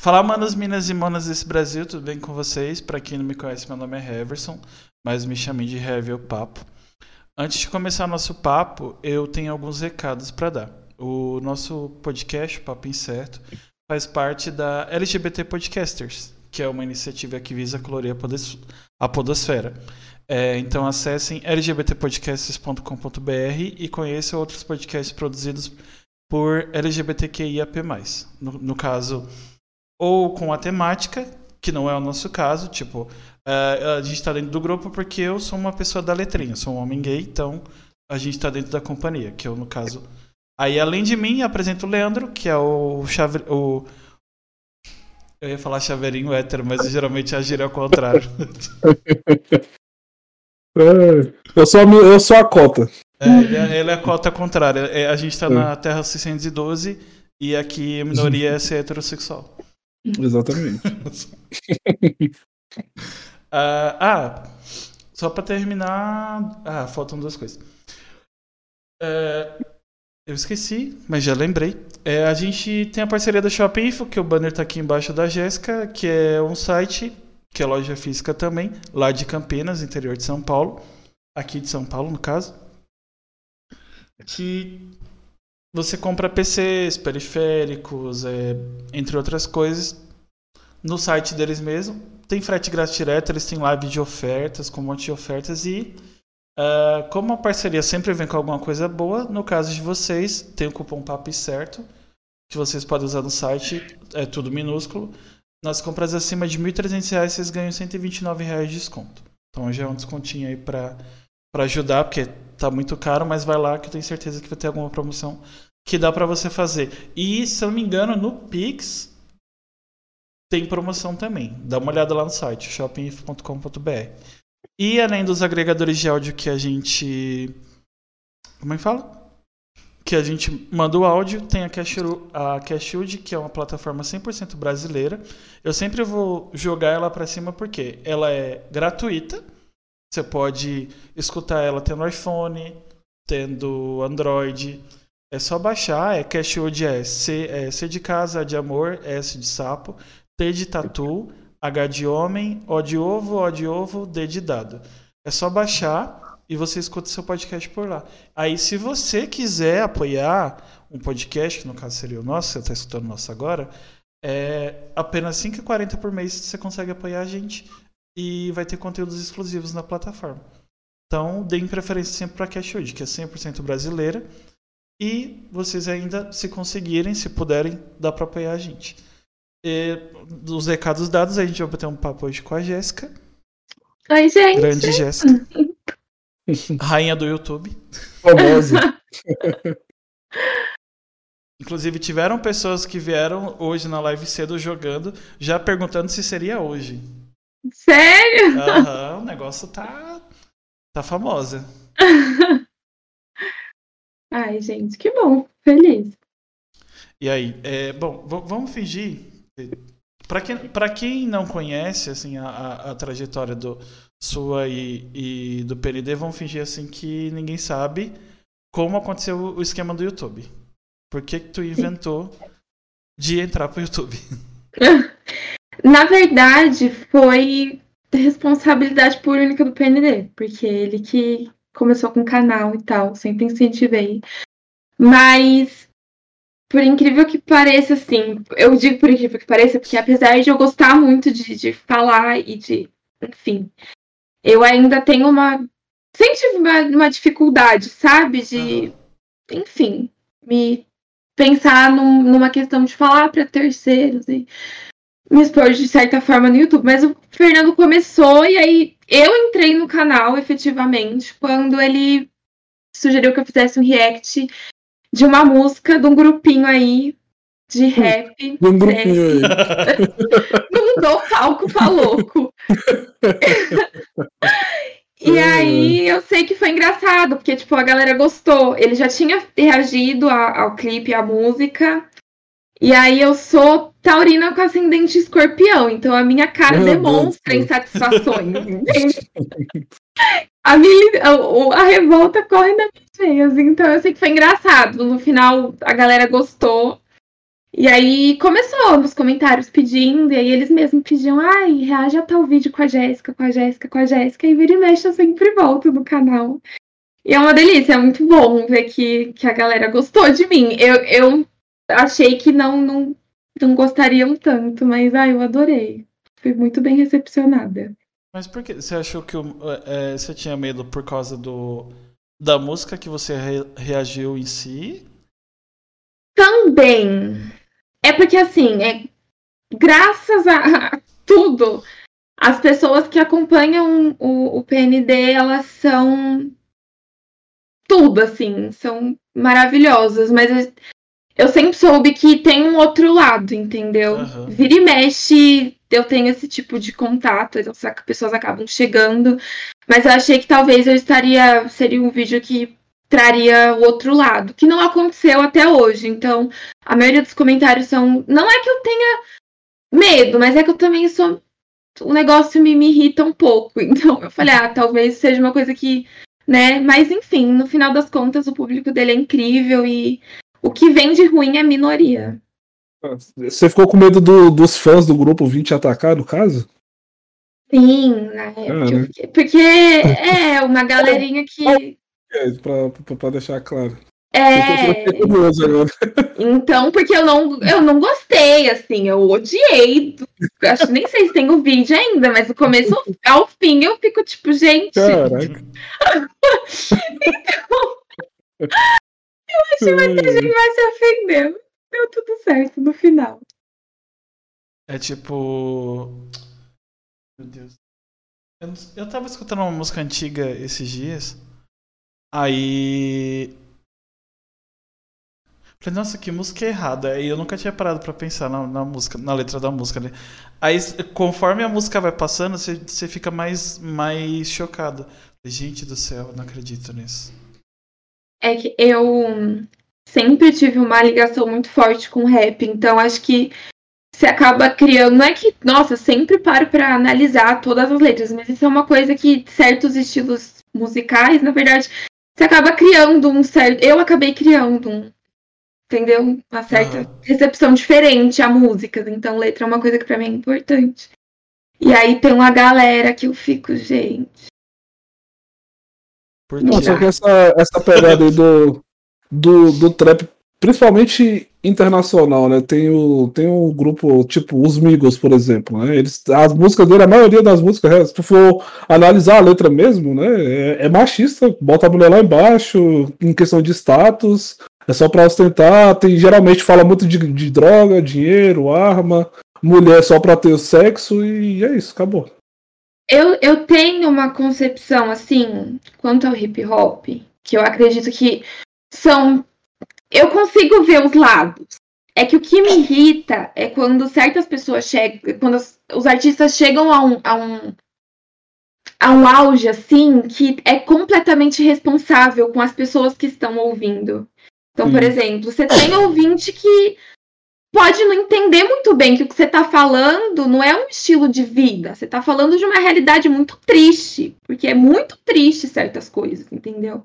Falar, manos, minas e manas desse Brasil, tudo bem com vocês? Para quem não me conhece, meu nome é Heverson, mas me chamem de Heavy o Papo. Antes de começar nosso papo, eu tenho alguns recados para dar. O nosso podcast, Papo Incerto, faz parte da LGBT Podcasters, que é uma iniciativa que visa colorir a podosfera. É, então acessem lgbtpodcasts.com.br e conheçam outros podcasts produzidos por LGBTQIAP+. No, no caso, ou com a temática, que não é o nosso caso, tipo, uh, a gente está dentro do grupo porque eu sou uma pessoa da letrinha, sou um homem gay, então a gente está dentro da companhia, que eu, no caso. Aí, além de mim, apresento o Leandro, que é o, chave... o... Eu ia falar chaveirinho hétero, mas geralmente a gira é contrário. eu, sou a, eu sou a cota. É, ele, é, ele é a cota contrária. É, a gente está na Terra 612 e aqui a minoria é ser heterossexual. Exatamente. uh, ah, só para terminar. Ah, faltam duas coisas. Uh, eu esqueci, mas já lembrei. É, a gente tem a parceria da Shopping Info, que o banner está aqui embaixo da Jéssica, que é um site, que é loja física também, lá de Campinas, interior de São Paulo. Aqui de São Paulo, no caso. Que você compra PCs, periféricos, é, entre outras coisas, no site deles mesmo. Tem frete grátis direto, eles têm live de ofertas, com um monte de ofertas e uh, como a parceria sempre vem com alguma coisa boa, no caso de vocês, tem o cupom PAP certo, que vocês podem usar no site, é tudo minúsculo. Nas compras acima de R$ 1.300 vocês ganham 129 reais de desconto. Então já é um descontinho aí para ajudar, porque tá muito caro, mas vai lá que eu tenho certeza que vai ter alguma promoção que dá para você fazer. E se eu não me engano, no Pix tem promoção também. Dá uma olhada lá no site shoppinginfo.com.br. E além dos agregadores de áudio que a gente como é que fala? Que a gente manda o áudio, tem a Cashwood, que é uma plataforma 100% brasileira. Eu sempre vou jogar ela para cima porque ela é gratuita você pode escutar ela tendo iPhone, tendo Android. É só baixar, é Cashwood é C, é C de casa, A de amor, S de sapo, T de tatu, H de homem, O de ovo, O de ovo, D de dado. É só baixar e você escuta seu podcast por lá. Aí, se você quiser apoiar um podcast, que no caso seria o nosso, você está escutando o nosso agora, é apenas R$ 5,40 por mês você consegue apoiar a gente e vai ter conteúdos exclusivos na plataforma. Então, deem preferência sempre para a Cashwood, que é 100% brasileira. E vocês ainda, se conseguirem, se puderem, dá para apoiar a gente. E, dos recados dados, a gente vai bater um papo hoje com a Jéssica. Oi, gente. Grande Jéssica. Rainha do YouTube. Famosa. Inclusive, tiveram pessoas que vieram hoje na live cedo jogando, já perguntando se seria hoje. Sério? Aham, o negócio tá. tá famosa. Ai, gente, que bom. Feliz. E aí, é, bom, vamos fingir. Para quem, pra quem não conhece assim, a, a, a trajetória do sua e, e, do PND, vamos fingir assim que ninguém sabe como aconteceu o esquema do YouTube. Por que, que tu inventou de entrar pro YouTube? Na verdade, foi responsabilidade por única do PND, porque ele que começou com o canal e tal, sempre incentivei. Mas, por incrível que pareça, assim, eu digo por incrível que pareça, porque apesar de eu gostar muito de, de falar e de. Enfim, eu ainda tenho uma. Sempre uma, uma dificuldade, sabe? De. Enfim, me pensar num, numa questão de falar para terceiros e me expor de certa forma no YouTube, mas o Fernando começou e aí eu entrei no canal efetivamente quando ele sugeriu que eu fizesse um react de uma música de um grupinho aí de rap. De um grupinho aí. Não dou palco pra louco. e aí eu sei que foi engraçado, porque tipo, a galera gostou. Ele já tinha reagido ao clipe, à música. E aí eu sou taurina com ascendente escorpião, então a minha cara Meu demonstra Deus insatisfações, a, minha, a, a, revolta corre nas minhas veias, então eu sei que foi engraçado. No final a galera gostou. E aí começou nos comentários pedindo, e aí eles mesmos pediam, ai, reage a tal vídeo com a Jéssica, com a Jéssica, com a Jéssica, e vira e mexe eu sempre volto no canal. E é uma delícia, é muito bom ver que, que a galera gostou de mim. Eu, eu achei que não, não, não gostariam tanto, mas ai, eu adorei. Fui muito bem recepcionada. Mas por que você achou que o- é, você tinha medo por causa do da música que você re- reagiu em si? Também. É porque assim, é graças a, a tudo, as pessoas que acompanham o, o PND, elas são tudo, assim, são maravilhosas, mas eu- sempre soube que tem um outro lado, entendeu? Aham. Vira e mexe, eu tenho esse tipo de contato, então as pessoas acabam chegando, mas eu achei que talvez eu estaria, seria um vídeo que traria o outro lado, que não aconteceu até hoje. Então, a maioria dos comentários são. Não é que eu tenha medo, mas é que eu também sou. O negócio me, me irrita um pouco. Então, eu falei, ah, talvez seja uma coisa que. Né? Mas, enfim, no final das contas, o público dele é incrível e o que vem de ruim é minoria. Você ficou com medo do- dos fãs do grupo vir te atacar, no caso? Sim, na época. né? fiquei- Porque é uma galerinha que. É, pra, pra, pra deixar claro. É. Então, porque eu não, eu não gostei, assim, eu odiei. Acho nem sei se tem o vídeo ainda, mas do começo ao fim eu fico tipo, gente, Caraca. acho que muita gente vai se ofender. Deu tudo certo no final. É tipo. Meu Deus. Eu, eu tava escutando uma música antiga esses dias. Aí. Falei, nossa, que música errada. E eu nunca tinha parado pra pensar na, na música, na letra da música, né? Aí, conforme a música vai passando, você, você fica mais, mais chocado. Gente do céu, eu não acredito nisso. É que eu sempre tive uma ligação muito forte com rap, então acho que você acaba criando. Não é que, nossa, sempre paro pra analisar todas as letras, mas isso é uma coisa que certos estilos musicais, na verdade, você acaba criando um certo. Eu acabei criando um. Entendeu? Uma certa recepção diferente a músicas. Então, letra é uma coisa que pra mim é importante. E aí tem uma galera que eu fico, gente. Por Não, só que essa, essa pegada aí do, do, do trap, principalmente internacional, né? Tem o, tem o grupo, tipo, os Migos, por exemplo, né? Eles, as músicas dele, a maioria das músicas, é, se tu for analisar a letra mesmo, né? É, é machista, bota a mulher lá embaixo, em questão de status, é só pra ostentar, tem, geralmente fala muito de, de droga, dinheiro, arma, mulher só pra ter o sexo, e é isso, acabou. Eu, eu tenho uma concepção, assim, quanto ao hip hop, que eu acredito que são. Eu consigo ver os lados. É que o que me irrita é quando certas pessoas chegam. Quando os, artistas chegam a um, a um. a um auge, assim, que é completamente responsável com as pessoas que estão ouvindo. Então, por Sim. exemplo, você tem ouvinte que pode não entender muito bem que o que você está falando não é um estilo de vida. Você está falando de uma realidade muito triste, porque é muito triste certas coisas, entendeu?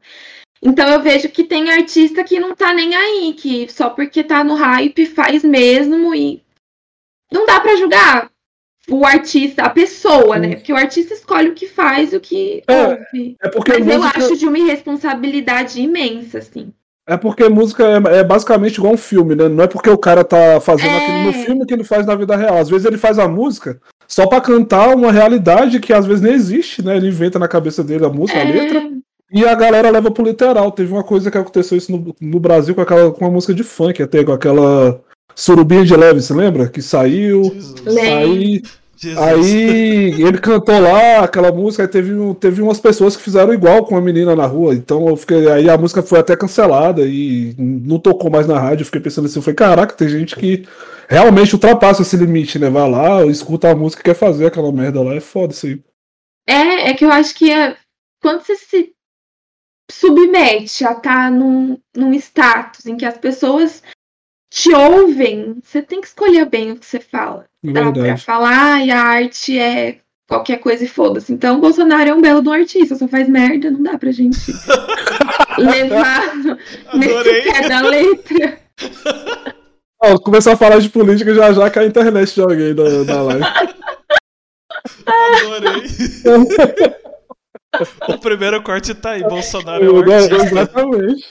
Então eu vejo que tem artista que não tá nem aí, que só porque tá no hype faz mesmo e não dá pra julgar o artista, a pessoa, né? Porque o artista escolhe o que faz, o que É, ouve. É porque Mas eu música- acho de uma irresponsabilidade imensa, assim. É porque música é, é basicamente igual um filme, né? Não é porque o cara tá fazendo É. aquilo no filme que ele faz na vida real. Às vezes ele faz a música só pra cantar uma realidade que às vezes nem existe, né? Ele inventa na cabeça dele a música, a É, letra, e a galera leva pro literal. Teve uma coisa que aconteceu isso no, no Brasil com aquela com uma música de funk, até com aquela Surubinha de Leve, você lembra? Que saiu. Jesus. Aí, Jesus. aí ele cantou lá aquela música, aí teve, um- teve umas pessoas que fizeram igual com a menina na rua. Então eu fiquei. Aí a música foi até cancelada e não tocou mais na rádio. Eu fiquei pensando assim, eu falei, caraca, tem gente que realmente ultrapassa esse limite, né? Vai lá, escuta a música e quer fazer aquela merda lá, é foda isso aí. É, é que eu acho que é- quando você se submete a estar num, num status em que as pessoas te ouvem, você tem que escolher bem o que você fala. Dá pra falar e a arte é qualquer coisa e foda-se. Então, o Bolsonaro é um belo do artista, só faz merda, não dá pra gente levar nesse Adorei. pé da letra. Ó, começar a falar de política já já cai a internet de alguém da, da live. Adorei. o primeiro corte tá aí, Bolsonaro é o artista. Exatamente.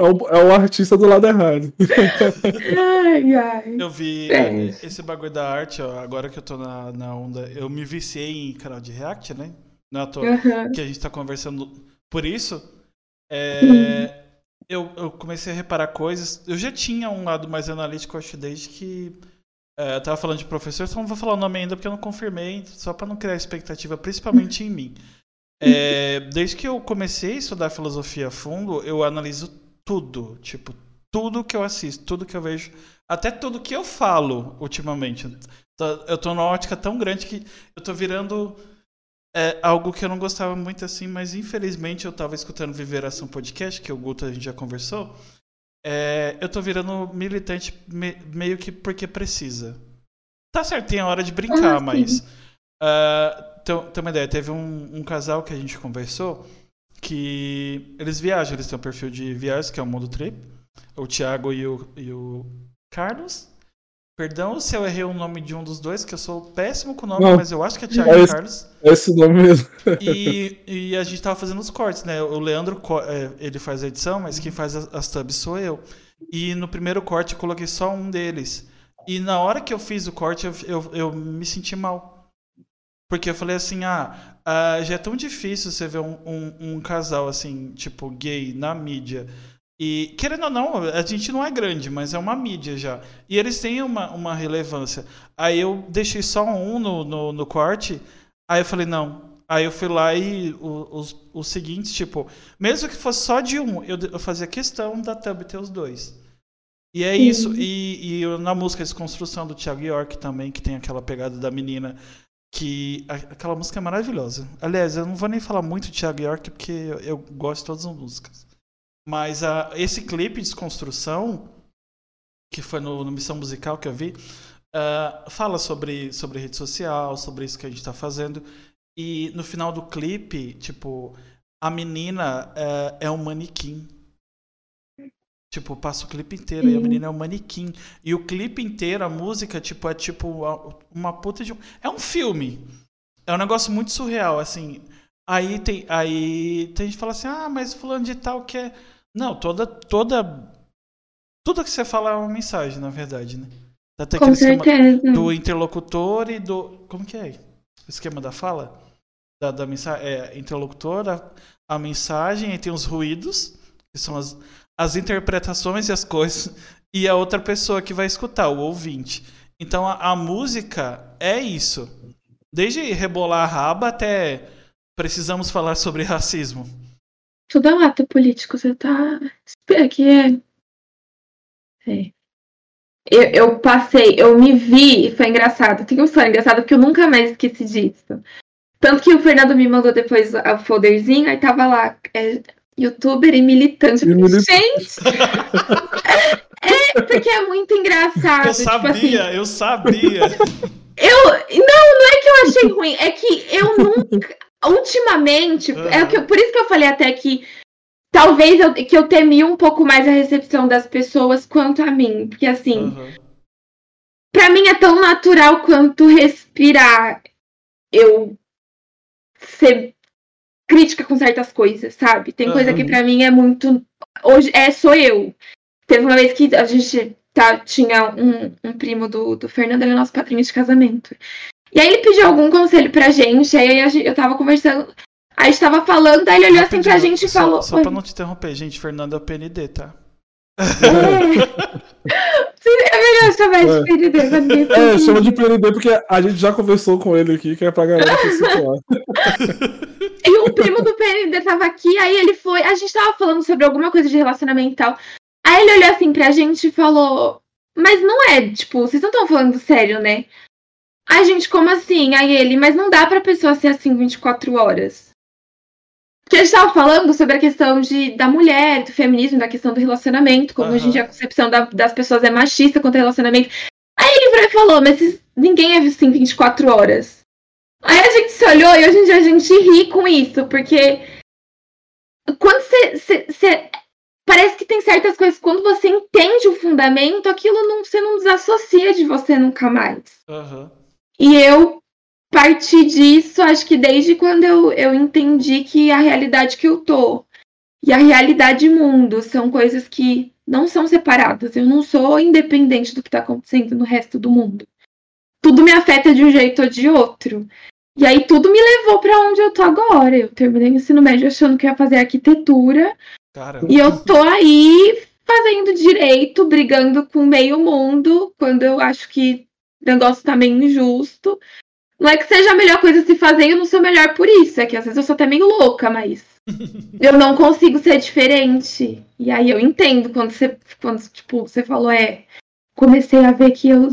É o, é o artista do lado errado. Ai, ai. Eu vi É. esse bagulho da arte, ó, agora que eu tô na, na onda, eu me viciei em canal de react, né? Não é à toa Aham. que a gente tá conversando por isso. é, eu, eu comecei a reparar coisas. Eu já tinha um lado mais analítico, acho, desde que é, eu tava falando de professor, só não vou falar o nome ainda porque eu não confirmei, só pra não criar expectativa, principalmente em mim. É, desde que eu comecei a estudar filosofia a fundo, eu analiso tudo, tipo, tudo que eu assisto, tudo que eu vejo, até tudo que eu falo ultimamente. Eu tô numa ótica tão grande que eu tô virando é, algo que eu não gostava muito assim, mas infelizmente eu tava escutando Viveração Podcast, que o Guto a gente já conversou. É, eu tô virando militante me- meio que porque precisa. Tá certo, tem a hora de brincar, Ah, mas. ah, tem, tem uma ideia, teve um, um casal que a gente conversou que eles viajam, eles têm um perfil de viagens, que é o Mundo Trip. O Thiago e o, e o Carlos. Perdão se eu errei o nome de um dos dois, que eu sou péssimo com o nome, Não. mas eu acho que é Thiago É e esse. Carlos. É esse nome mesmo. E, e a gente tava fazendo os cortes, né? O Leandro, é, ele faz a edição, mas quem faz as, as subs sou eu. E no primeiro corte eu coloquei só um deles. E na hora que eu fiz o corte, eu, eu, eu me senti mal. Porque eu falei assim, ah, ah, já é tão difícil você ver um, um, um casal assim, tipo, gay na mídia. E, querendo ou não, a gente não é grande, mas é uma mídia já. E eles têm uma, uma relevância. Aí eu deixei só um no, no, no corte. Aí eu falei, não. Aí eu fui lá e os, os seguintes, tipo, mesmo que fosse só de um, eu, eu fazia questão da thumb ter os dois. E é Sim. isso. E, e na música Desconstrução do Thiago York também, que tem aquela pegada da menina, que aquela música é maravilhosa. Aliás, eu não vou nem falar muito de Thiago York, porque eu, eu gosto de todas as músicas. Mas a, esse clipe Desconstrução, que foi no, no Missão Musical que eu vi, ah, fala sobre, sobre rede social, sobre isso que a gente tá fazendo. E no final do clipe, tipo, a menina eh, é um manequim. Tipo, passa o clipe inteiro e a Sim. menina é um manequim. E o clipe inteiro, a música, tipo, é tipo uma puta de um. É um filme. É um negócio muito surreal, assim. Aí tem, aí tem gente que fala assim, ah, mas fulano de tal quer. Não, toda. toda Tudo que você fala é uma mensagem, na verdade, né? Até Com certeza. do interlocutor e do. Como que é? O esquema da fala? Da, da mensagem. É, interlocutor, a, a mensagem, aí tem os ruídos, que são as, as interpretações e as coisas, e a outra pessoa que vai escutar, o ouvinte. Então a, a música é isso. Desde rebolar a raba até precisamos falar sobre racismo. Tudo é um ato político, você tá. Aqui é. é. Eu, eu passei, eu me vi, foi engraçado. Tem uma história engraçada porque eu nunca mais esqueci disso. Tanto que o Fernando me mandou depois o folderzinho, aí tava lá, é, youtuber e militante. E militante. Gente! é, porque é muito engraçado. Eu tipo assim, sabia, eu sabia. eu. Não, não é que eu achei ruim, é que eu nunca. Ultimamente, é o que eu- por isso que eu falei até que talvez eu, que eu temi um pouco mais a recepção das pessoas quanto a mim. Porque assim, Aham. pra mim é tão natural quanto respirar eu ser crítica com certas coisas, sabe? Tem coisa Aham. que pra mim é muito. Hoje é, sou eu. Teve uma vez que a gente tá, tinha um, um primo do, do Fernando, ele é nosso padrinho de casamento. E aí ele pediu algum conselho pra gente, aí a gente- eu tava conversando, aí a gente tava falando, aí ele olhou assim pra gente e falou. Só "Oi, pra não te interromper, gente, Fernando é o PND, tá? é. É melhor chamar de É. PND, É, chama de PND porque a gente já conversou com ele aqui, que é pra galera se situar. E o primo do PND tava aqui, aí ele foi. A gente tava falando sobre alguma coisa de relacionamento e tal. Aí ele olhou assim pra gente e falou: Mas não é, tipo, vocês não estão falando sério, né? Aí, gente, como assim? Aí ele, mas não dá pra pessoa ser assim 24 horas. Porque a gente tava falando sobre a questão de, da mulher, do feminismo, da questão do relacionamento, como Aham. hoje em dia a concepção da- das pessoas é machista quanto ao relacionamento. Aí ele falou, mas ninguém é assim 24 horas. Aí a gente se olhou e hoje em dia a gente ri com isso, porque quando você. parece que tem certas coisas, quando você entende o fundamento, aquilo não, você não desassocia de você nunca mais. Aham. E eu parti disso, acho que desde quando eu, eu entendi que a realidade que eu tô e a realidade mundo são coisas que não são separadas. Eu não sou independente do que está acontecendo no resto do mundo. Tudo me afeta de um jeito ou de outro. E aí tudo me levou para onde eu tô agora. Eu terminei o ensino médio achando que ia fazer arquitetura. Caramba. E eu tô aí fazendo direito, brigando com meio mundo, quando eu acho que o negócio tá meio injusto. Não é que seja a melhor coisa se fazer, eu não sou melhor por isso. É que às vezes eu sou até meio louca, mas eu não consigo ser diferente. E aí eu entendo quando você, quando, tipo, você falou, é, comecei a ver que eu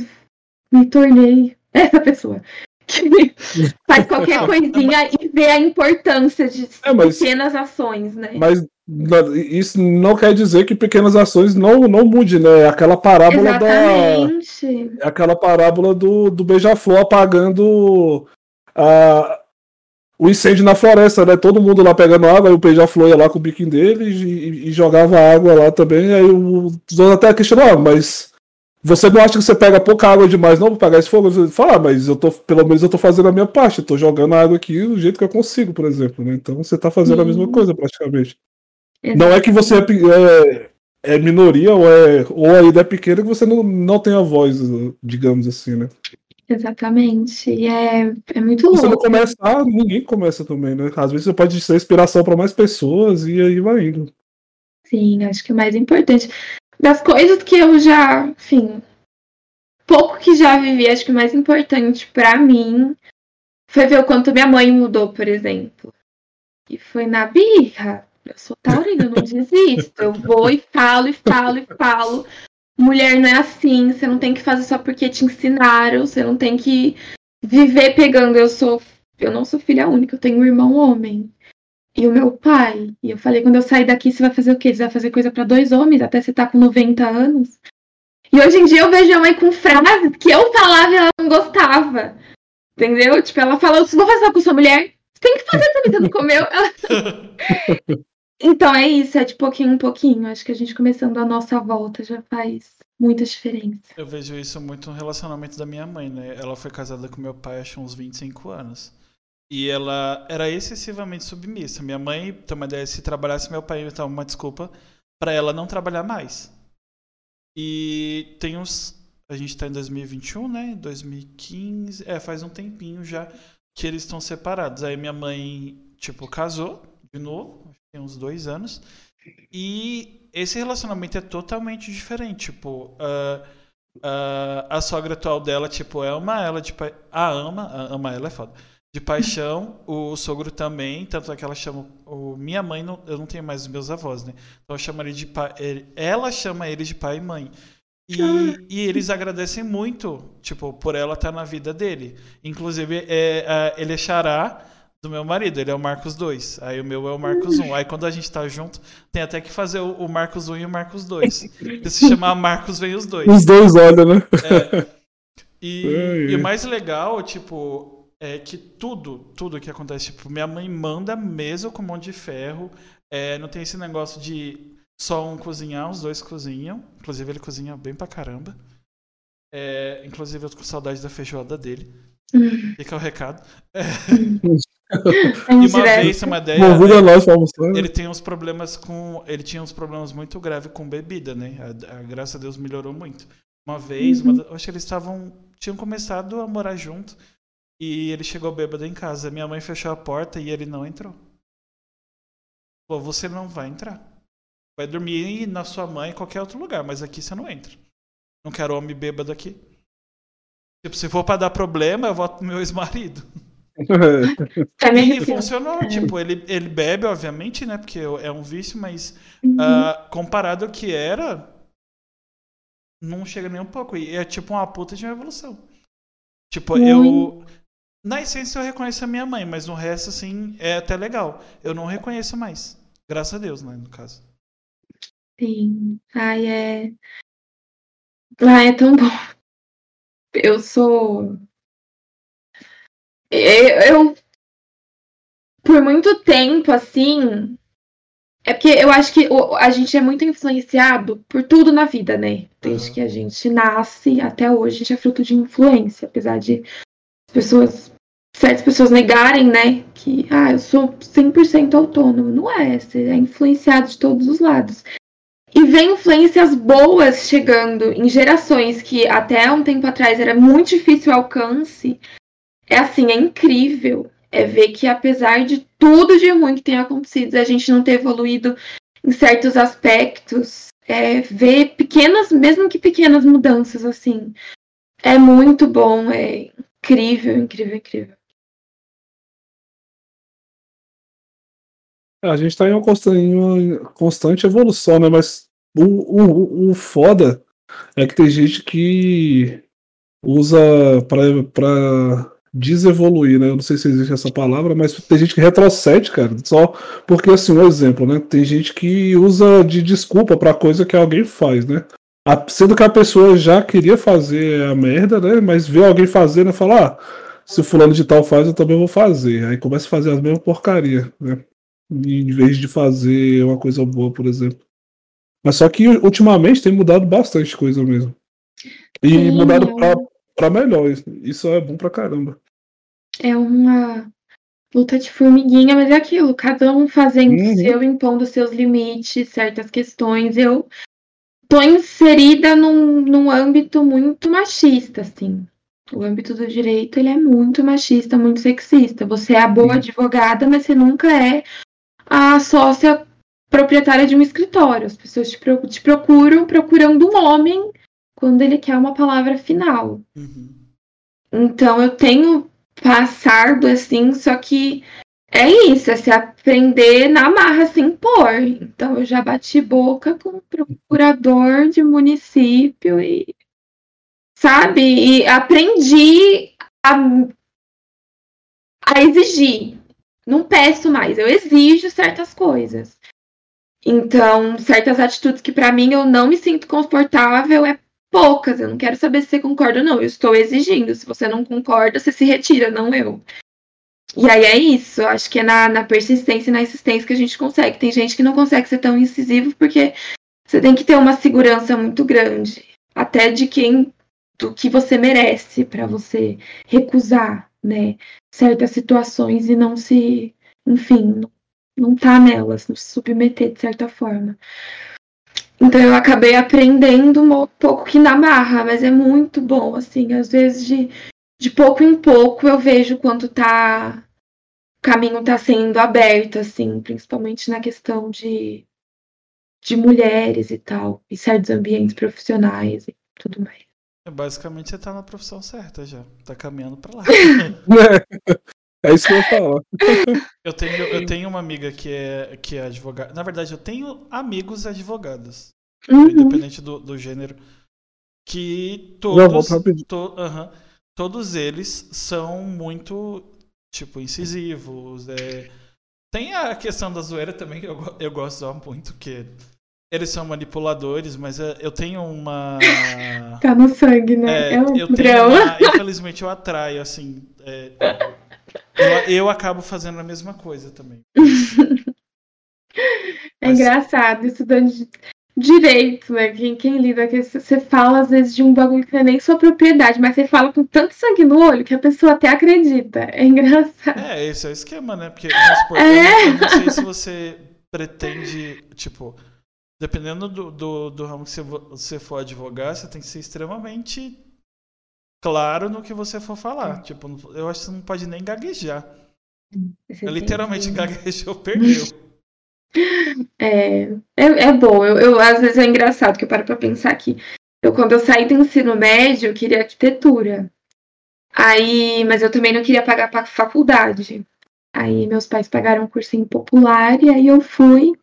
me tornei essa pessoa. Que faz qualquer coisinha e vê a importância de É, mas- pequenas ações, né? Mas isso não quer dizer que pequenas ações não, não mude, né? É Aquela parábola da. Exatamente. É aquela parábola do, do beija-flor apagando a, o incêndio na floresta, né? Todo mundo lá pegando água, aí o beija-flor ia lá com o biquinho dele e, e jogava água lá também. Aí o- os outros até questionaram, ah, mas você não acha que você pega pouca água demais não pra pagar esse fogo? Você fala, ah, mas eu tô, pelo menos eu tô fazendo a minha parte, eu tô jogando a água aqui do jeito que eu consigo, por exemplo, né? Então você tá fazendo a mesma coisa praticamente. Não é que você é, é- é minoria ou, é, ou ainda é pequena que você não, não tem a voz, digamos assim, né? Exatamente. E é, é muito Se você não louco. começar, ninguém começa também, né? Às vezes você pode ser inspiração para mais pessoas e aí vai indo. Sim, acho que o mais importante. Das coisas que eu já, enfim, pouco que já vivi, acho que o mais importante pra mim foi ver o quanto minha mãe mudou, por exemplo. E foi na birra. Eu sou taurina, eu não desisto. Eu vou e falo, e falo, e falo. Mulher não é assim, você não tem que fazer só porque te ensinaram, você não tem que viver pegando. Eu sou, eu não sou filha única, eu tenho um irmão homem. E o meu pai. E eu falei, quando eu sair daqui, você vai fazer o quê? Você vai fazer coisa pra dois homens, até você tá com 90 anos. E hoje em dia eu vejo a mãe com frases que eu falava e ela não gostava. Entendeu? Tipo, ela fala, vou fazer com sua mulher, você tem que fazer também, você não comeu. Ela- Então é isso, é de pouquinho em pouquinho. Acho que a gente começando a nossa volta já faz muita diferença. Eu vejo isso muito no relacionamento da minha mãe, né? Ela foi casada com meu pai acho uns 25 anos. E ela era excessivamente submissa. Minha mãe, ideia, se trabalhasse, meu pai dar uma desculpa pra ela não trabalhar mais. E tem uns. A gente tá em 2021, né? 2015. É, faz um tempinho já que eles estão separados. Aí minha mãe, tipo, casou de novo, tem uns dois anos. E esse relacionamento é totalmente diferente. Tipo, ah, ah, a sogra atual dela, tipo, ama ela pa... A ama, a- ama ela é foda. De paixão, o sogro também, tanto é que ela chama. O, minha mãe, não, eu não tenho mais os meus avós, né? Então eu chamo ele de pai. ele- ela chama ele de pai e mãe. E, e eles agradecem muito, tipo, por ela estar na vida dele. Inclusive, é, a- ele é xará do meu marido, ele é o Marcos 2. Aí o meu é o Marcos 1. Aí quando a gente tá junto, tem até que fazer o, o Marcos 1 e o Marcos 2. Se chamar Marcos, vem os dois. Os dois olham, né? E, Ai, e o ai. mais legal, tipo, é que tudo, tudo que acontece, tipo, minha mãe manda mesmo com mão de ferro. É, não tem esse negócio de só um cozinhar, os dois cozinham. Inclusive, ele cozinha bem pra caramba. É, inclusive, eu tô com saudade da feijoada dele. Fica o recado. É E uma indireto. vez, uma ideia. Almoçar. né? Ele tem uns problemas com. Ele tinha uns problemas muito graves com bebida, né? A, a- graças a Deus melhorou muito. Uma vez, uma, da- acho que eles estavam. Tinham começado a morar junto. E ele chegou bêbado em casa. Minha mãe fechou a porta e ele não entrou. Falou, você não vai entrar. Vai dormir na sua mãe em qualquer outro lugar, mas aqui você não entra. Não quero homem bêbado aqui. Tipo, se for pra dar problema, eu voto pro meu ex-marido. E funcionou. Tipo, ele, ele bebe, obviamente, né? Porque é um vício, mas Uhum. ah, comparado ao que era, não chega nem um pouco. E é tipo uma puta de uma evolução. Tipo, eu. Na essência eu reconheço a minha mãe, mas no resto, assim, é até legal. Eu não reconheço mais. Graças a Deus, né? No caso. Sim. Ai, é. Ai, é tão bom. Eu sou. Eu, eu- por muito tempo, assim, É porque eu acho que a gente é muito influenciado por tudo na vida, né? Desde uhum. que a gente nasce até hoje, a gente é fruto de influência, apesar de pessoas, certas pessoas negarem, né? Que, ah, eu sou 100% autônomo. Não é, você é influenciado de todos os lados. E vem influências boas chegando em gerações que até um tempo atrás era muito difícil o alcance. É assim, é incrível é ver que apesar de tudo de ruim que tem acontecido, a gente não ter evoluído em certos aspectos, é, ver pequenas, mesmo que pequenas mudanças assim, é muito bom, é incrível, incrível, incrível. A gente está em uma constante, em uma constante evolução, né? Mas o, o, o foda é que tem gente que usa para desevoluir, né? Eu não sei se existe essa palavra, mas tem gente que retrocede, cara. Só porque, assim, um exemplo, né? Tem gente que usa de desculpa para coisa que alguém faz, né? A, sendo que a pessoa já queria fazer a merda, né? Mas vê alguém fazendo e fala, ah, se fulano de tal faz, eu também vou fazer. Aí começa a fazer as mesmas porcaria, né? Em vez de fazer uma coisa boa, por exemplo. Mas só que ultimamente tem mudado bastante coisa mesmo. E Sim. mudado pra, pra melhor. Isso é bom pra caramba é uma luta de formiguinha, mas é aquilo, cada um fazendo o uhum. seu, impondo seus limites, certas questões. Eu tô inserida num, num âmbito muito machista, assim. O âmbito do direito, ele é muito machista, muito sexista. Você é a boa advogada, mas você nunca é a sócia proprietária de um escritório. As pessoas te, te procuram procurando um homem quando ele quer uma palavra final. Uhum. Então eu tenho passado assim, só que é isso, é se aprender na marra sem pôr. Então eu já bati boca com o procurador de município e sabe? E aprendi a, a exigir. Não peço mais, eu exijo certas coisas. Então, certas atitudes que para mim eu não me sinto confortável é poucas. Eu não quero saber se você concorda ou não. Eu estou exigindo. Se você não concorda, você se retira, não eu. E aí é isso. Eu acho que é na, na persistência e na insistência que a gente consegue. Tem gente que não consegue ser tão incisivo porque você tem que ter uma segurança muito grande. Até de quem. do que você merece para você recusar, né? Certas situações e não se. Enfim, não tá nelas, não se submeter de certa forma. Então eu acabei aprendendo um pouco que na marra, mas é muito bom, assim, às vezes de, de pouco em pouco eu vejo quanto tá o caminho tá sendo aberto, assim, principalmente na questão de, de mulheres e tal, e certos ambientes profissionais e tudo mais. É, basicamente você tá na profissão certa já, tá caminhando para lá. É isso que eu falar. eu, tenho, eu tenho uma amiga que é, que é advogada. Na verdade, eu tenho amigos advogados. Uhum. Independente do, do gênero. Que todos. To, uh -huh, todos eles são muito, tipo, incisivos. É... Tem a questão da zoeira também, que eu, eu gosto muito, que eles são manipuladores, mas eu tenho uma. Tá no sangue, né? É, é um eu tenho uma, Infelizmente eu atraio, assim. É, eu, eu acabo fazendo a mesma coisa também. É Mas... engraçado, estudando direito, né? Quem, quem lida isso, você fala às vezes de um bagulho que não é nem sua propriedade, mas você fala com tanto sangue no olho que a pessoa até acredita. É engraçado. É, esse é o esquema, né? Porque, supor, é. eu não sei se você pretende, tipo, dependendo do, do, do ramo que você, você for advogar, você tem que ser extremamente claro no que você for falar. Tipo, eu acho que você não pode nem gaguejar. eu literalmente gaguejou, perdeu. É, é, é bom. Eu, eu, às vezes é engraçado que eu paro pra pensar aqui. Eu, quando eu saí do ensino médio, eu queria arquitetura. Aí, mas eu também não queria pagar pra faculdade. Aí meus pais pagaram um cursinho popular e aí eu fui.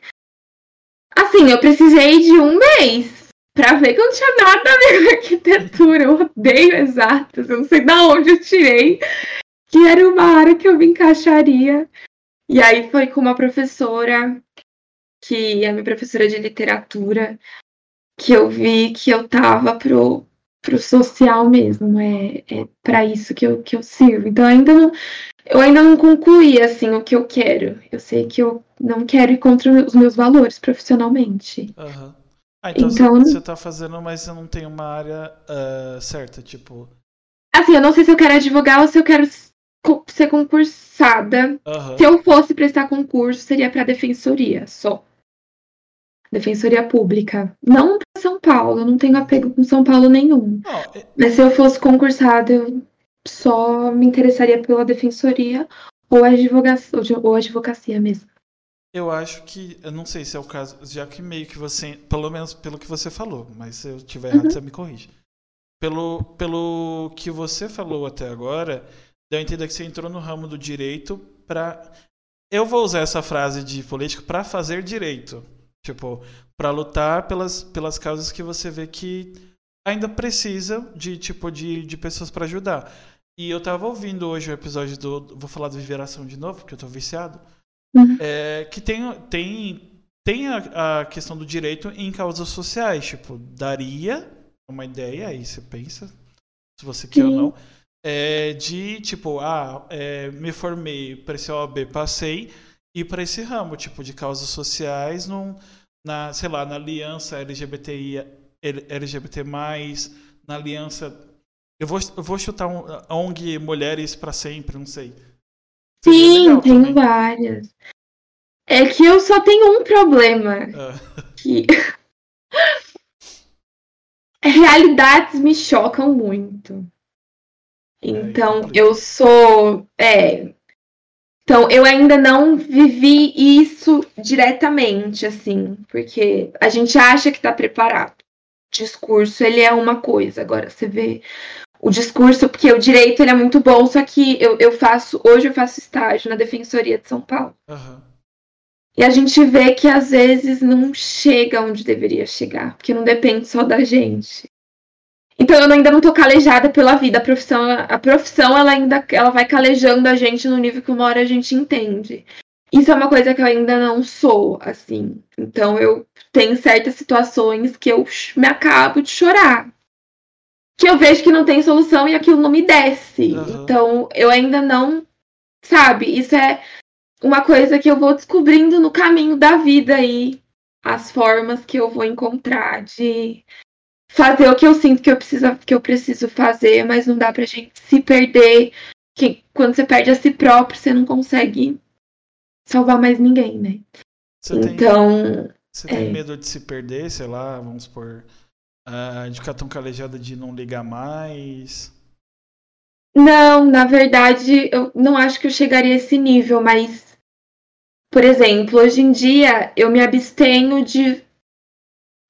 Assim, eu precisei de um mês pra ver que eu não tinha nada a ver com arquitetura. Eu odeio exatas, eu não sei de onde eu tirei, que era uma área que eu me encaixaria. E aí foi com uma professora, que é minha professora de literatura, que eu vi que eu tava pro, pro social mesmo, é, é para isso que eu, que eu sirvo. Então ainda não, eu ainda não concluí assim o que eu quero. Eu sei que eu não quero ir contra os meus valores profissionalmente. Uhum. Ah, então, então você está fazendo, mas você não tem uma área uh, certa, tipo. Assim, eu não sei se eu quero advogar ou se eu quero ser concursada. Uhum. Se eu fosse prestar concurso, seria para defensoria só. Defensoria Pública. Não para São Paulo, eu não tenho apego com São Paulo nenhum. é... Mas se eu fosse concursada, eu só me interessaria pela defensoria ou advocacia, ou advocacia mesmo. Eu acho que, eu não sei se é o caso, já que meio que você, pelo menos pelo que você falou, mas se eu tiver errado, uhum. você me corrige. Pelo, pelo que você falou até agora, deu a entender que você entrou no ramo do direito para eu vou usar essa frase de político para fazer direito. Tipo, para lutar pelas, pelas causas que você vê que ainda precisa de tipo de, de pessoas para ajudar. E eu tava ouvindo hoje o episódio do. Vou falar do Viveração de novo, porque eu tô viciado. Uhum. É, que tem, tem, tem a, a, questão do direito em causas sociais. Tipo, daria uma ideia, aí você pensa, se você quer ou não, é, de tipo, ah, é, me formei para esse OAB, passei ir para esse ramo, tipo, de causas sociais, num, na, sei lá, na aliança LGBTI, LGBT+, na aliança... Eu vou, eu vou chutar um, ONG Mulheres para Sempre, não sei. Sim, tem também. várias. É que eu só tenho um problema. Ah. Que... Realidades me chocam muito. É, então, é eu sou. É, então, eu ainda não vivi isso diretamente, assim, porque a gente acha que está preparado. O discurso, ele é uma coisa. Agora, você vê o discurso, porque o direito, ele é muito bom, só que eu, eu faço, hoje eu faço estágio na Defensoria de São Paulo. Uhum. E a gente vê que às vezes não chega onde deveria chegar, porque não depende só da gente. Então eu ainda não tô calejada pela vida. A profissão, a profissão ela ainda ela vai calejando a gente no nível que uma hora a gente entende. Isso é uma coisa que eu ainda não sou, assim. Então eu tenho certas situações que eu me acabo de chorar. Que eu vejo que não tem solução e aquilo não me desce. Uhum. Então eu ainda não. Sabe? Isso é uma coisa que eu vou descobrindo no caminho da vida aí. As formas que eu vou encontrar de fazer o que eu sinto que eu preciso, que eu preciso fazer, mas não dá pra gente se perder. Que quando você perde a si próprio, você não consegue salvar mais ninguém, né? Você então. Tem, você é... tem medo de se perder, sei lá, vamos supor. Uh, de ficar tão calejada de não ligar mais? Não, na verdade, eu não acho que eu chegaria a esse nível, mas. Por exemplo, hoje em dia eu me abstenho de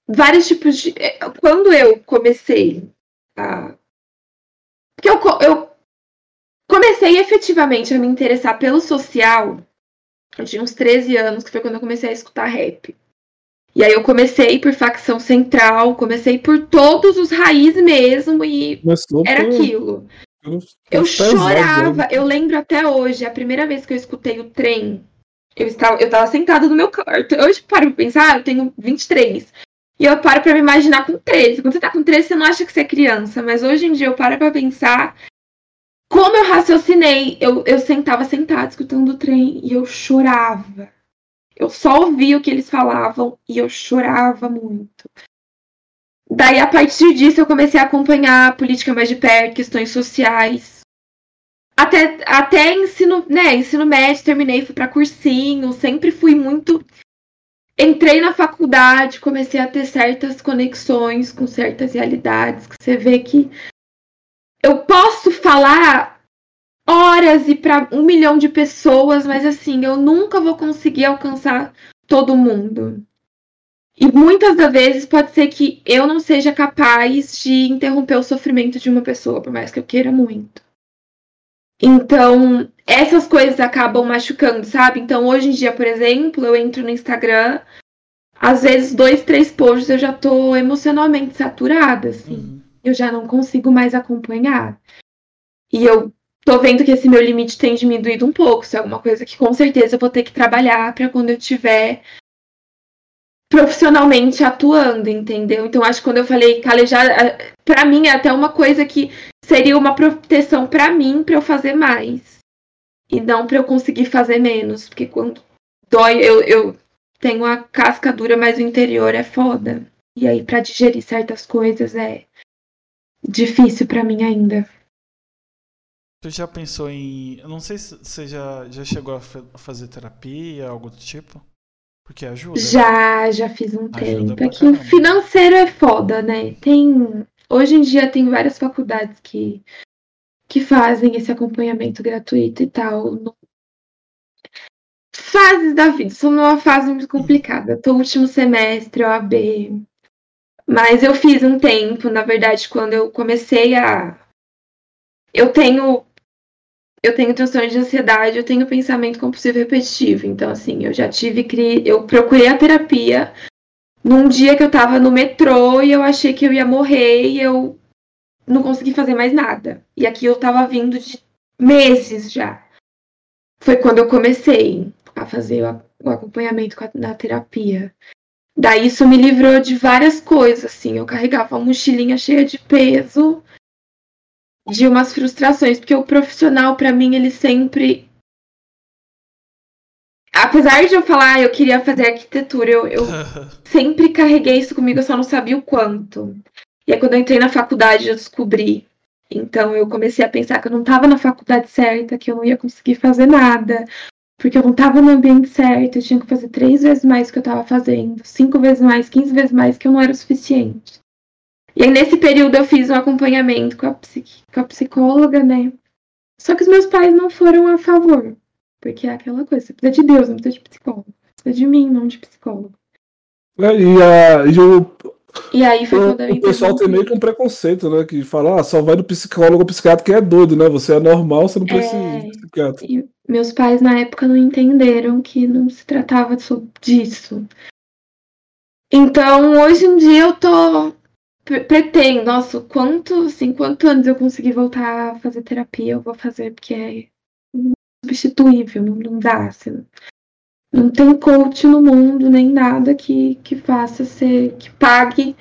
vários tipos de. É, quando eu comecei a. Porque eu, eu comecei efetivamente a me interessar pelo social. Eu tinha uns 13 anos, que foi quando eu comecei a escutar rap. E aí eu comecei por facção central, comecei por todos os raízes mesmo, e era por... aquilo. Eu chorava, né? eu lembro até hoje, a primeira vez que eu escutei o trem, eu estava, eu estava sentada no meu quarto. Hoje, para pensar, eu tenho 23. E eu paro para me imaginar com 13. Quando você tá com 13, você não acha que você é criança, mas hoje em dia eu paro para pensar como eu raciocinei. Eu, eu sentava sentada escutando o trem e eu chorava. Eu só ouvia o que eles falavam e eu chorava muito. Daí, a partir disso, eu comecei a acompanhar a política mais de perto, questões sociais. Até, até ensino, né, ensino médio, terminei, fui para cursinho, sempre fui muito entrei na faculdade, comecei a ter certas conexões com certas realidades, que você vê que eu posso falar horas e para um milhão de pessoas, mas assim, eu nunca vou conseguir alcançar todo mundo. E muitas das vezes pode ser que eu não seja capaz de interromper o sofrimento de uma pessoa, por mais que eu queira muito. Então, essas coisas acabam machucando, sabe? Então, hoje em dia, por exemplo, eu entro no Instagram, às vezes, dois, três posts eu já tô emocionalmente saturada, assim. Uhum. Eu já não consigo mais acompanhar. E eu tô vendo que esse meu limite tem diminuído um pouco. Isso é alguma coisa que com certeza eu vou ter que trabalhar para quando eu tiver profissionalmente atuando, entendeu? Então acho que quando eu falei calejar, para mim é até uma coisa que seria uma proteção para mim para eu fazer mais e não para eu conseguir fazer menos, porque quando dói eu, eu tenho a casca dura, mas o interior é foda. E aí para digerir certas coisas é difícil para mim ainda. Tu já pensou em. Eu não sei se você já, já chegou a fazer terapia, algo do tipo? Porque ajuda. Né? Já, já fiz um ajuda tempo. É que o financeiro é foda, né? Tem. Hoje em dia tem várias faculdades que, que fazem esse acompanhamento gratuito e tal. Fases da vida, sou numa fase muito complicada. Tô último semestre, OAB. Mas eu fiz um tempo, na verdade, quando eu comecei a. Eu tenho eu tenho transtorno de ansiedade, eu tenho pensamento compulsivo repetitivo. Então, assim, eu já tive. Eu procurei a terapia num dia que eu tava no metrô e eu achei que eu ia morrer e eu não consegui fazer mais nada. E aqui eu tava vindo de meses já. Foi quando eu comecei a fazer o acompanhamento na terapia. Daí isso me livrou de várias coisas, assim. Eu carregava uma mochilinha cheia de peso de umas frustrações, porque o profissional, para mim, ele sempre. Apesar de eu falar, eu queria fazer arquitetura, eu, eu sempre carreguei isso comigo, eu só não sabia o quanto. E aí, quando eu entrei na faculdade, eu descobri. Então, eu comecei a pensar que eu não estava na faculdade certa, que eu não ia conseguir fazer nada, porque eu não estava no ambiente certo, eu tinha que fazer três vezes mais do que eu estava fazendo, cinco vezes mais, quinze vezes mais, que eu não era o suficiente. E aí, nesse período, eu fiz um acompanhamento com a, com a psicóloga, né? Só que os meus pais não foram a favor. Porque é aquela coisa, você precisa de Deus, não precisa de psicólogo. Precisa de mim, não de psicólogo. É, e, a, e, o, e aí foi quando eu O pessoal tem meio que um preconceito, né? Que fala, ah, só vai no psicólogo ou psiquiatra que é doido, né? Você é normal, você não precisa é... de psiquiatra. E meus pais, na época, não entenderam que não se tratava disso. Então, hoje em dia, eu tô pretendo, nossa, quanto, assim, quantos anos eu conseguir voltar a fazer terapia, eu vou fazer, porque é substituível, não, não dá, assim, não tem coach no mundo, nem nada que, que faça ser, que pague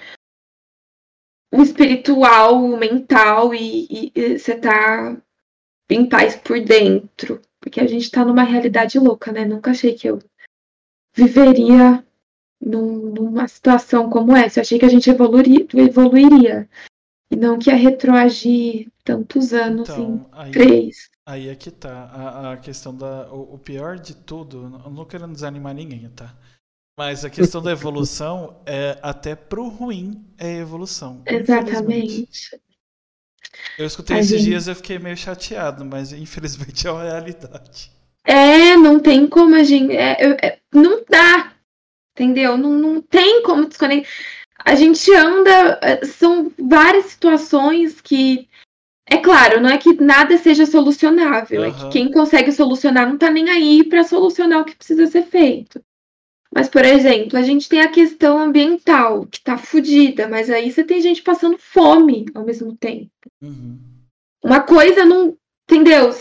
o espiritual, o mental e, você tá em paz por dentro, porque a gente tá numa realidade louca, né, nunca achei que eu viveria num, numa situação como essa. Eu achei que a gente evoluiria, evoluiria e não que ia retroagir tantos anos então, em aí, três. Aí é que tá. A, a questão da. O, o, pior de tudo, eu não quero desanimar ninguém, tá? Mas a questão da evolução é até pro ruim é evolução. Exatamente. Eu escutei a esses gente... dias e eu fiquei meio chateado, mas infelizmente é uma realidade. É, não tem como a gente. É, é, não dá. Entendeu? Não, não tem como desconectar. A gente anda. Eh, são várias situações que. É claro, não é que nada seja solucionável. Uhum. É que quem consegue solucionar não tá nem aí para solucionar o que precisa ser feito. Mas, por exemplo, a gente tem a questão ambiental, que tá fodida, mas aí você tem gente passando fome ao mesmo tempo. Uhum. Uma coisa não. Entendeu?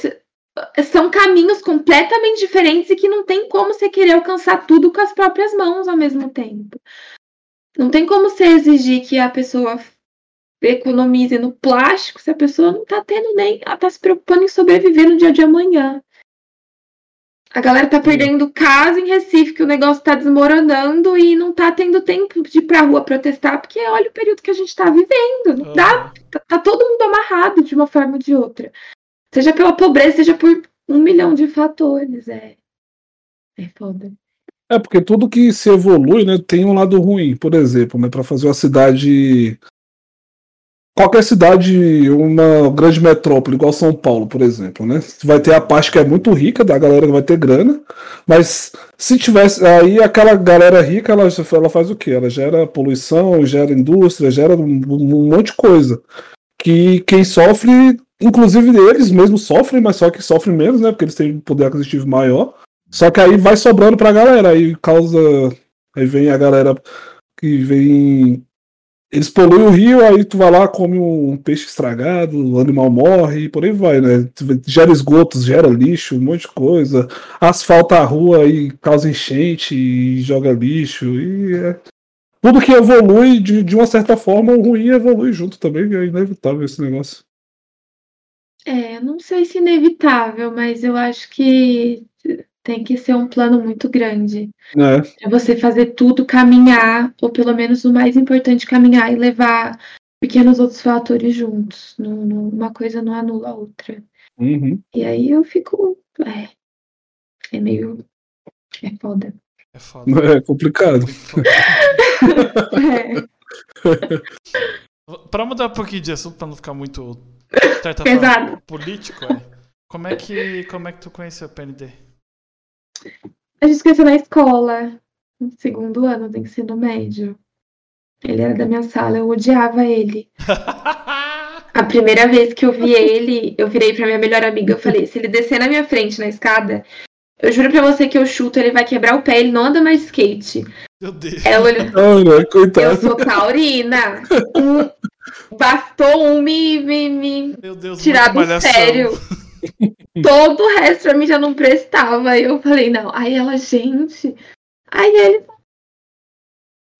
São caminhos completamente diferentes e que não tem como você querer alcançar tudo com as próprias mãos ao mesmo tempo. Não tem como você exigir que a pessoa economize no plástico se a pessoa não tá tendo nem. Ela tá se preocupando em sobreviver no dia de amanhã. A galera tá perdendo casa em Recife, que o negócio tá desmoronando e não tá tendo tempo de ir pra rua protestar, porque olha o período que a gente tá vivendo. Não dá. Tá, tá todo mundo amarrado de uma forma ou de outra. Seja pela pobreza, seja por um milhão de fatores. É, é foda. É, porque tudo que se evolui, né, tem um lado ruim. Por exemplo, né, para fazer uma cidade. Qualquer cidade, uma grande metrópole, igual São Paulo, por exemplo, né? Vai ter a parte que é muito rica, da galera que vai ter grana, mas se tivesse. Aí aquela galera rica, ela, ela faz o quê? Ela gera poluição, gera indústria, gera um, um monte de coisa. Que quem sofre Inclusive eles mesmos sofrem, mas só que sofrem menos, né? Porque eles têm poder aquisitivo maior. Só que aí vai sobrando pra galera, aí causa. Aí vem a galera que vem eles poluem o rio, aí tu vai lá, come um peixe estragado, o animal morre e por aí vai, né? Gera esgotos, gera lixo, um monte de coisa. Asfalta a rua e causa enchente e joga lixo. E é... Tudo que evolui, de, de uma certa forma, o ruim evolui junto também, é inevitável esse negócio. É, não sei se inevitável, mas eu acho que tem que ser um plano muito grande. É. Pra você fazer tudo caminhar, ou pelo menos o mais importante, caminhar e levar pequenos outros fatores juntos. Não, não- uma coisa não anula a outra. Uhum. E aí eu fico. É, é meio. É foda. É foda. É complicado. É, Pra mudar um pouquinho de assunto, pra não ficar muito certa Pesado. forma, político, é. Como é que como é que tu conheceu o PND? a gente conheceu na escola, no segundo ano do ensino médio. Ele era da minha sala, eu odiava ele. A primeira vez que eu vi ele, eu virei pra minha melhor amiga, eu falei, se ele descer na minha frente na escada, eu juro pra você que eu chuto, ele vai quebrar o pé, ele não anda mais de skate. Meu Deus. Ela olhou, né? eu sou taurina. Bastou um me, me, me Meu Deus, tirar do sério. Todo o resto pra mim já não prestava. Aí eu falei, não. Aí ela, gente. Aí ele.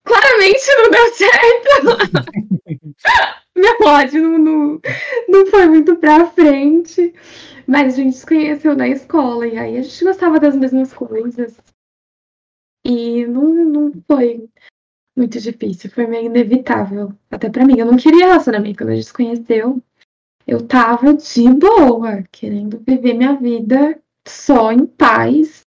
Claramente não deu certo. Meu ódio não, não, não foi muito pra frente. Mas a gente se conheceu na escola. E aí a gente gostava das mesmas coisas. E não, não foi muito difícil. Foi meio inevitável. Até pra mim. Eu não queria relacionamento quando a gente se conheceu eu tava de boa, querendo viver minha vida só em paz.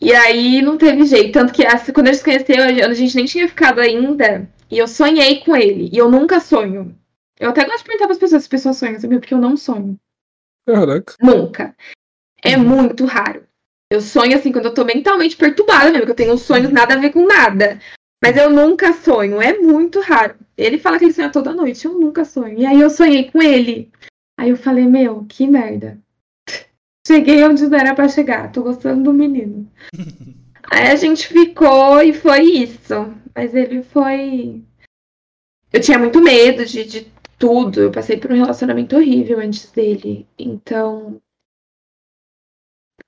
E aí não teve jeito. Tanto que essa- quando a gente se conheceu, a gente nem tinha ficado ainda. E eu sonhei com ele. E eu nunca sonho. Eu até gosto de perguntar para as pessoas se as pessoas sonham, sabia? Porque eu não sonho. Caraca. Nunca. É muito raro. Eu sonho assim quando eu tô mentalmente perturbada mesmo, que eu tenho sonhos nada a ver com nada. Mas eu nunca sonho, é muito raro. Ele fala que ele sonha toda noite, eu nunca sonho. E aí eu sonhei com ele. Aí eu falei, meu, que merda. Cheguei onde não era pra chegar, tô gostando do menino. Aí a gente ficou e foi isso. Mas ele foi. Eu tinha muito medo de, de tudo. Eu passei por um relacionamento horrível antes dele. Então.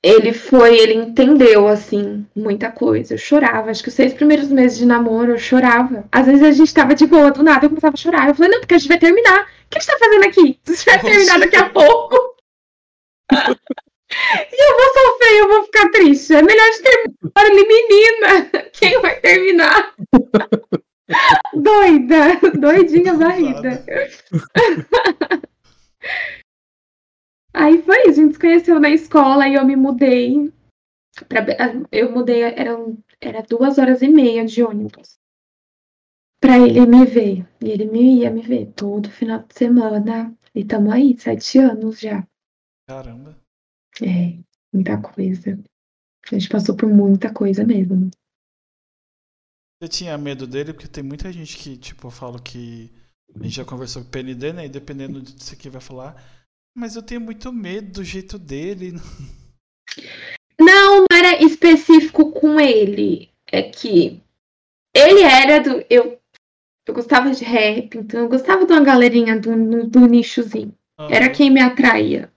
Ele foi, ele entendeu, assim, muita coisa. Eu chorava. Acho que os seis primeiros meses de namoro eu chorava. Às vezes a gente tava de boa, do nada eu começava a chorar. Eu falei, não, porque a gente vai terminar. O que a gente tá fazendo aqui? A gente vai terminar daqui a pouco. e eu vou sofrer, eu vou ficar triste. É melhor de terminar menina. Quem vai terminar? Doida, doidinha varrida. Aí foi isso, a gente se conheceu na escola e eu me mudei. Pra, eu mudei, eram, era duas horas e meia de ônibus. Pra ele me ver. E ele me ia me ver todo final de semana. E tamo aí, sete anos já. Caramba. É, muita coisa. A gente passou por muita coisa mesmo. Você tinha medo dele? Porque tem muita gente que, tipo, eu falo que a gente já conversou com o PND, né? E dependendo do que você vai falar. Mas eu tenho muito medo do jeito dele. Não, não era específico com ele. É que ele era do. Eu, eu gostava de rap, então eu gostava de uma galerinha do, no- do nichozinho. Era quem me atraía.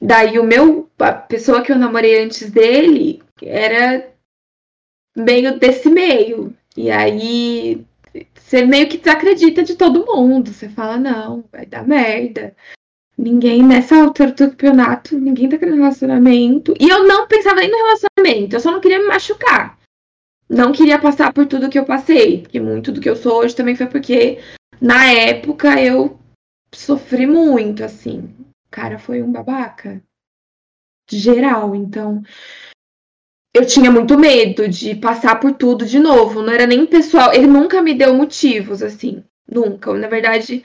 Daí o meu. A pessoa que eu namorei antes dele era meio desse meio. E aí você meio que desacredita de todo mundo. Você fala, não, vai dar merda. Ninguém nessa altura do campeonato, ninguém tá querendo relacionamento. E eu não pensava nem no relacionamento, eu só não queria me machucar. Não queria passar por tudo que eu passei. Porque muito do que eu sou hoje também foi porque, na época, eu sofri muito, assim. O cara foi um babaca. Geral, então. Eu tinha muito medo de passar por tudo de novo. Não era nem pessoal. Ele nunca me deu motivos, assim. Nunca. Na verdade,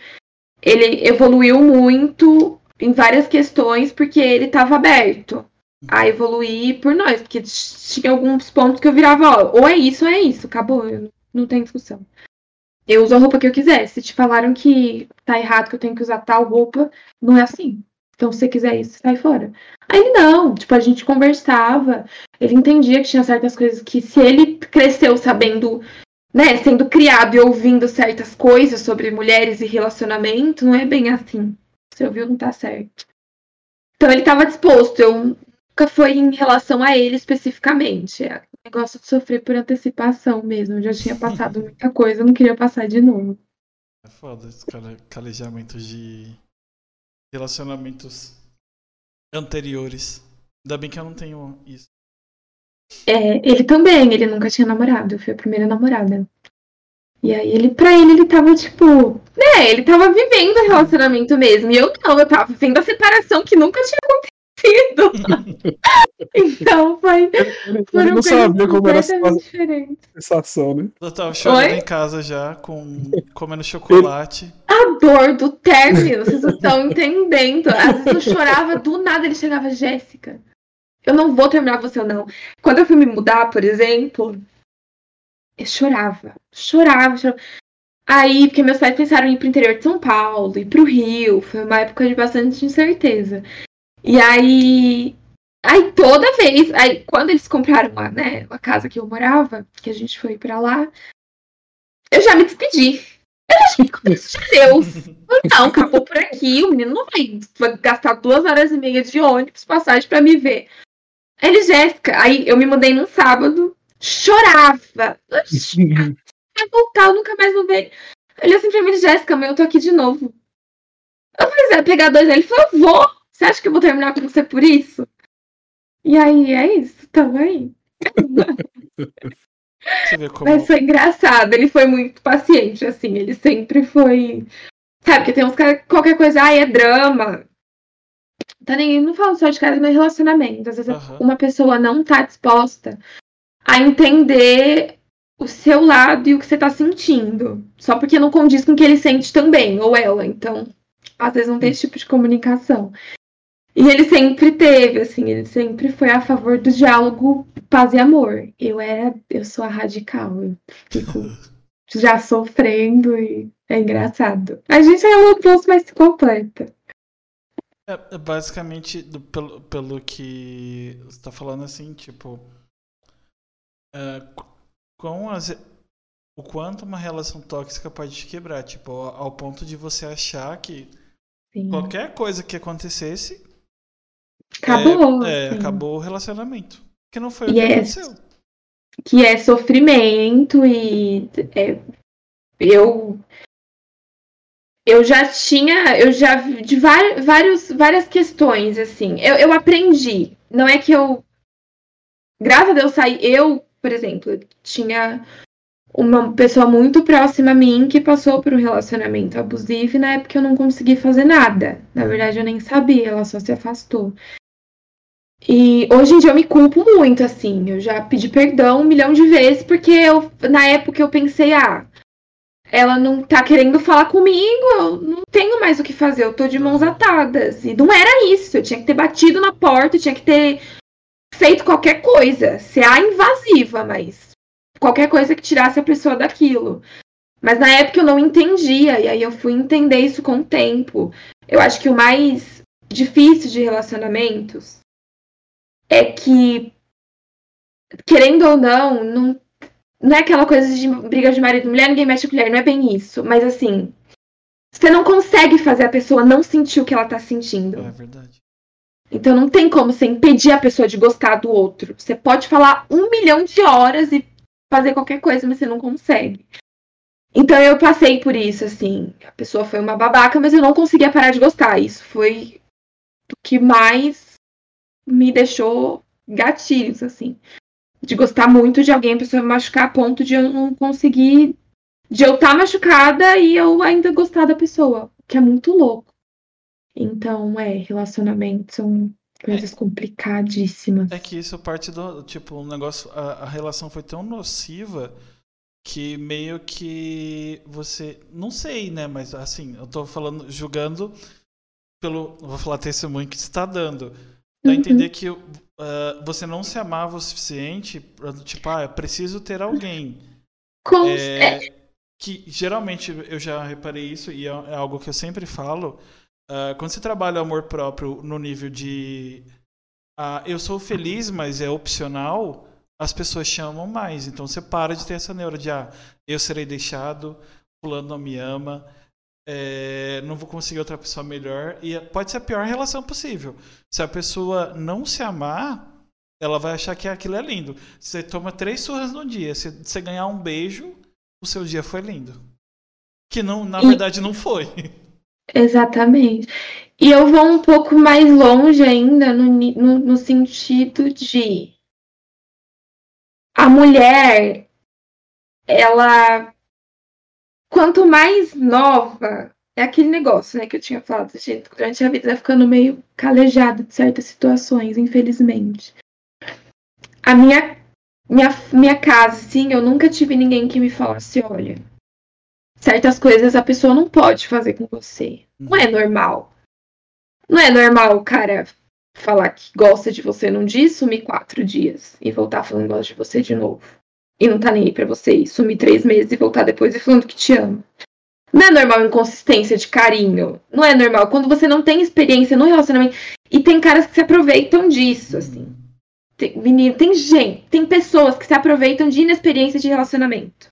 ele evoluiu muito em várias questões porque ele estava aberto a evoluir por nós. Porque tinha alguns pontos que eu virava, ó, ou é isso ou é isso. Acabou. eu não- tem discussão. Eu uso a roupa que eu quiser. Se te falaram que tá errado, que eu tenho que usar tal roupa, não é assim. Então, se você quiser isso, sai fora. Aí ele não, tipo, a gente conversava, ele entendia que tinha certas coisas que se ele cresceu sabendo né, sendo criado e ouvindo certas coisas sobre mulheres e relacionamento, não é bem assim. Você ouviu, não tá certo. Então ele estava disposto. Eu nunca foi em relação a ele especificamente. É um negócio de sofrer por antecipação mesmo. Eu já tinha passado muita coisa, eu não queria passar de novo. É foda esse calejamento de relacionamentos anteriores. Ainda bem que eu não tenho isso. É, ele também, ele nunca tinha namorado, eu fui a primeira namorada. E aí ele, pra ele, ele tava tipo, né, ele tava vivendo o relacionamento mesmo. E eu não, eu tava vivendo a separação que nunca tinha acontecido. então foi. Ele não sabia como era a sensação, né? Eu tava chorando Oi? em casa já, com comendo chocolate. A dor do término, vocês não estão entendendo. Às vezes eu chorava do nada, ele chegava, Jéssica eu não vou terminar com você ou não. Quando eu fui me mudar, por exemplo, eu chorava, chorava, chorava. Aí, porque meus pais pensaram em ir pro interior de São Paulo, ir pro Rio, foi uma época de bastante incerteza. E aí, aí toda vez, aí quando eles compraram a, né, casa que eu morava, que a gente foi para lá, eu já me despedi. Eu achei que Deus. Não, acabou por aqui, o menino não vai, vai gastar duas horas e meia de ônibus passagem para me ver. Ele, Jéssica, aí eu me mudei num sábado, chorava. Vai voltar, eu nunca mais vou ver. Ele assim pra mim, Jéssica, mas eu tô aqui de novo. Eu falei, pegar dois? Ele falou, eu vou. Você acha que eu vou terminar com você por isso? E aí, é isso, tamo aí. Como... Mas foi engraçado, ele foi muito paciente, assim, ele sempre foi. Sabe, que tem uns caras, qualquer coisa, ai, é drama. Tá nem, não falo só de cara no relacionamento. Às vezes uhum. uma pessoa não tá disposta a entender o seu lado e o que você tá sentindo. Só porque não condiz com o que ele sente também, ou ela. Então, às vezes não tem esse tipo de comunicação. E ele sempre teve, assim, ele sempre foi a favor do diálogo paz e amor. Eu era, eu sou a radical. Eu fico já sofrendo e é engraçado. A gente é o oposto, mas se completa. É, é, basicamente, do, pelo, pelo que você tá falando assim, tipo. É, com as, o quanto uma relação tóxica pode te quebrar, tipo, ao, ao ponto de você achar que sim. qualquer coisa que acontecesse. Acabou. É, é acabou o relacionamento. Que não foi e o que é, aconteceu. Que é sofrimento e. É, eu eu já tinha, eu já de vários, várias questões, assim. Eu, eu aprendi. Não é que eu. Graças a Deus saí. Eu, por exemplo, tinha uma pessoa muito próxima a mim que passou por um relacionamento abusivo e na época eu não consegui fazer nada. Na verdade, eu nem sabia, ela só se afastou. E hoje em dia eu me culpo muito, assim. Eu já pedi perdão um milhão de vezes, porque eu, na época eu pensei, ah, ela não tá querendo falar comigo, eu não tenho mais o que fazer, eu tô de mãos atadas. E não era isso, eu tinha que ter batido na porta, eu tinha que ter feito qualquer coisa, ser a invasiva, mas qualquer coisa que tirasse a pessoa daquilo. Mas na época eu não entendia, e aí eu fui entender isso com o tempo. Eu acho que o mais difícil de relacionamentos é que, querendo ou não, não não é aquela coisa de briga de marido e mulher, ninguém mexe com mulher, não é bem isso. Mas assim, você não consegue fazer a pessoa não sentir o que ela tá sentindo. É verdade. Então não tem como você impedir a pessoa de gostar do outro. Você pode falar um milhão de horas e fazer qualquer coisa, mas você não consegue. Então eu passei por isso, assim. A pessoa foi uma babaca, mas eu não conseguia parar de gostar. Isso foi o que mais me deixou gatilhos, assim de gostar muito de alguém, a pessoa me machucar a ponto de eu não conseguir. De eu estar tá machucada e eu ainda gostar da pessoa, que é muito louco. Então, é, relacionamentos são coisas é, complicadíssimas. É que isso parte do. Tipo, um negócio. A, a relação foi tão nociva que meio que você. Não sei, né? Mas assim, eu tô falando, julgando pelo. Vou falar testemunho que está dando. Dá a entender uhum. que uh, você não se amava o suficiente para, tipo, ah, preciso ter alguém. Com... É, é, que geralmente eu já reparei isso e é, é algo que eu sempre falo. Uh, quando você trabalha o amor próprio no nível de uh, eu sou feliz, mas é opcional, as pessoas chamam mais. Então você para de ter essa neura de ah, eu serei deixado, fulano não me ama, é, não vou conseguir outra pessoa melhor. E pode ser a pior relação possível. Se a pessoa não se amar, ela vai achar que aquilo é lindo. Você toma três surras no dia, se você ganhar um beijo, o seu dia foi lindo. Que não, na e... verdade não foi. Exatamente. E eu vou um pouco mais longe ainda no, no, no sentido de a mulher, ela, quanto mais nova, é aquele negócio, né, que eu tinha falado, gente, durante a vida vai ficando meio calejada de certas situações, infelizmente. A minha, minha, minha casa, sim, eu nunca tive ninguém que me falasse, olha, certas coisas a pessoa não pode fazer com você. Não é normal. Não é normal o cara falar que gosta de você num dia e sumir quatro dias e voltar falando que gosta de você de novo. E não tá nem aí pra você e sumir três meses e voltar depois e falando que te ama. Não é normal inconsistência de carinho. Não é normal. Quando você não tem experiência no relacionamento. E tem caras que se aproveitam disso, assim. Tem, menino, tem gente, tem pessoas que se aproveitam de inexperiência de relacionamento.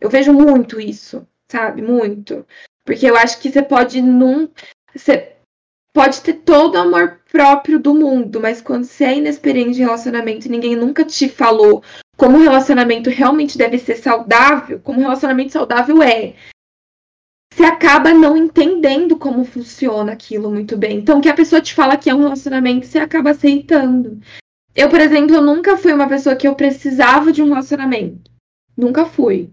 Eu vejo muito isso, sabe? Muito. Porque eu acho que você pode num. Você pode ter todo o amor próprio do mundo, mas quando você é inexperiente em relacionamento e ninguém nunca te falou como o relacionamento realmente deve ser saudável, como o relacionamento saudável é, você acaba não entendendo como funciona aquilo muito bem. Então, que a pessoa te fala que é um relacionamento, você acaba aceitando. Eu, por exemplo, eu nunca fui uma pessoa que eu precisava de um relacionamento. Nunca fui.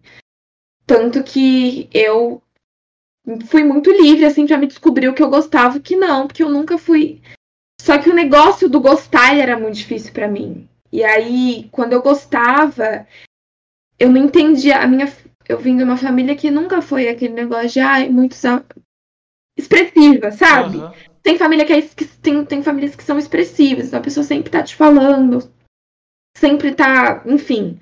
Tanto que eu fui muito livre, assim, pra me descobrir o que eu gostava e o que não, porque eu nunca fui. Só que o negócio do gostar era muito difícil para mim. E aí, quando eu gostava, eu não entendia. A minha, eu vim de uma família que nunca foi aquele negócio de ai, muito expressiva, sabe? Uhum. Tem família que, é, que tem, tem famílias que são expressivas, então a pessoa sempre tá te falando, sempre tá, enfim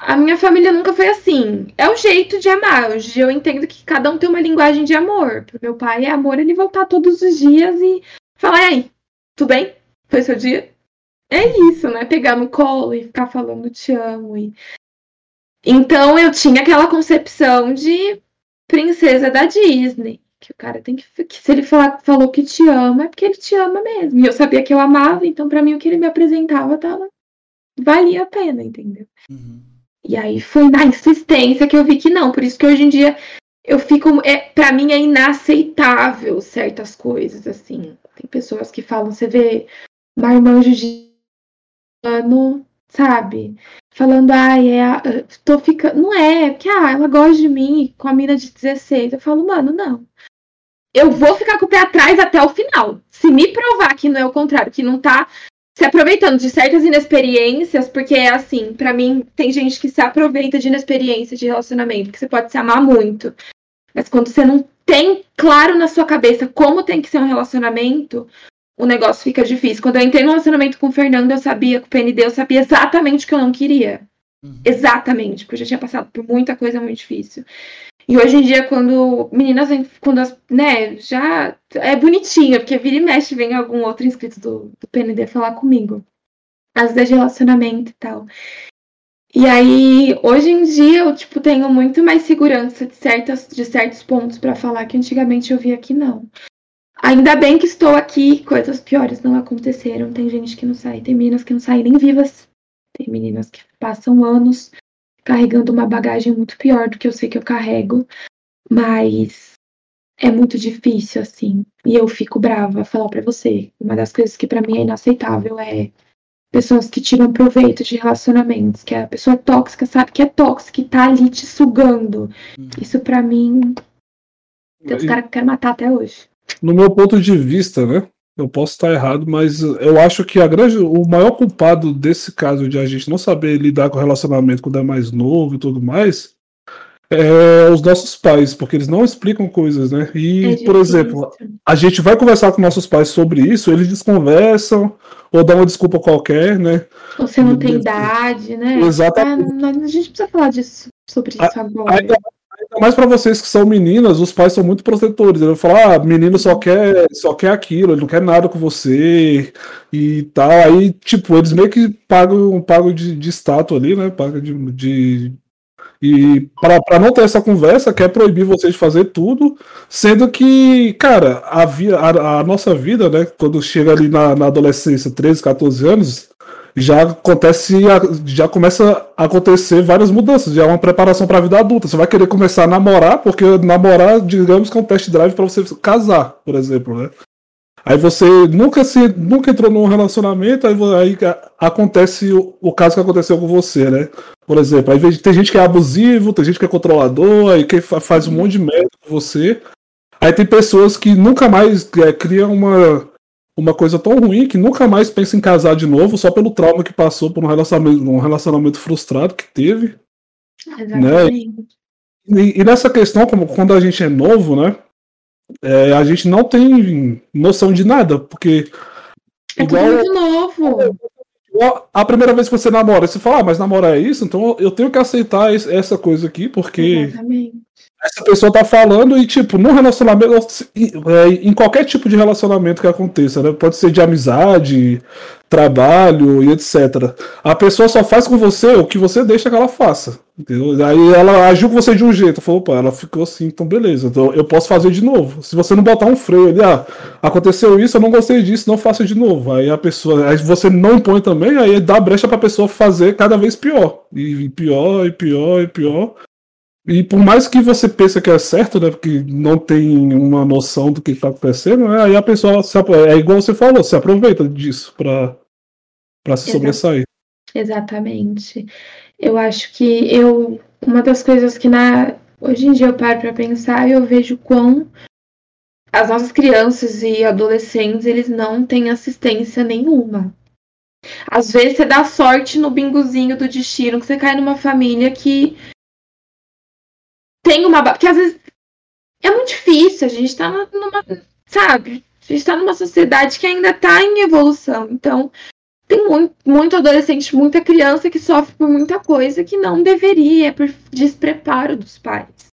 a minha família nunca foi assim. É o jeito de amar. Hoje eu entendo que cada um tem uma linguagem de amor. Pro meu pai é amor ele voltar todos os dias e falar, e aí, tudo bem? Foi seu dia? É isso, né? Pegar no colo e ficar falando te amo. E... Então eu tinha aquela concepção de princesa da Disney. Que o cara tem que. que se ele falar, falou que te ama, é porque ele te ama mesmo. E eu sabia que eu amava, então para mim o que ele me apresentava tava. Valia a pena, entendeu? Uhum. E aí foi na insistência que eu vi que não. Por isso que hoje em dia eu fico. É, para mim é inaceitável certas coisas, assim. Tem pessoas que falam, você vê marmanjo de ano, sabe? Falando, ai, é, tô ficando. Não é, porque ah, ela gosta de mim com a mina de 16. Eu falo, mano, não. Eu vou ficar com o pé atrás até o final. Se me provar que não é o contrário, que não tá se aproveitando de certas inexperiências, porque é assim, para mim, tem gente que se aproveita de inexperiência de relacionamento, que você pode se amar muito. Mas quando você não tem claro na sua cabeça como tem que ser um relacionamento, o negócio fica difícil. Quando eu entrei no relacionamento com o Fernando, eu sabia, com o PND, eu sabia exatamente o que eu não queria. Uhum. Exatamente, porque eu já tinha passado por muita coisa muito difícil. E hoje em dia, quando meninas vêm, quando as, né, já é bonitinho, porque vira e mexe, vem algum outro inscrito do, do PND falar comigo. Às vezes de relacionamento e tal. E aí, hoje em dia, eu, tipo, tenho muito mais segurança de, certas, de certos pontos para falar que antigamente eu via que não. Ainda bem que estou aqui, coisas piores não aconteceram. Tem gente que não sai, tem meninas que não saem nem vivas. Tem meninas que passam anos carregando uma bagagem muito pior do que eu sei que eu carrego, mas é muito difícil, assim. E eu fico brava falar para você. Uma das coisas que para mim é inaceitável é pessoas que tiram proveito de relacionamentos, que a pessoa tóxica sabe que é tóxica e tá ali te sugando. Hum. Isso para mim. Tem os caras que querem matar até hoje. No meu ponto de vista, né? Eu posso estar errado, mas eu acho que a grande, o maior culpado desse caso de a gente não saber lidar com o relacionamento quando é mais novo e tudo mais é os nossos pais, porque eles não explicam coisas, né? E, é por exemplo, a gente vai conversar com nossos pais sobre isso, eles desconversam ou dão uma desculpa qualquer, né? Você não tem idade, né? Exatamente. Ah, a gente precisa falar disso, sobre isso agora. Ainda, mais para vocês que são meninas, os pais são muito protetores. Ele fala, ah, menino só quer, só quer aquilo, ele não quer nada com você e tal. Aí, tipo, eles meio que pagam, pagam de, de status ali, né? Pagam de, de e para não ter essa conversa, quer proibir vocês de fazer tudo, sendo que, cara, a, via, a, a nossa vida, né, quando chega ali na, na, adolescência, 13, 14 anos, já acontece, já começa a acontecer várias mudanças, já é uma preparação para a vida adulta. Você vai querer começar a namorar, porque namorar, digamos que é um test drive para você casar, por exemplo, né? Aí você nunca se nunca entrou num relacionamento, aí, aí acontece o, o, caso que aconteceu com você, né? Por exemplo, aí tem gente que é abusivo, tem gente que é controlador, aí que faz um monte de merda com você. Aí tem pessoas que nunca mais é, criam uma, uma coisa tão ruim que nunca mais pensa em casar de novo, só pelo trauma que passou por um relacionamento, um relacionamento frustrado que teve. Exatamente. Né? E, e nessa questão, como quando a gente é novo, né? é, a gente não tem noção de nada, porque. É igual, muito novo. A primeira vez que você namora, você fala, ah, mas namorar é isso, então eu tenho que aceitar essa coisa aqui, porque Exatamente. Essa pessoa tá falando e, tipo, no relacionamento, é, em qualquer tipo de relacionamento que aconteça, né? Pode ser de amizade, trabalho e etc. A pessoa só faz com você o que você deixa que ela faça. Entendeu? Aí ela agiu com você de um jeito, falou, opa, ela ficou assim, então beleza, então eu posso fazer de novo. Se você não botar um freio ali, ah, aconteceu isso, eu não gostei disso, não faça de novo. Aí a pessoa, aí você não impõe também, aí dá brecha pra pessoa fazer cada vez pior. E pior, e pior, e pior. E por mais que você pense que é certo, né, porque não tem uma noção do que está acontecendo, né, aí a pessoa, se, é igual você falou, se aproveita disso para para se sobressair. Exatamente. Eu acho que eu uma das coisas que na hoje em dia eu paro para pensar e eu vejo quão as nossas crianças e adolescentes eles não têm assistência nenhuma. Às vezes você dá sorte no bingozinho do destino que você cai numa família que tem uma porque às vezes é muito difícil, a gente tá numa, sabe? A gente tá numa sociedade que ainda tá em evolução. Então, tem muito, muito adolescente, muita criança que sofre por muita coisa que não deveria, por despreparo dos pais.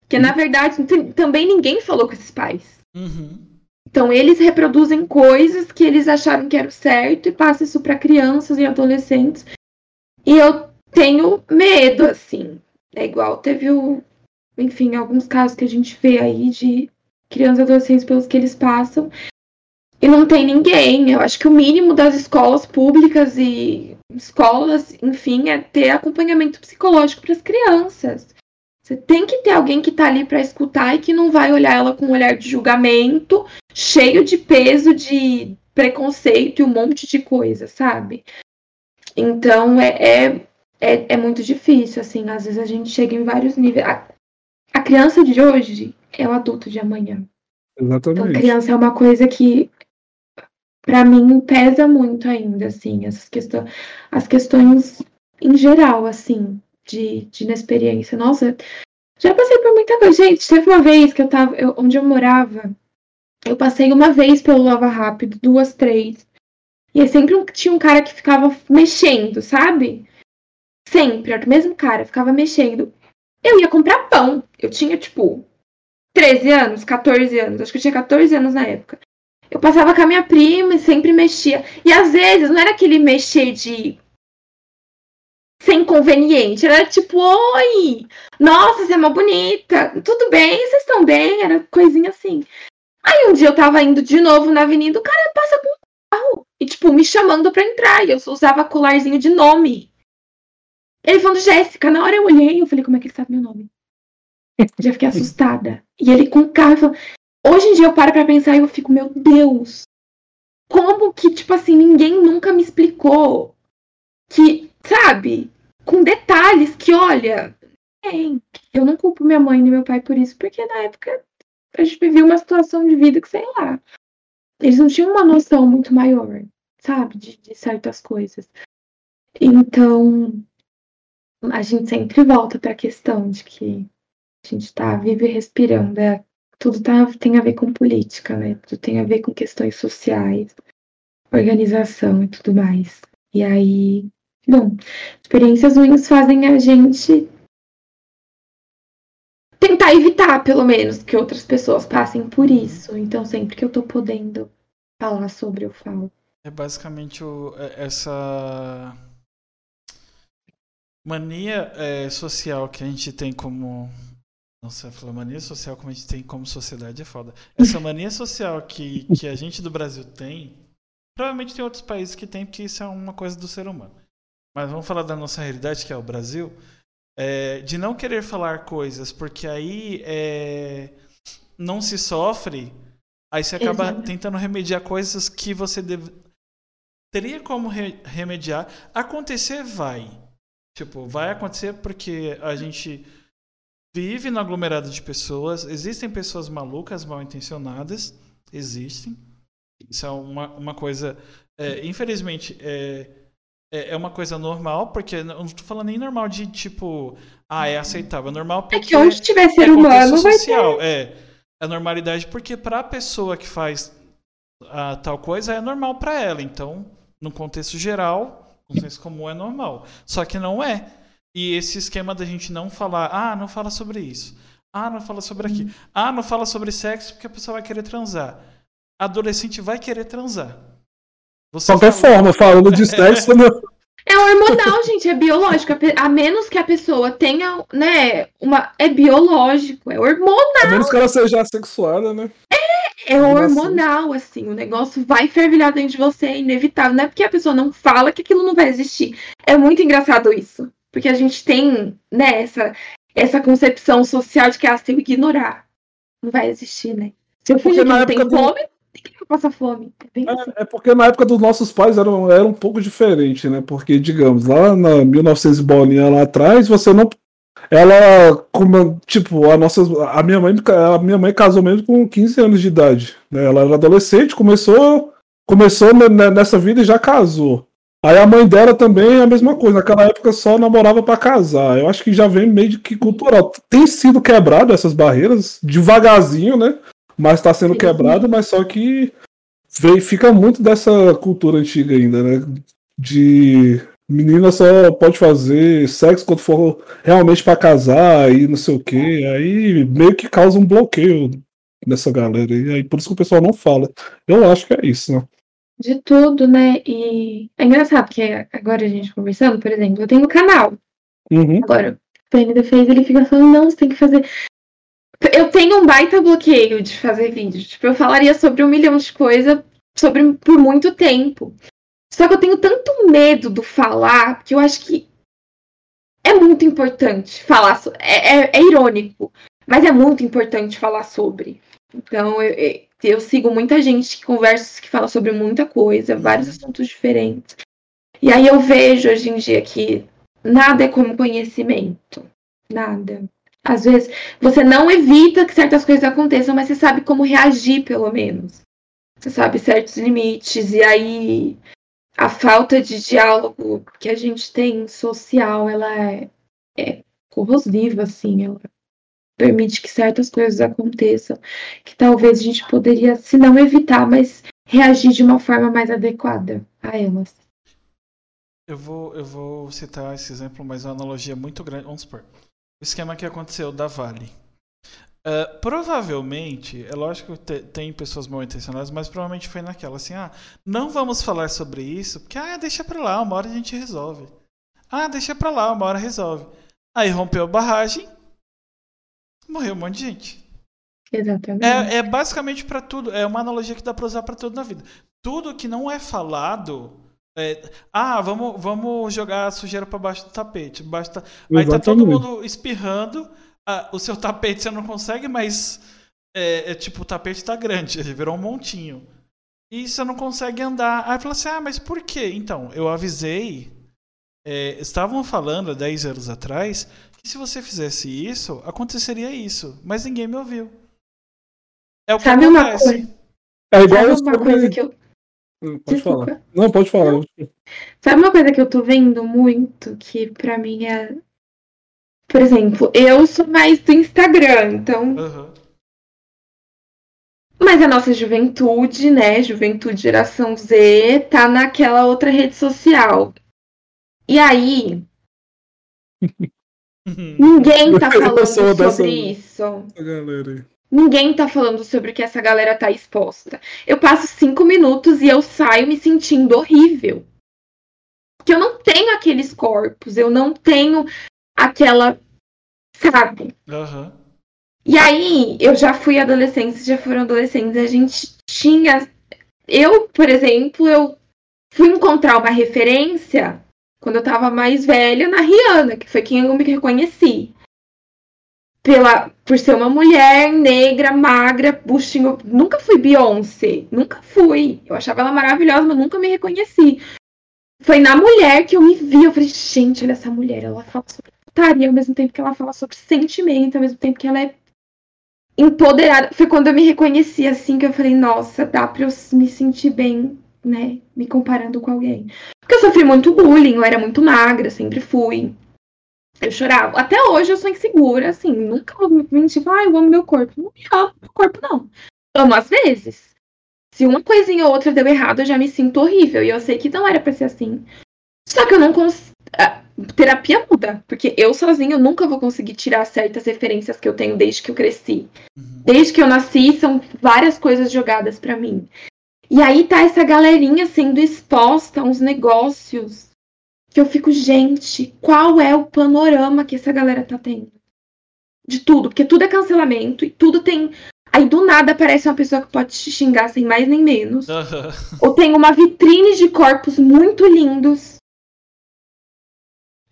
Porque, uhum. na verdade, também ninguém falou com esses pais. Uhum. Então, eles reproduzem coisas que eles acharam que era certo e passam isso para crianças e adolescentes. E eu tenho medo, assim. É igual teve o. Enfim, alguns casos que a gente vê aí de crianças e adolescentes pelos que eles passam e não tem ninguém. Eu acho que o mínimo das escolas públicas e escolas, enfim, é ter acompanhamento psicológico para as crianças. Você tem que ter alguém que está ali para escutar e que não vai olhar ela com um olhar de julgamento, cheio de peso, de preconceito e um monte de coisa, sabe? Então é, é, é, é muito difícil, assim. Às vezes a gente chega em vários níveis. A, criança de hoje é o adulto de amanhã. Exatamente. Então, criança é uma coisa que para mim pesa muito ainda, assim, essas questões, as questões em geral, assim, de, de inexperiência. Nossa, já passei por muita coisa. Gente, teve uma vez que eu tava, eu, onde eu morava, eu passei uma vez pelo Lava Rápido, duas, três. E aí sempre tinha um cara que ficava mexendo, sabe? Sempre, o mesmo cara, ficava mexendo. Eu ia comprar pão. Eu tinha, tipo, 13 anos, 14 anos. Acho que eu tinha 14 anos na época. Eu passava com a minha prima e sempre mexia. E às vezes não era aquele mexer de sem inconveniente. Era tipo, oi! Nossa, você é uma bonita. Tudo bem? Vocês estão bem? Era coisinha assim. Aí um dia eu tava indo de novo na avenida, o cara passa com o carro e, tipo, me chamando pra entrar. E eu usava colarzinho de nome. Ele falando, Jéssica, na hora eu olhei, eu falei, como é que ele sabe meu nome? Já fiquei assustada. E ele com carro Hoje em dia eu paro pra pensar e eu fico, meu Deus, como que, tipo assim, ninguém nunca me explicou que, sabe, com detalhes que, olha, eu não culpo minha mãe nem meu pai por isso, porque na época a gente vivia uma situação de vida que, sei lá, eles não tinham uma noção muito maior, sabe, de, de certas coisas. Então, a gente sempre volta para a questão de que a gente está vivo e respirando, é tudo tá, tem a ver com política, né? Tudo tem a ver com questões sociais, organização e tudo mais. E aí, bom, experiências ruins fazem a gente tentar evitar, pelo menos, que outras pessoas passem por isso. Então, sempre que eu tô podendo falar sobre, eu falo. É basicamente o, é, essa mania é, social que a gente tem como. Nossa, falar mania social como a gente tem como sociedade é foda. Essa mania social que, que a gente do Brasil tem, provavelmente tem outros países que tem, porque isso é uma coisa do ser humano. Mas vamos falar da nossa realidade, que é o Brasil. É, de não querer falar coisas, porque aí é, não se sofre, aí você acaba Exato. tentando remediar coisas que você deve, teria como re remediar. Acontecer vai. Tipo, vai acontecer porque a gente vive no aglomerado de pessoas. Existem pessoas malucas, mal intencionadas. Existem. Isso é uma, uma coisa. É, infelizmente, é, é, é uma coisa normal, porque eu não estou falando nem normal de tipo. Ah, é aceitável. É normal porque. É que onde tiver ser é humano vai social. ter. É. É normalidade porque para a pessoa que faz a tal coisa é normal para ela. Então, no contexto geral, no contexto comum é normal. Só que não é. E esse esquema da gente não falar, ah, não fala sobre isso. Ah, não fala sobre aquilo. Uhum. Ah, não fala sobre sexo porque a pessoa vai querer transar. Adolescente vai querer transar. Você Qualquer falou... forma, falando de sexo, não. É hormonal, gente, é biológico. A menos que a pessoa tenha, né, uma. É biológico, é hormonal. A menos que ela seja assexuada, né? É, é hormonal, assim, o negócio vai fervilhar dentro de você, é inevitável. Não é porque a pessoa não fala que aquilo não vai existir. É muito engraçado isso. Porque a gente tem, né, essa, essa concepção social de que ah, se eu ignorar, não vai existir, né? Se eu que não tem do... fome, tem que passar fome. É, é, assim. é, porque na época dos nossos pais era, era um pouco diferente, né? Porque, digamos, lá na 1900 bolinha lá atrás, você não ela, como, tipo, a nossa, a minha mãe, a minha mãe casou mesmo com 15 anos de idade. Né? Ela era adolescente, começou, começou nessa vida e já casou. Aí a mãe dela também é a mesma coisa. Naquela época só namorava para casar. Eu acho que já vem meio que cultural. Tem sido quebrado essas barreiras devagarzinho, né? Mas está sendo quebrado, mas só que vem, fica muito dessa cultura antiga ainda, né? De menina só pode fazer sexo quando for realmente para casar e não sei o que. Aí meio que causa um bloqueio nessa galera. E aí por isso que o pessoal não fala. Eu acho que é isso, né? De tudo, né? E é engraçado que agora a gente conversando, por exemplo, eu tenho um canal. Uhum. Agora, o PND fez, ele fica falando, não, você tem que fazer. Eu tenho um baita bloqueio de fazer vídeo. Tipo, eu falaria sobre um milhão de coisas sobre por muito tempo. Só que eu tenho tanto medo do falar que eu acho que é muito importante falar. So é, é, é, irônico, mas é muito importante falar sobre. Então eu, eu, sigo muita gente que conversa, que fala sobre muita coisa, vários uhum. assuntos diferentes. E aí eu vejo hoje em dia que nada é como conhecimento. Nada. Às vezes você não evita que certas coisas aconteçam, mas você sabe como reagir, pelo menos. Você sabe certos limites. E aí a falta de diálogo que a gente tem social, ela é, é corrosiva, assim, ela permite que certas coisas aconteçam, que talvez a gente poderia, se não evitar, mas reagir de uma forma mais adequada a elas. Eu vou, eu vou citar esse exemplo, mas é uma analogia muito grande. Vamos supor. O esquema que aconteceu da Vale. Uh, provavelmente, é lógico que tem pessoas mal intencionadas, mas provavelmente foi naquela assim: ah, não vamos falar sobre isso, porque ah, deixa pra lá, uma hora a gente resolve. Ah, deixa pra lá, uma hora resolve. Aí rompeu a barragem, morreu um monte de gente. Exatamente. É, é basicamente para tudo, é uma analogia que dá pra usar para tudo na vida. Tudo que não é falado. É, ah, vamos, vamos jogar a sujeira para baixo do tapete. Baixo ta... Aí tá todo mundo espirrando ah, o seu tapete você não consegue, mas é, é, tipo, o tapete tá grande, ele virou um montinho. E você não consegue andar. Aí fala assim: ah, mas por quê? Então, eu avisei. É, estavam falando há 10 anos atrás que se você fizesse isso, aconteceria isso. Mas ninguém me ouviu. É o que Sabe acontece. Uma coisa? É igual Sabe uma coisa que eu. Hum, pode Desculpa. falar. Não, pode falar. Sabe uma coisa que eu tô vendo muito, que pra mim é por exemplo, eu sou mais do Instagram, então. Uhum. Mas a nossa juventude, né? Juventude geração Z, tá naquela outra rede social. E aí. Ninguém tá falando sobre dessa- isso. Ninguém tá falando sobre o que essa galera tá exposta. Eu passo cinco minutos e eu saio me sentindo horrível. Porque eu não tenho aqueles corpos, eu não tenho aquela. Sabe? Aham. E aí, eu já fui adolescente, já foram adolescentes, a gente tinha. Eu, por exemplo, eu fui encontrar uma referência quando eu tava mais velha na Rihanna, que foi quem eu me reconheci. Pela, por ser uma mulher negra, magra, buchinho. Nunca fui Beyoncé, nunca fui. Eu achava ela maravilhosa, mas nunca me reconheci. Foi na mulher que eu me vi. Eu falei, gente, olha essa mulher, ela fala sobre putaria ao mesmo tempo que ela fala sobre sentimento, ao mesmo tempo que ela é empoderada. Foi quando eu me reconheci assim que eu falei, nossa, dá pra eu me sentir bem, né? Me comparando com alguém. Porque eu sofri muito bullying, eu era muito magra, sempre fui. Eu chorava. Até hoje eu sou insegura, assim, nunca vou me mentir, ah, eu amo meu corpo. Não me amo meu corpo, não. Amo às vezes. Se uma coisinha ou outra deu errado, eu já me sinto horrível. E eu sei que não era pra ser assim. Só que eu não consigo. Terapia muda. Porque eu sozinha eu nunca vou conseguir tirar certas referências que eu tenho desde que eu cresci. Uhum. Desde que eu nasci, são várias coisas jogadas pra mim. E aí tá essa galerinha sendo exposta a uns negócios que eu fico, gente, qual é o panorama que essa galera tá tendo? De tudo, porque tudo é cancelamento e tudo tem. Aí do nada aparece uma pessoa que pode te xingar sem mais nem menos. Aham. Ou tem uma vitrine de corpos muito lindos.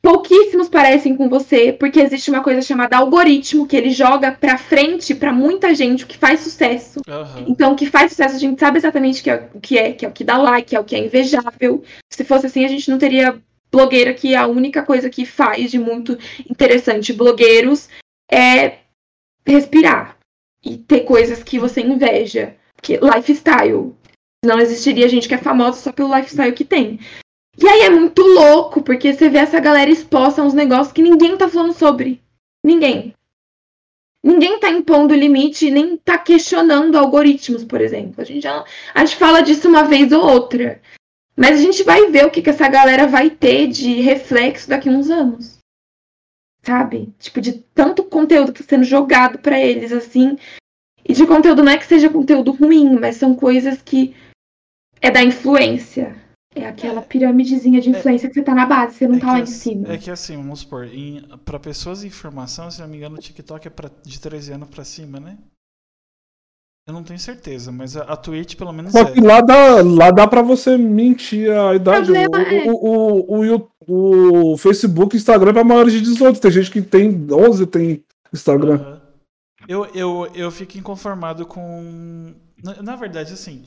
Pouquíssimos parecem com você, porque existe uma coisa chamada algoritmo que ele joga pra frente pra muita gente o que faz sucesso. Aham. Então, o que faz sucesso a gente sabe exatamente o que é, o que é, que é o que dá like, é o que é invejável. Se fosse assim, a gente não teria blogueira que a única coisa que faz de muito interessante blogueiros é respirar e ter coisas que você inveja, que lifestyle. Não existiria gente que é famosa só pelo lifestyle que tem. E aí é muito louco, porque você vê essa galera exposta a uns negócios que ninguém tá falando sobre. Ninguém. Ninguém tá impondo limite, nem tá questionando algoritmos, por exemplo. A gente, já, a gente fala disso uma vez ou outra. Mas a gente vai ver o que, que essa galera vai ter de reflexo daqui a uns anos. Sabe? Tipo, de tanto conteúdo que tá sendo jogado pra eles, assim. E de conteúdo não é que seja conteúdo ruim, mas são coisas que é da influência. É aquela pirâmidezinha de influência que você tá na base, você não É tá lá em assim- cima. É que assim, vamos supor, em, pra pessoas de informação, se não me engano, o TikTok é pra, de 13 anos pra cima, né? Eu não tenho certeza, mas a, a Twitch pelo menos Só é. que lá dá, lá dá pra você mentir a idade. O, problema é- o, o, o, o Facebook e Instagram é pra maiores de 18. Tem gente que tem 11 tem Instagram. Aham. Eu, eu, eu fico inconformado com. Na, na verdade, assim.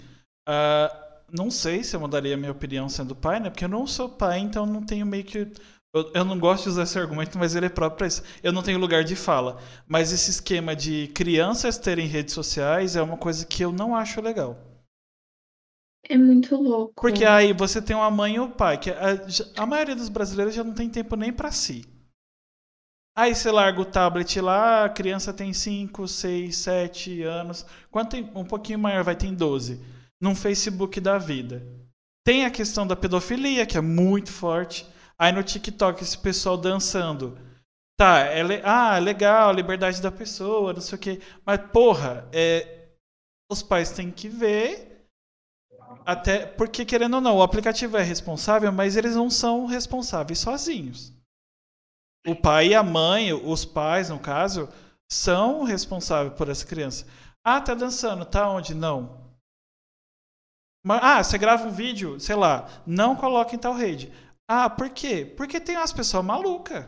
ah, não sei se eu mudaria a minha opinião sendo pai, né? Porque eu não sou pai, então não tenho meio que. Eu, eu não gosto de usar esse argumento, mas ele é próprio pra isso. Eu não tenho lugar de fala. Mas esse esquema de crianças terem redes sociais é uma coisa que eu não acho legal. É muito louco. Porque aí você tem uma mãe e um pai, que a, a maioria dos brasileiros já não tem tempo nem pra si. Aí você larga o tablet lá, a criança tem 5, 6, 7 anos. Quando tem um pouquinho maior, vai ter 12. Num Facebook da vida. Tem a questão da pedofilia, que é muito forte. Aí no TikTok, esse pessoal dançando. Tá, é le- ah, legal, liberdade da pessoa, não sei o quê. Mas, porra, é, os pais têm que ver até porque, querendo ou não, o aplicativo é responsável, mas eles não são responsáveis sozinhos. O pai e a mãe, os pais, no caso, são responsáveis por essa criança. Ah, tá dançando, tá onde? Não. Ah, você grava um vídeo, sei lá, não coloca em tal rede. Ah, por quê? Porque tem umas pessoas malucas.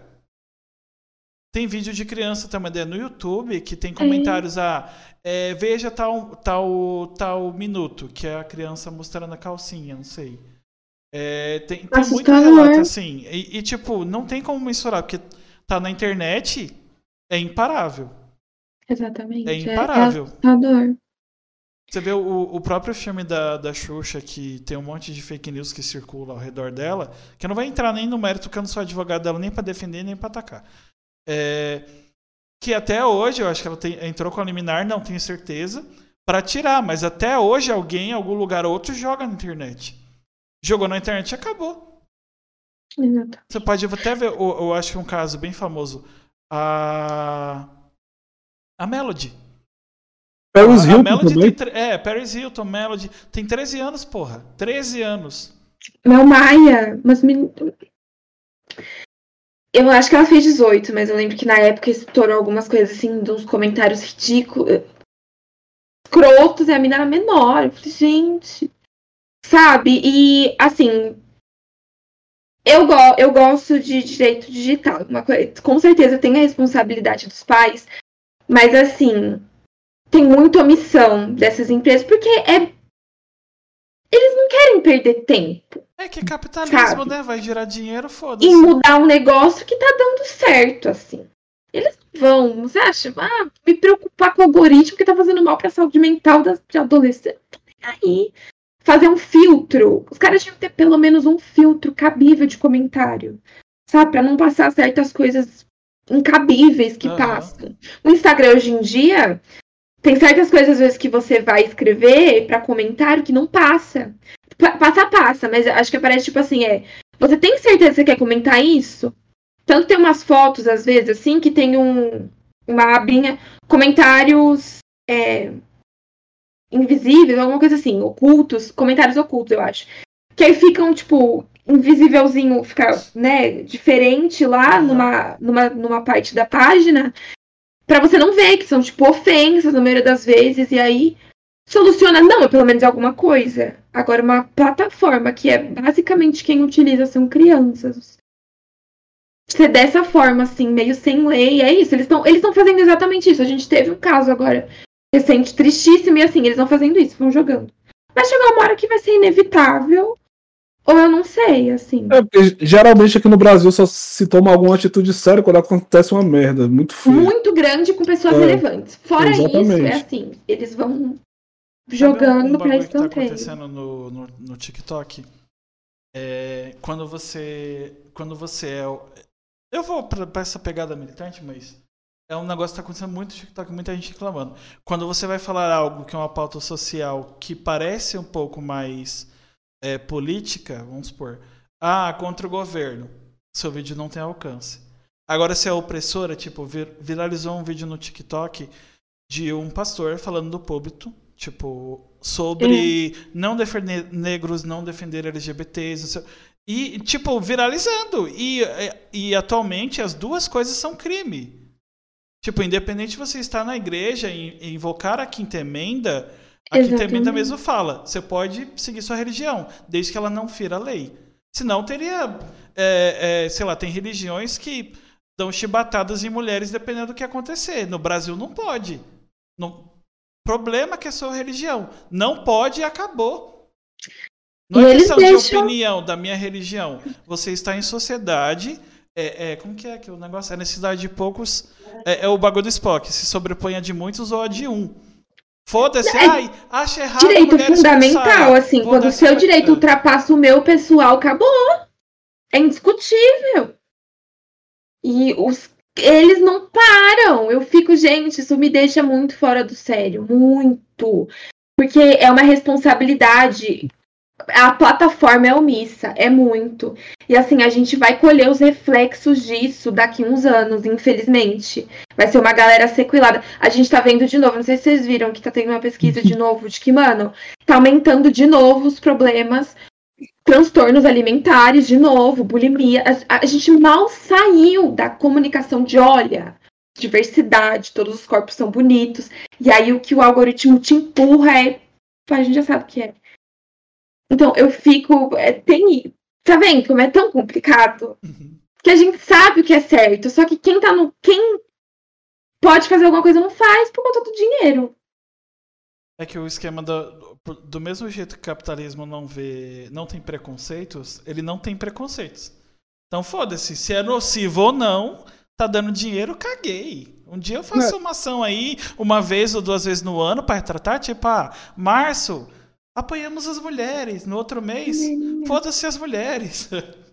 Tem vídeo de criança também né, no YouTube que tem comentários, ah, é, veja tal, tal, tal minuto, que é a criança mostrando a calcinha, não sei. É, tem tem muito relato assim. E, e, tipo, não tem como mensurar, porque tá na internet, é imparável. Exatamente. É imparável. assustador. Você vê o, o próprio filme da, da Xuxa, que tem um monte de fake news que circula ao redor dela, que não vai entrar nem no mérito, que eu não sou advogado dela nem pra defender, nem pra atacar. É, que até hoje, eu acho que ela tem- entrou com a liminar, não tenho certeza, pra tirar, mas até hoje alguém, em algum lugar ou outro, joga na internet. Jogou na internet e acabou. Exato. Você pode até ver, eu, eu acho que um caso bem famoso a. A Melody. Paris a, Hilton Melody também. É, Paris Hilton, Melody. Tem 13 anos, porra. 13 anos. Mel Maia, mas me... Eu acho que ela fez 18, mas eu lembro que na época estourou algumas coisas assim, de uns comentários ridículos. Escrotos, e a mina era menor. Eu falei, gente. Sabe? E assim. Eu, go eu gosto de direito digital. Uma coisa, com certeza tem a responsabilidade dos pais, mas assim. Tem muita omissão dessas empresas, porque é. Eles não querem perder tempo. É que capitalismo, Sabe? né? Vai gerar dinheiro, foda-se. e mudar um negócio que tá dando certo, assim. Eles vão, você acha? Ah, me preocupar com o algoritmo que tá fazendo mal pra saúde mental das de adolescentes. Tô nem Aí, fazer um filtro. Os caras tinham que ter pelo menos um filtro cabível de comentário. Sabe? Pra não passar certas coisas incabíveis que Aham. passam. O Instagram hoje em dia tem certas coisas às vezes que você vai escrever pra comentário que não passa. Pa- Passa, passa, mas acho que aparece tipo assim, é. Você tem certeza que você quer comentar isso? Tanto tem umas fotos, às vezes, assim, que tem um, uma abinha, comentários é, invisíveis, alguma coisa assim, ocultos, comentários ocultos, eu acho. Que aí ficam, tipo, invisívelzinho, fica, né, diferente lá numa, numa, numa parte da página, pra você não ver, que são, tipo, ofensas na maioria das vezes, e aí soluciona, não, é pelo menos alguma coisa. Agora, uma plataforma que é basicamente quem utiliza são crianças. Ser dessa forma, assim, meio sem lei, é isso. Eles estão eles fazendo exatamente isso. A gente teve um caso agora recente, tristíssimo, e assim, eles estão fazendo isso, vão jogando. Vai chegar uma hora que vai ser inevitável, ou eu não sei, assim. É, porque geralmente aqui no Brasil só se toma alguma atitude séria quando acontece uma merda. Muito feia. Muito grande com pessoas É, relevantes. Fora isso, exatamente. é assim, eles vão jogando um pra bagulho que tá acontecendo no, no, no TikTok. É, quando você. Quando você é. o- Eu vou pra, pra essa pegada militante, mas. É um negócio que tá acontecendo muito no TikTok, muita gente reclamando. Quando você vai falar algo que é uma pauta social que parece um pouco mais é, política, vamos supor. Ah, contra o governo. Seu vídeo não tem alcance. Agora, se é opressora, tipo, vir- viralizou um vídeo no TikTok de um pastor falando do púlpito, tipo, sobre não defender negros, não defender LGBTs, e, tipo, viralizando. E, e atualmente as duas coisas são crime. Tipo, independente de você estar na igreja e, e invocar a quinta emenda, a quinta emenda Exatamente. mesmo fala, você pode seguir sua religião, desde que ela não fira a lei. Senão teria, é, é, sei lá, tem religiões que dão chibatadas em mulheres dependendo do que acontecer. No Brasil não pode. No... Problema que é sua religião. Não pode e acabou. Não E é questão de deixam- opinião da minha religião. Você está em sociedade. É, é, como que é que o negócio? É necessidade de poucos. É, é o bagulho do Spock. Se sobrepõe a de muitos ou a de um. Foda-se, É ai, acha errado. direito fundamental, assim, quando o seu direito ultrapassa o meu pessoal, acabou. É indiscutível. E os, eles não param. Eu fico, gente, isso me deixa muito fora do sério, muito. Porque é uma responsabilidade. A plataforma é omissa, é muito. E assim, a gente vai colher os reflexos disso daqui uns anos, infelizmente. Vai ser uma galera sequelada. A gente tá vendo de novo, não sei se vocês viram que tá tendo uma pesquisa de novo de que, mano, tá aumentando de novo os problemas, transtornos alimentares, de novo, bulimia. A, a gente mal saiu da comunicação de olha, diversidade, todos os corpos são bonitos. E aí o que o algoritmo te empurra é. A gente já sabe o que é. Então, eu fico. é, tem. Tá vendo como é tão complicado? Uhum. Que a gente sabe o que é certo, só que quem tá no. Quem pode fazer alguma coisa não faz por conta do dinheiro. É que o esquema do, do mesmo jeito que o capitalismo não vê, não tem preconceitos, ele não tem preconceitos. Então foda-se, se é nocivo ou não, tá dando dinheiro, caguei. Um dia eu faço uma ação aí, uma vez ou duas vezes no ano para retratar, tipo, ah, março, apoiamos as mulheres. No outro mês, foda-se as mulheres.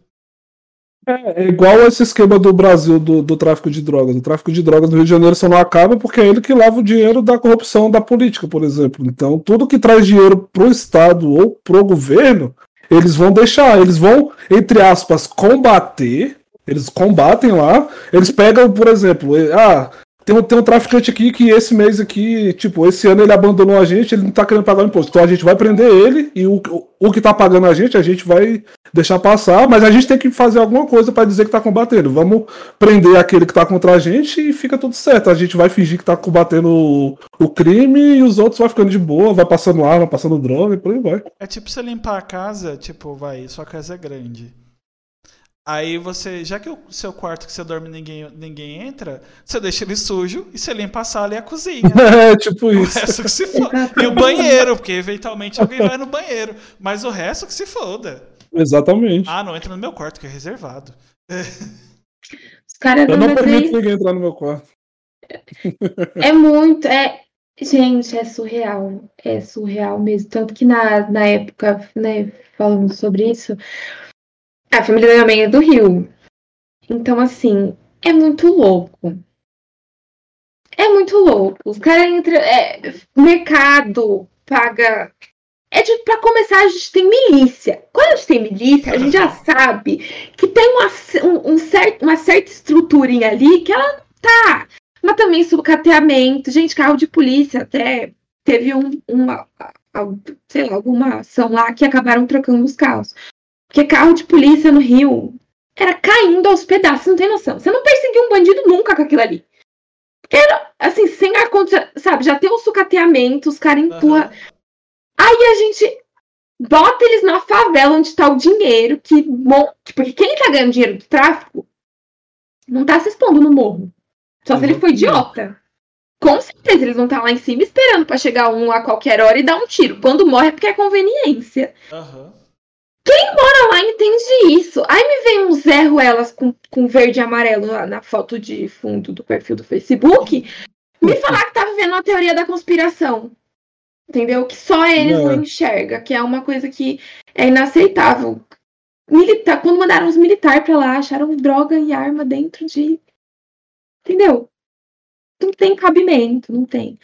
É, é igual esse esquema do Brasil do, do tráfico de drogas. O tráfico de drogas no Rio de Janeiro só não acaba porque é ele que lava o dinheiro da corrupção da política, por exemplo. Então, tudo que traz dinheiro pro Estado ou pro governo, eles vão deixar, eles vão, entre aspas, combater Eles combatem lá, eles pegam, por exemplo, ah, tem um, tem um traficante aqui que esse mês aqui, tipo, esse ano ele abandonou a gente, ele não tá querendo pagar o imposto. Então a gente vai prender ele e o, o, que tá pagando a gente, a gente vai deixar passar, mas a gente tem que fazer alguma coisa para dizer que tá combatendo. Vamos prender aquele que tá contra a gente e fica tudo certo. A gente vai fingir que tá combatendo o, o crime e os outros vai ficando de boa, vai passando arma, passando droga e por aí vai. É tipo você limpar a casa, tipo, vai, sua casa é grande. Aí você, já que o seu quarto que você dorme ninguém, ninguém entra, você deixa ele sujo e você limpa a sala e a cozinha. É, tipo O isso. resto que se foda. E o banheiro, porque eventualmente alguém vai no banheiro. Mas o resto que se foda. Exatamente. Ah, não entra no meu quarto, que é reservado. Os caras Eu não permito ninguém entrar no meu quarto. É muito. É... Gente, é surreal. É surreal mesmo. Tanto que na, na época, né, falando sobre isso, a família da minha mãe é do Rio. Então, assim, é muito louco. É muito louco. Os caras entram. É, mercado paga. É de, pra começar, a gente tem milícia. Quando a gente tem milícia, a gente já sabe que tem uma, um, um certo, uma certa estruturinha ali que ela tá. Mas também sucateamento. Gente, carro de polícia até teve um, uma, sei lá, alguma ação lá que acabaram trocando os carros. Porque carro de polícia no Rio era caindo aos pedaços, não tem noção. Você não perseguiu um bandido nunca com aquilo ali. Era, assim, sem ar sabe, já tem o sucateamento, os caras empurram. Aham. Aí a gente bota eles na favela onde tá o dinheiro, que Porque quem tá ganhando dinheiro do tráfico não tá se expondo no morro. Só se ele for idiota. Com certeza eles vão estar lá em cima esperando pra chegar um a qualquer hora e dar um tiro. Quando morre é porque é conveniência. Aham. Ela lá entende isso. Aí me vem um Zé Ruelas com, com verde e amarelo lá na foto de fundo do perfil do Facebook me falar que tá vivendo uma teoria da conspiração. Entendeu? Que só eles É. não enxergam, que é uma coisa que é inaceitável. Militar, quando mandaram os militares pra lá, acharam droga e arma dentro de. Entendeu? Não tem cabimento, não tem.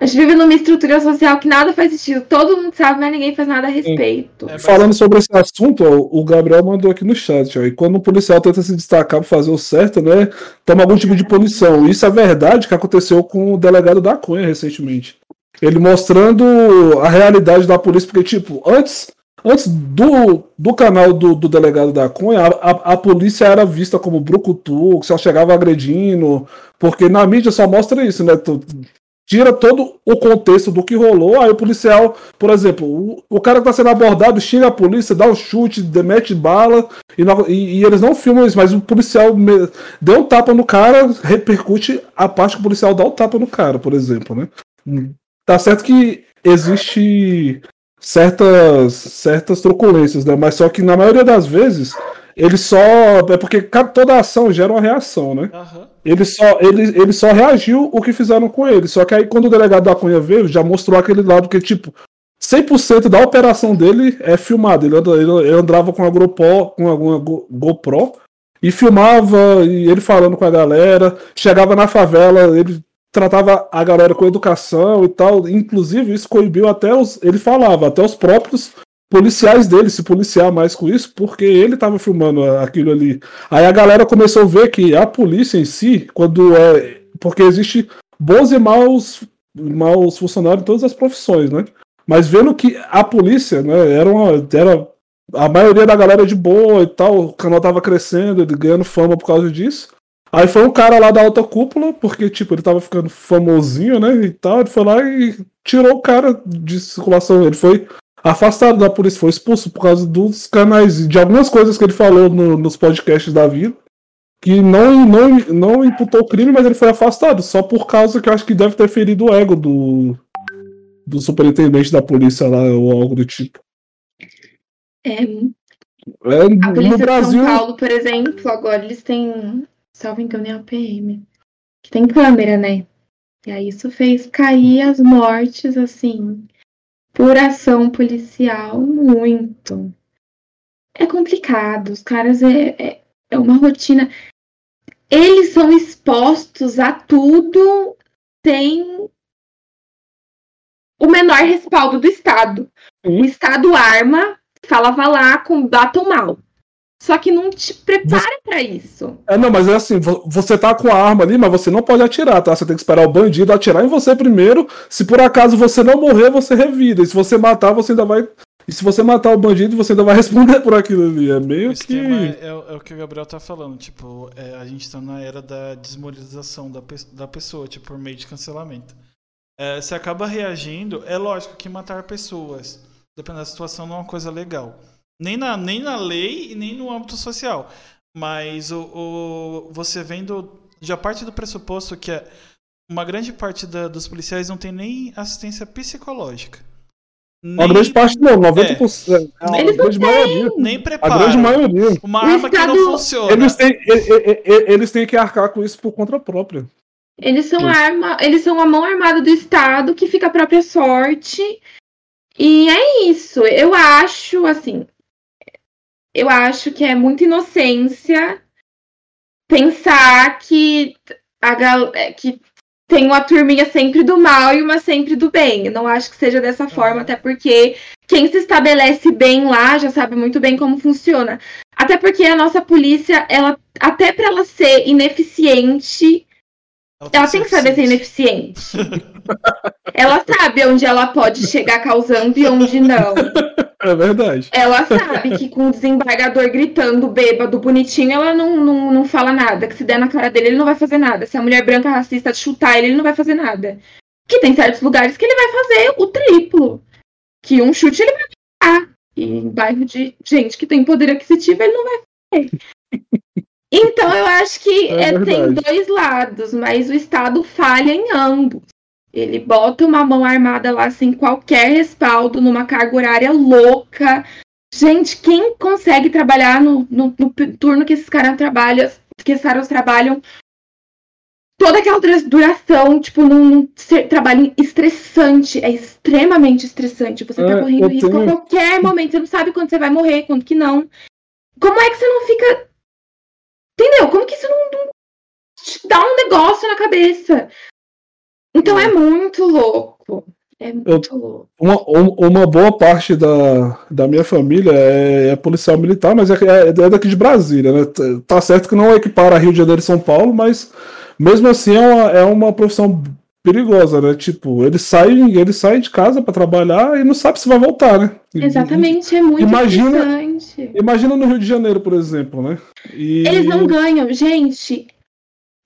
A gente vive numa estrutura social que nada faz sentido. Todo mundo sabe, mas ninguém faz nada a respeito. É, Falando sobre esse assunto, ó, o Gabriel mandou aqui no chat, ó, e quando um policial tenta se destacar para fazer o certo, né, toma algum tipo de punição. Isso é verdade que aconteceu com o delegado da Cunha recentemente. Ele mostrando a realidade da polícia, porque, tipo, antes, antes do, do canal do, do delegado da Cunha, a, a, a polícia era vista como brucutu, que só chegava agredindo, porque na mídia só mostra isso, né? Tira todo o contexto do que rolou, aí o policial, por exemplo, o, o cara que tá sendo abordado xinga a polícia, dá um chute, demete bala, e, na- e- e eles não filmam isso, mas o policial me- deu um tapa no cara, repercute a parte que o policial dá o tapa no cara, por exemplo, né? Hum. Tá certo que existe certas certas truculências, né? Mas só que na maioria das vezes ele só é porque toda ação gera uma reação, né? Aham. Ele só, ele, ele só reagiu o que fizeram com ele. Só que aí, quando o delegado da Cunha veio, já mostrou aquele lado que, tipo, 100% da operação dele é filmado. Ele, anda- ele, andava com a GoPro, com alguma Go- GoPro e filmava, e ele falando com a galera. Chegava na favela, ele tratava a galera com educação e tal. Inclusive, isso coibiu até os. Ele falava, até os próprios policiais dele se policiar mais com isso, porque ele tava filmando aquilo ali. Aí a galera começou a ver que a polícia em si, quando é. Porque existe bons e maus, maus funcionários em todas as profissões, né? Mas vendo que a polícia, né, era uma. Era a maioria da galera de boa e tal, o canal tava crescendo, ganhando fama por causa disso. Aí foi um cara lá da alta cúpula, porque, tipo, ele tava ficando famosinho, né, e tal, ele foi lá e tirou o cara de circulação. Ele foi afastado da polícia, foi expulso por causa dos canais, de algumas coisas que ele falou no- nos podcasts da vida, que não, não, não imputou crime, mas ele foi afastado, só por causa que eu acho que deve ter ferido o ego do, do superintendente da polícia lá, ou algo do tipo. É, É, A no polícia Brasil. de São Paulo, por exemplo, agora eles têm, salvo engano, é a PM, que tem câmera, né? E aí isso fez cair as mortes, assim, por ação policial, muito. É complicado, os caras é, é, é uma rotina. Eles são expostos a tudo sem o menor respaldo do Estado. O Estado arma, fala, vá lá, combatam mal. Só que não te prepara para isso. É, não, mas é assim, você tá com a arma ali, mas você não pode atirar, tá? Você tem que esperar o bandido atirar em você primeiro. Se por acaso você não morrer, você revida. E se você matar, você ainda vai. E se você matar o bandido, você ainda vai responder por aquilo ali. É meio o que. É, é, é, o que o Gabriel tá falando. Tipo, é, a gente tá na era da desmoralização da, da pessoa, tipo, por meio de cancelamento. É, você acaba reagindo. É lógico que matar pessoas, dependendo da situação, não é uma coisa legal. Nem na, nem na lei e nem no âmbito social. Mas o, o, você vendo. Já parte do pressuposto que é, uma grande parte da, dos policiais não tem nem assistência psicológica. Nem, a grande parte não, 90%. É, eles não têm. Nem prepara. A grande maioria. Uma arma que não funciona. Eles têm, eles têm que arcar com isso por conta própria. Eles são, arma, eles são a mão armada do Estado que fica a própria sorte. E é isso. Eu acho, assim, eu acho que é muita inocência pensar que a gal é, que tem uma turminha sempre do mal e uma sempre do bem. Eu não acho que seja dessa forma, até porque quem se estabelece bem lá já sabe muito bem como funciona. Até porque a nossa polícia, ela até para ela ser ineficiente, ela, ela tem que saber ser ineficiente. ela sabe onde ela pode chegar causando e onde não. É verdade. Ela sabe que com o desembargador gritando, bêbado, bonitinho, ela não, não, não fala nada. Que se der na cara dele, ele não vai fazer nada. Se a mulher branca racista chutar ele, ele não vai fazer nada. Que tem certos lugares que ele vai fazer o triplo. Que um chute ele vai pegar. E em bairro de gente que tem poder aquisitivo, ele não vai fazer. Então eu acho que é é, tem dois lados, mas o Estado falha em ambos. Ele bota uma mão armada lá sem qualquer respaldo, numa carga horária louca. Gente, quem consegue trabalhar no, no, no turno que esses caras trabalham, que esses caras trabalham, toda aquela duração, tipo, num, trabalho estressante, é extremamente estressante. Você tá é, correndo risco tenho... a qualquer momento, você não sabe quando você vai morrer, quando que não. Como é que você não fica. Entendeu? Como que isso não, não te dá um negócio na cabeça? Então é muito louco. É muito eu, louco. Uma, uma boa parte da, da minha família é, é policial militar, mas é, é, é, daqui de Brasília, né? Tá certo que não equipara Rio de Janeiro e São Paulo, mas mesmo assim é uma, é uma profissão perigosa, né? Tipo, ele sai, ele sai de casa para trabalhar e não sabe se vai voltar, né? Exatamente, é muito imagina, interessante. Imagina no Rio de Janeiro, por exemplo, né? E... Eles não ganham, gente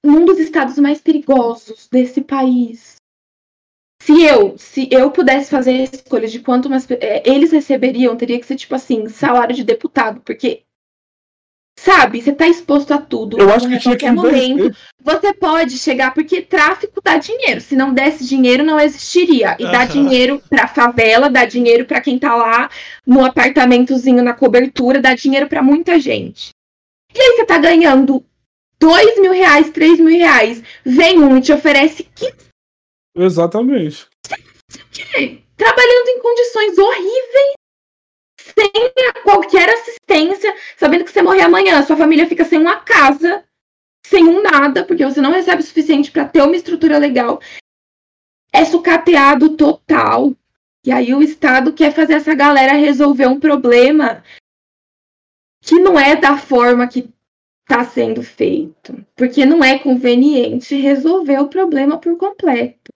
num dos estados mais perigosos desse país. Se eu, se eu pudesse fazer a escolha de quanto mais, é, eles receberiam, teria que ser tipo assim, salário de deputado, porque sabe, você tá exposto a tudo. Eu acho que tinha que momento. Você pode chegar porque tráfico dá dinheiro. Se não desse dinheiro, não existiria. E dá dinheiro pra favela, dá dinheiro para quem tá lá no apartamentozinho na cobertura, dá dinheiro para muita gente. E aí você tá ganhando dois mil reais, três mil reais. Vem um e te oferece 15. Exatamente. Trabalhando em condições horríveis, sem qualquer assistência, sabendo que você morrer amanhã, sua família fica sem uma casa, sem um nada, porque você não recebe o suficiente para ter uma estrutura legal. É sucateado total. E aí o Estado quer fazer essa galera resolver um problema que não é da forma que está sendo feito, porque não é conveniente resolver o problema por completo.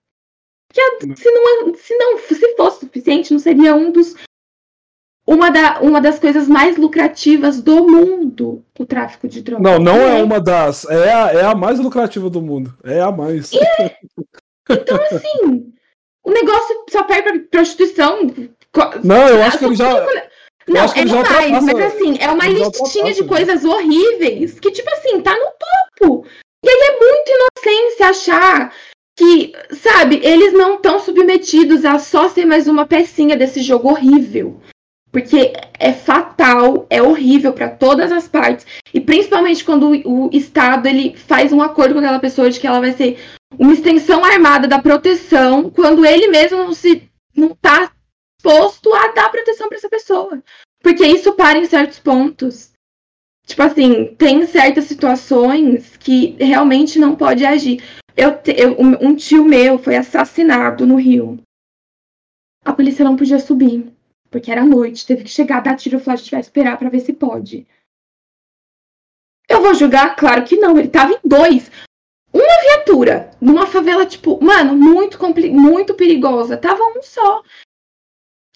Porque se não, se não se fosse suficiente, não seria um dos uma, da, uma das coisas mais lucrativas do mundo, o tráfico de drogas. Não, não é, é uma das. É a, é a mais lucrativa do mundo. É a mais. É. Então, assim, o negócio só perde pra prostituição. Não, eu acho que ele já. Não, é mais, mas assim, é uma listinha de coisas horríveis que, tipo assim, tá no topo. E aí é muito inocência achar que, sabe, eles não estão submetidos a só ser mais uma pecinha desse jogo horrível. Porque é fatal, é horrível para todas as partes. E principalmente quando o, Estado ele faz um acordo com aquela pessoa de que ela vai ser uma extensão armada da proteção, quando ele mesmo não se não tá disposto a dar proteção para essa pessoa. Porque isso para em certos pontos. Tipo assim, tem certas situações que realmente não pode agir. Eu, eu, um tio meu foi assassinado no Rio. A polícia não podia subir, porque era noite, teve que chegar, dar tiro, vai esperar para ver se pode. eu vou julgar? Claro que não. Ele tava em dois. Uma viatura numa favela, tipo, mano, muito, muito perigosa. Tava um só.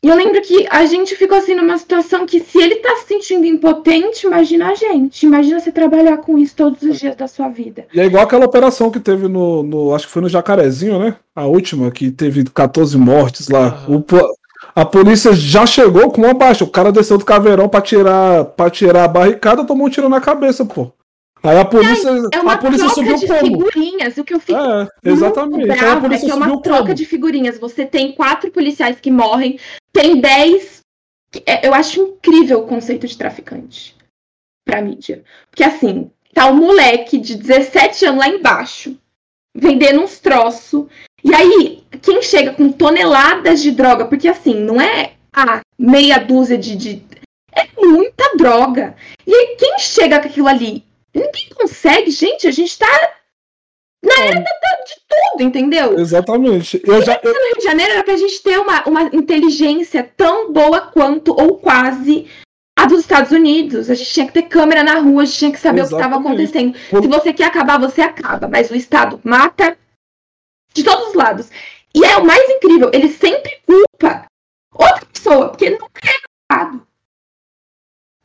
E eu lembro que a gente ficou assim numa situação que se ele tá se sentindo impotente, imagina a gente. Imagina você trabalhar com isso todos os dias da sua vida. E é igual aquela operação que teve no, no acho que foi no Jacarezinho, né? A última, que teve 14 mortes lá. Uhum. O, a polícia já chegou com uma baixa. O cara desceu do caveirão pra tirar, pra tirar a barricada, tomou um tiro na cabeça, pô. Aí a polícia, é uma a polícia troca subiu de como? figurinhas. O que eu fico É, exatamente. Aí a brava é polícia que é uma troca como? de figurinhas. Você tem quatro policiais que morrem, tem dez. É, Eu acho incrível o conceito de traficante pra mídia. Porque assim, tá um moleque de 17 anos lá embaixo, vendendo uns troços. E aí, quem chega com toneladas de droga, porque assim, não é a meia dúzia de, de. É muita droga. E aí, quem chega com aquilo ali? Ninguém consegue, gente. A gente tá na era da- da- de tudo, entendeu? Exatamente. Eu já, eu- no Rio de Janeiro era pra gente ter uma, uma inteligência tão boa quanto, ou quase, a dos Estados Unidos. A gente tinha que ter câmera na rua, a gente tinha que saber o que estava Exatamente. acontecendo. Por- Se você quer acabar, você acaba. Mas o Estado mata de todos os lados. E é o mais incrível, ele sempre culpa outra pessoa, porque ele nunca é culpado.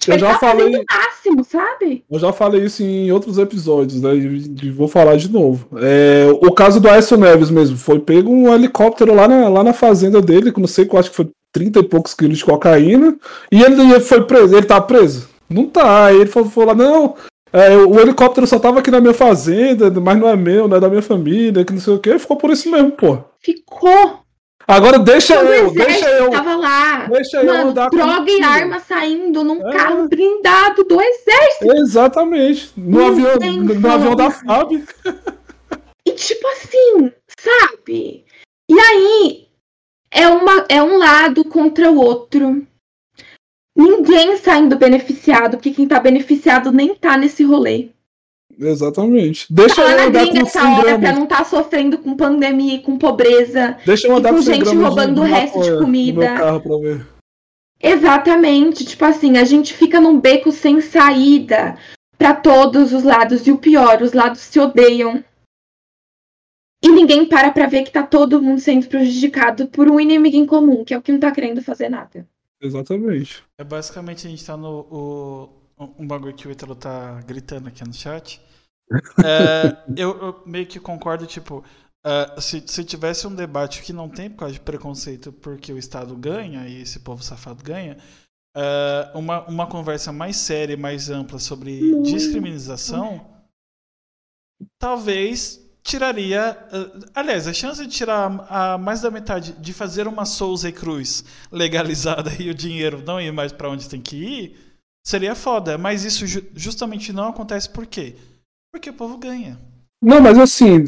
eu ele já tá falei. o máximo, sabe? Eu já falei isso em outros episódios, né? E, e vou falar de novo. É, o caso do Aécio Neves mesmo, foi pego um helicóptero lá na, lá na fazenda dele, que não sei, que eu acho que foi 30 e poucos quilos de cocaína, e ele foi preso. Ele tá preso? Não tá. Aí ele falou, falou lá, não. É, o helicóptero só tava aqui na minha fazenda, mas não é meu, não é da minha família, que não sei o que. Ficou por isso mesmo, pô. Ficou. Agora deixa o eu, deixa eu, Tava lá. deixa eu Mano, andar com droga e arma saindo num É. carro blindado do exército. Exatamente. No Não avião, no, avião da FAB. E tipo assim, sabe? E aí é, uma, é um lado contra o outro. Ninguém saindo beneficiado, porque quem tá beneficiado nem tá nesse rolê. Exatamente. Deixa Tá lá eu na andar gringa com essa 100 hora pra não tá sofrendo com pandemia e com pobreza. Deixa eu e andar com com 100 gente roubando o resto de comida. Exatamente. Tipo assim, a gente fica num beco sem saída pra todos os lados. E o pior, os lados se odeiam. E ninguém para pra ver que tá todo mundo sendo prejudicado por um inimigo em comum, que é o que não tá querendo fazer nada. Exatamente. É basicamente a gente tá no. O, um bagulho que o Ítalo tá gritando aqui no chat. É, eu, eu meio que concordo, tipo, é, se, se tivesse um debate que não tem por causa de preconceito porque o Estado ganha e esse povo safado ganha, é, uma, uma conversa mais séria e mais ampla sobre descriminalização, talvez tiraria. eh, aliás, a chance de tirar a, mais da metade de fazer uma Souza e Cruz legalizada e o dinheiro não ir mais para onde tem que ir seria foda. Mas isso ju- justamente não acontece por quê? Porque o povo ganha. Não, mas assim,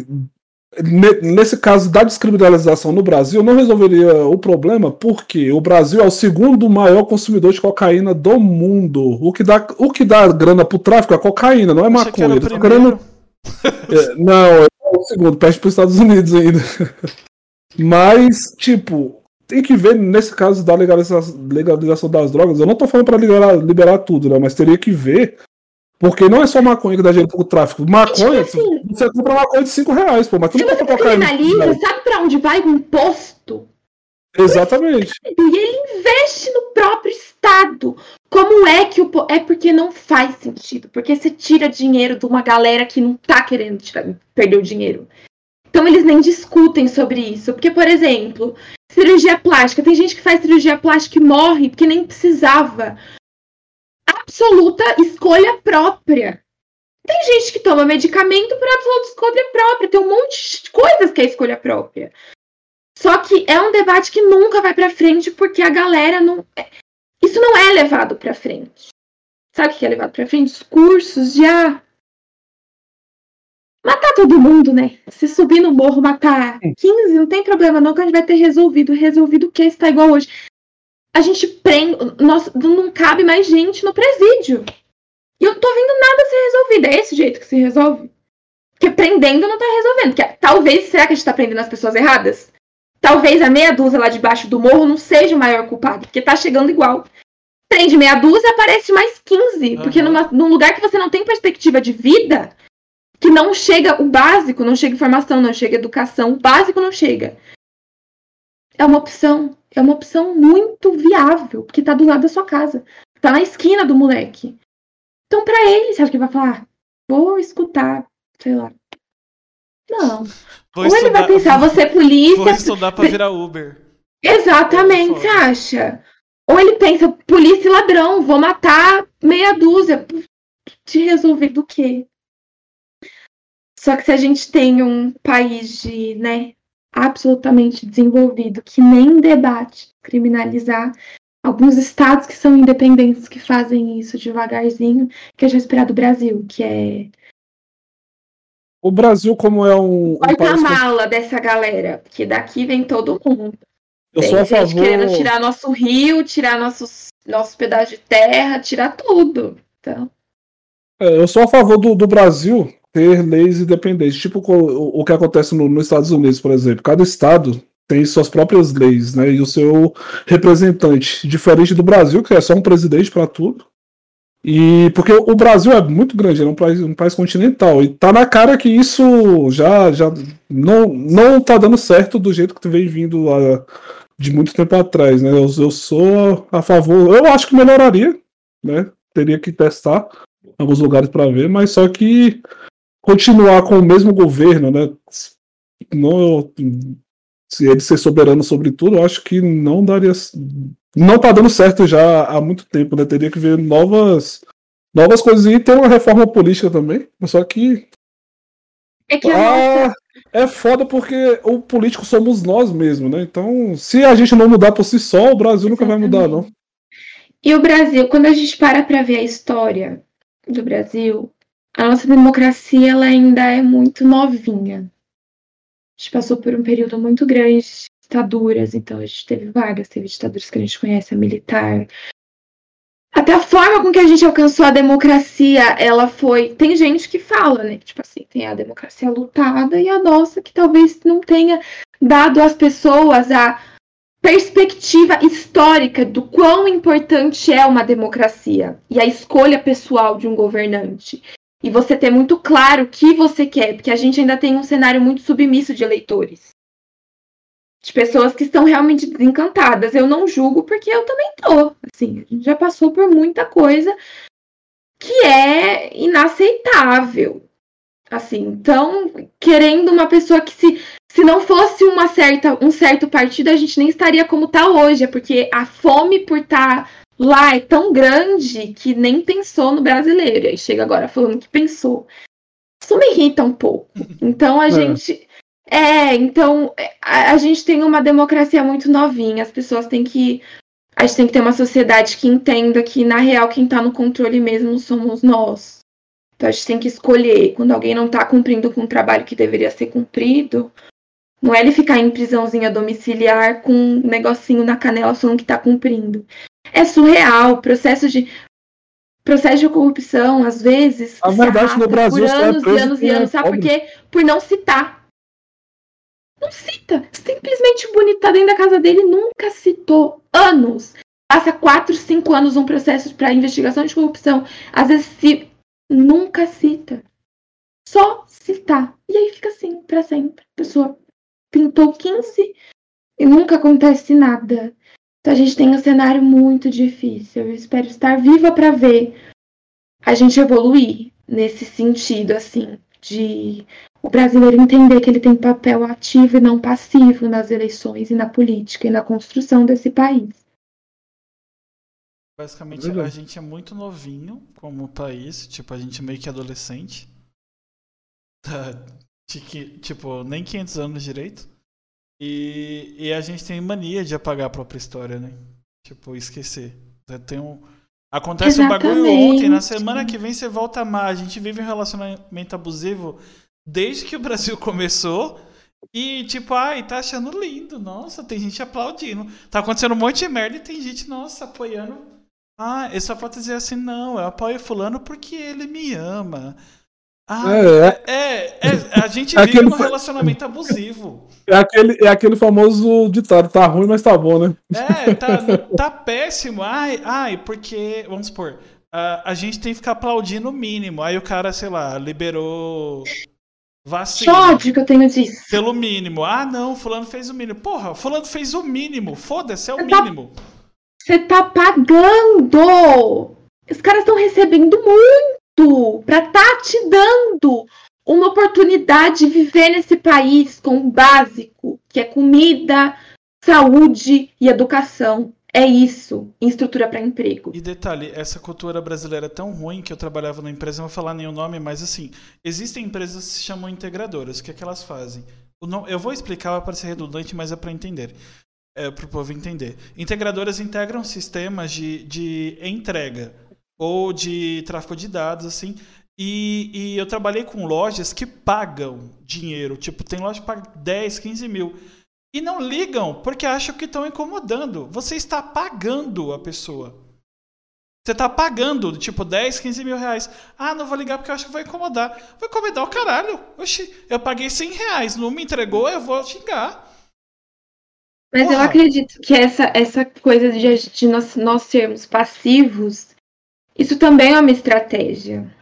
ne- nesse caso da descriminalização no Brasil, não resolveria o problema, porque o Brasil é o segundo maior consumidor de cocaína do mundo. O que dá, o que dá grana pro tráfico é cocaína, não é Achei que era maconha. o. É, não, o segundo, perde para os Estados Unidos ainda. Mas, tipo, tem que ver nesse caso da legalização, legalização das drogas. Eu não tô falando para liberar, liberar tudo, né? Mas teria que ver. Porque não é só maconha que dá dinheiro pro tráfico. Maconha, tipo assim, você compra maconha de 5 reais, pô, mas tu Se não você compra cocaína. de criminaliza, 10. sabe pra onde vai o imposto? Exatamente. E ele investe no próprio Estado. Como é que o. É porque não faz sentido. Porque você tira dinheiro de uma galera que não tá querendo tirar, perder o dinheiro. Então eles nem discutem sobre isso. Porque, por exemplo, cirurgia plástica. Tem gente que faz cirurgia plástica e morre porque nem precisava. Absoluta escolha própria. Tem gente que toma medicamento por absoluta escolha própria. Tem um monte de coisas que é escolha própria. Só que é um debate que nunca vai pra frente porque a galera não. é- Isso não é levado pra frente. Sabe o que é levado pra frente? Os cursos de ah, matar todo mundo, né? Se subir no morro, matar 15, não tem problema, não, que a gente vai ter resolvido. Resolvido o que está igual hoje. A gente prende. Nossa, não cabe mais gente no presídio. E eu não tô vendo nada ser resolvido. É esse jeito que se resolve? Porque prendendo não tá resolvendo. Porque, talvez, será que a gente tá prendendo as pessoas erradas? Talvez a meia dúzia lá debaixo do morro não seja o maior culpado, porque tá chegando igual. prende meia dúzia, aparece mais 15. Porque numa, num lugar que você não tem perspectiva de vida, que não chega o básico, não chega informação, não chega educação, o básico não chega. É uma opção. É uma opção muito viável, porque tá do lado da sua casa. Tá na esquina do moleque. Então, para ele, você acha que ele vai falar? Vou escutar, sei lá. Não. Vou Ou estudar, ele vai pensar, você é polícia. Vou estudar pra virar Uber. Exatamente, você acha? Ou ele pensa, polícia e ladrão, vou matar meia dúzia. Te resolver do quê? Só que se a gente tem um país de, né, absolutamente desenvolvido que nem debate criminalizar alguns estados que são independentes que fazem isso devagarzinho, que é já esperar do Brasil, que é o Brasil como é um, um porta-mala que... dessa galera, porque daqui vem todo mundo. Eu Tem sou a favor... querendo tirar nosso rio, tirar nossos, nosso pedaço de terra, tirar tudo. Então... É, eu sou a favor do, do Brasil ter leis independentes, tipo o, o que acontece no, nos Estados Unidos, por exemplo. Cada estado tem suas próprias leis, né? E o seu representante, diferente do Brasil, que é só um presidente para tudo. E porque o Brasil é muito grande, é um país, um país continental, e tá na cara que isso já, já não, não tá dando certo do jeito que vem vindo a, de muito tempo atrás, né? Eu, eu sou a favor, eu acho que melhoraria, né? Teria que testar alguns lugares para ver, mas só que continuar com o mesmo governo, né? Não, se ele ser soberano sobre tudo, eu acho que não daria. Não tá dando certo já há muito tempo, né? Teria que ver novas, novas coisas e ter uma reforma política também. Só que. É que ah, nossa... É foda porque o político somos nós mesmos, né? Então, se a gente não mudar por si só, o Brasil nunca vai mudar, não. E o Brasil, quando a gente para para ver a história do Brasil, a nossa democracia ela ainda é muito novinha. A gente passou por um período muito grande de ditaduras, então a gente teve várias, teve ditaduras que a gente conhece, a militar. Até a forma com que a gente alcançou a democracia, ela foi. Tem gente que fala, né? Tipo assim, tem a democracia lutada e a nossa que talvez não tenha dado às pessoas a perspectiva histórica do quão importante é uma democracia e a escolha pessoal de um governante e você ter muito claro o que você quer, porque a gente ainda tem um cenário muito submisso de eleitores. De pessoas que estão realmente desencantadas. Eu não julgo porque eu também tô. Assim, a gente já passou por muita coisa que é inaceitável. Assim, então, querendo uma pessoa que se se não fosse uma certa um certo partido, a gente nem estaria como tá hoje, é porque a fome por estar tá lá é tão grande que nem pensou no brasileiro. Aí chega agora falando que pensou. Isso me irrita um pouco. Então a é. gente. É, então a, a, gente tem uma democracia muito novinha. As pessoas têm que. A gente tem que ter uma sociedade que entenda que, na real, quem está no controle mesmo somos nós. Então a gente tem que escolher. Quando alguém não está cumprindo com o trabalho que deveria ser cumprido, não é ele ficar em prisãozinha domiciliar com um negocinho na canela falando que está cumprindo é surreal. Processo de processo de corrupção, às vezes, a verdade no Brasil por é anos é e anos e anos, sabe por quê? Por não citar. Não cita. Simplesmente o tá dentro da casa dele, nunca citou. Anos. Passa quatro, cinco anos um processo para investigação de corrupção. Às vezes se nunca cita. Só citar. E aí fica assim, para sempre. A pessoa pintou 15 e nunca acontece nada. Então a gente tem um cenário muito difícil. Eu espero estar viva para ver a gente evoluir nesse sentido, assim, de o brasileiro entender que ele tem papel ativo e não passivo nas eleições e na política e na construção desse país. Basicamente, a gente é muito novinho como país, tipo, a gente é meio que adolescente. tipo, nem 500 anos direito. E, e a gente tem mania de apagar a própria história, né? Tipo, esquecer. Tem um... Acontece Exatamente. um bagulho ontem, na semana que vem você volta a amar. A gente vive um relacionamento abusivo desde que o Brasil começou. E tipo, ai, tá achando lindo. Nossa, tem gente aplaudindo. Tá acontecendo um monte de merda e tem gente, nossa, apoiando. Ah, essa foto dizer assim, não, eu apoio fulano porque ele me ama. Ah, É, é, é, a gente É vive aquele num relacionamento abusivo. É aquele, é aquele famoso ditado, tá ruim, mas tá bom, né? É, tá, tá péssimo. Ai, ai, porque, vamos supor, a, a gente tem que ficar aplaudindo o mínimo. Aí o cara, sei lá, liberou vacina. ódio que eu tenho disso. Pelo mínimo. Ah, não, fulano fez o mínimo. Porra, fulano fez o mínimo. Foda-se, é o tá- mínimo. Você tá pagando! Os caras estão recebendo muito pra tá te dando uma oportunidade de viver nesse país com o básico, que é comida, saúde e educação. É isso, em estrutura para emprego. E detalhe, essa cultura brasileira é tão ruim que eu trabalhava numa empresa, não vou falar nenhum nome, mas assim, existem empresas que se chamam integradoras. O que é que elas fazem? Eu vou explicar, vai parecer redundante, mas é para entender. É para o povo entender. Integradoras integram sistemas de, de entrega ou de tráfego de dados, assim. E, e eu trabalhei com lojas que pagam dinheiro. Tipo, tem loja que paga 10, 15 mil. E não ligam porque acham que estão incomodando. Você está pagando a pessoa. Você está pagando, tipo, 10, 15 mil reais. Ah, não vou ligar porque eu acho que vai incomodar. Vai incomodar o caralho. Oxi, eu paguei 100 reais, não me entregou, eu vou xingar. Mas eu Porra. acredito que essa, essa coisa de, de nós, nós sermos passivos, isso também é uma estratégia.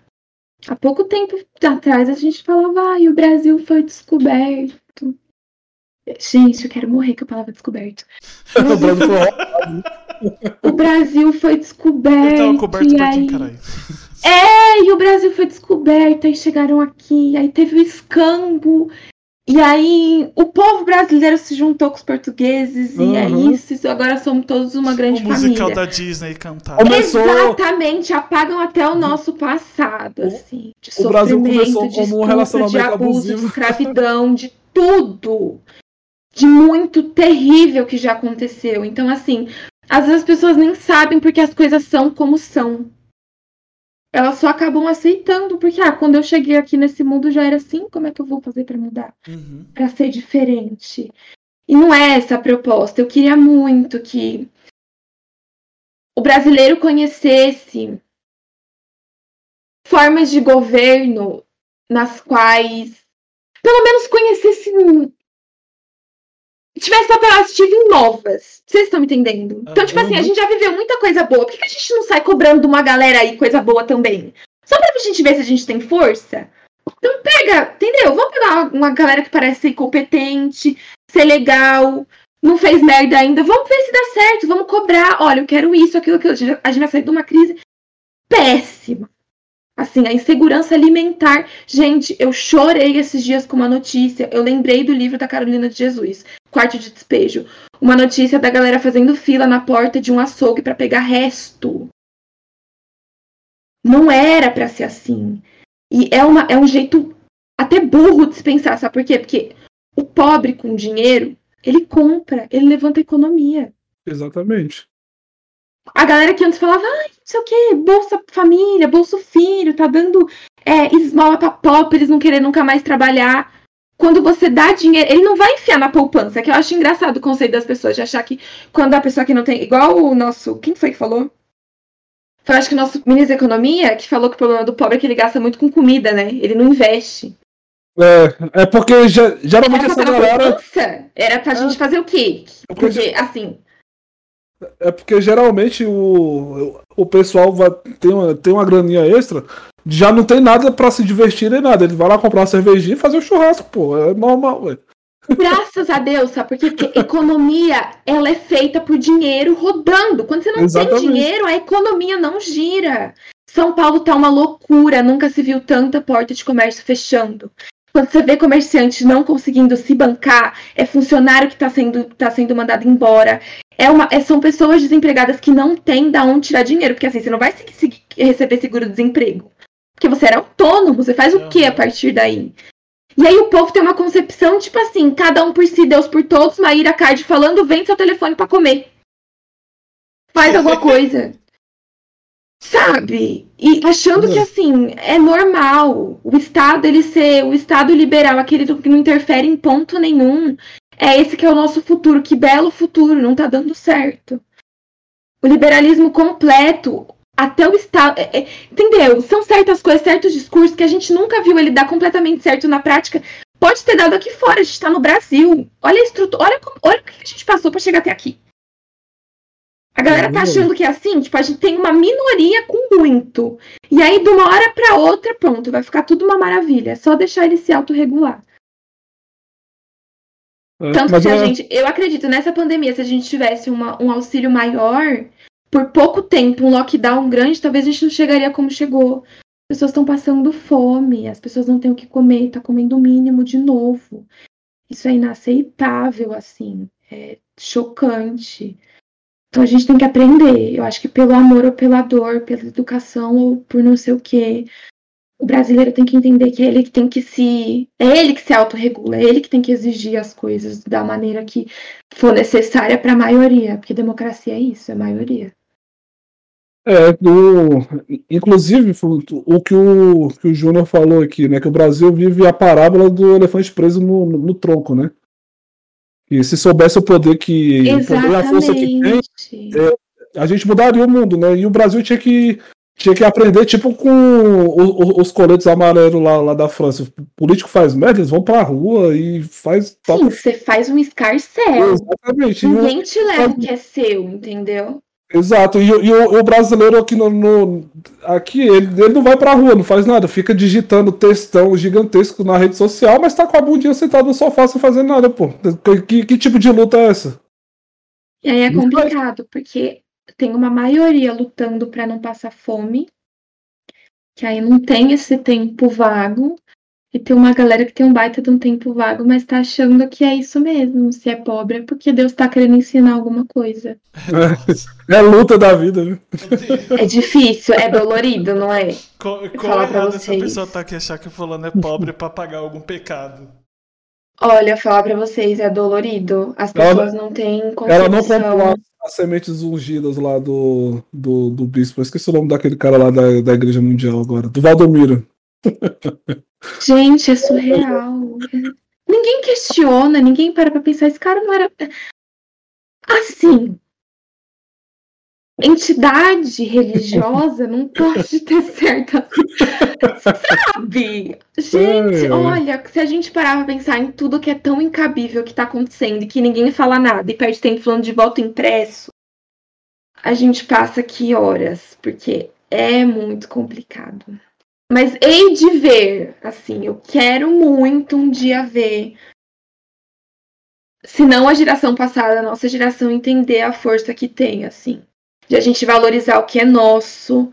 Há pouco tempo atrás a gente falava, ai, o Brasil foi descoberto. Gente, eu quero morrer com a palavra descoberto. O Brasil foi. O Brasil foi Eu descoberto. tava coberto e por aí... quem, caralho? É, e o Brasil foi descoberto, aí chegaram aqui, aí teve o escambo, e aí o povo brasileiro se juntou com os portugueses, e é Uhum. isso, isso, agora somos todos uma O grande musical família. da Disney cantar. Começou- Exatamente, apagam até o nosso passado, assim, de o Brasil sofrimento, começou de como um estupro, de relacionamento abuso, de abusivo. escravidão, de tudo, de muito terrível que já aconteceu. Então, assim, às vezes as pessoas nem sabem porque as coisas são como são. Elas só acabam aceitando, porque, ah, quando eu cheguei aqui nesse mundo já era assim, como é que eu vou fazer pra mudar? Uhum. Pra ser diferente. E não é essa a proposta. Eu queria muito que o brasileiro conhecesse formas de governo nas quais pelo menos conhecesse tivesse papel ativo novas. Vocês estão me entendendo? Então, tipo assim, a gente já viveu muita coisa boa. Por que que a gente não sai cobrando de uma galera aí coisa boa também? Só pra gente ver se a gente tem força? Então pega, entendeu? Vamos pegar uma galera que parece ser competente, ser legal, não fez merda ainda. Vamos ver se dá certo, vamos cobrar. Olha, eu quero isso, aquilo, aquilo. A gente a gente vai sair de uma crise péssima. Assim, a insegurança alimentar. Gente, eu chorei esses dias com uma notícia. Eu lembrei do livro da Carolina de Jesus, Quarto de Despejo. Uma notícia da galera fazendo fila na porta de um açougue para pegar resto. Não era para ser assim. E é, uma, é um jeito até burro de se pensar, sabe por quê? Porque o pobre com dinheiro, ele compra, ele levanta a economia. Exatamente. A galera que antes falava, ai, não sei o que, Bolsa Família, Bolsa Filho, tá dando é, esmola pra pobre, eles não querem nunca mais trabalhar. Quando você dá dinheiro, ele não vai enfiar na poupança, que eu acho engraçado o conceito das pessoas, de achar que quando a pessoa que não tem. Igual o nosso. Quem foi que falou? Foi, acho que o nosso ministro da Economia, que falou que o problema do pobre é que ele gasta muito com comida, né? Ele não investe. É, é porque ge- geralmente Era essa pra galera. poupança? Era pra gente fazer o quê? Porque, assim, É porque geralmente o, o pessoal vai, tem, uma, tem uma graninha extra, já não tem nada pra se divertir nem nada. Ele vai lá comprar uma cervejinha e fazer um churrasco, pô. É normal, ué. Graças a Deus, sabe? Porque, porque economia, ela é feita por dinheiro rodando. Quando você não Exatamente. tem dinheiro, a economia não gira. São Paulo tá uma loucura, nunca se viu tanta porta de comércio fechando. Quando você vê comerciante não conseguindo se bancar, é funcionário que está sendo, tá sendo mandado embora. É uma, é- são pessoas desempregadas que não têm da onde tirar dinheiro. Porque assim, você não vai se- se- receber seguro-desemprego. Porque você era autônomo, você faz o que a partir daí? E aí o povo tem uma concepção, tipo assim, cada um por si, Deus por todos, Maíra Card falando, vem seu telefone pra comer. Faz alguma coisa. Sabe? E achando que assim, é normal o Estado ele ser o Estado liberal, aquele que não interfere em ponto nenhum. É esse que é o nosso futuro, que belo futuro, não tá dando certo. O liberalismo completo, até o Estado. É, é, entendeu? São certas coisas, certos discursos que a gente nunca viu ele dar completamente certo na prática. Pode ter dado aqui fora, a gente está no Brasil. Olha a estrutura, olha, olha o que a gente passou para chegar até aqui. A galera tá achando que é assim, tipo, a gente tem uma minoria com muito. E aí, de uma hora para outra, pronto, vai ficar tudo uma maravilha. É só deixar ele se autorregular. Tanto que se a gente. Eu acredito, nessa pandemia, se a gente tivesse uma, um auxílio maior, por pouco tempo, um lockdown grande, talvez a gente não chegaria como chegou. As pessoas estão passando fome, as pessoas não têm o que comer, tá comendo o mínimo de novo. Isso é inaceitável, assim. É chocante. Então a gente tem que aprender. Eu acho que pelo amor ou pela dor, pela educação ou por não sei o quê, o brasileiro tem que entender que é ele que tem que se. É ele que se autorregula, é ele que tem que exigir as coisas da maneira que for necessária para a maioria, porque democracia é isso, é maioria. É, do, inclusive o que o, que o Júnior falou aqui, né? Que o Brasil vive a parábola do elefante preso no, no, no tronco, né? E se soubesse o poder que. Exatamente. O poder, a força que tem, é, a gente mudaria o mundo, né? E o Brasil tinha que tinha que aprender, tipo, com os, os coletes amarelos lá, lá da França. O político faz merda, eles vão pra rua e faz. Sim, você faz um escarcel. Exatamente. Ninguém te leva o que é seu, entendeu? Exato, e, e o, o, brasileiro aqui no, no, aqui, ele, ele não vai pra rua, não faz nada, fica digitando textão gigantesco na rede social, mas tá com a bundinha sentado no sofá sem fazer nada, pô. Que, que tipo de luta é essa? E aí é complicado, porque tem uma maioria lutando para não passar fome, que aí não tem esse tempo vago, e tem uma galera que tem um baita de um tempo vago, mas tá achando que é isso mesmo. Se é pobre é porque Deus tá querendo ensinar alguma coisa. É, é a luta da vida, viu? É difícil, é dolorido, não é? Qual, qual errado essa pessoa tá aqui achar que fulano é pobre pra pagar algum pecado? Olha, falar pra vocês, é dolorido. As pessoas ela, não têm concepção. Ela não as sementes ungidas lá do, do, do bispo. Eu esqueci o nome daquele cara lá da, da Igreja Mundial agora. Do Valdomiro. Gente, é surreal. Ninguém questiona, ninguém para pra pensar. Esse cara não era. Assim. Entidade religiosa não pode ter certa. Sabe? Gente, é. olha, se a gente parar pra pensar em tudo que é tão incabível que tá acontecendo e que ninguém fala nada e perde tempo falando de voto impresso, a gente passa aqui horas, porque é muito complicado. Mas hei de ver, assim, eu quero muito um dia ver. Se não a geração passada, a nossa geração entender a força que tem, assim. De a gente valorizar o que é nosso,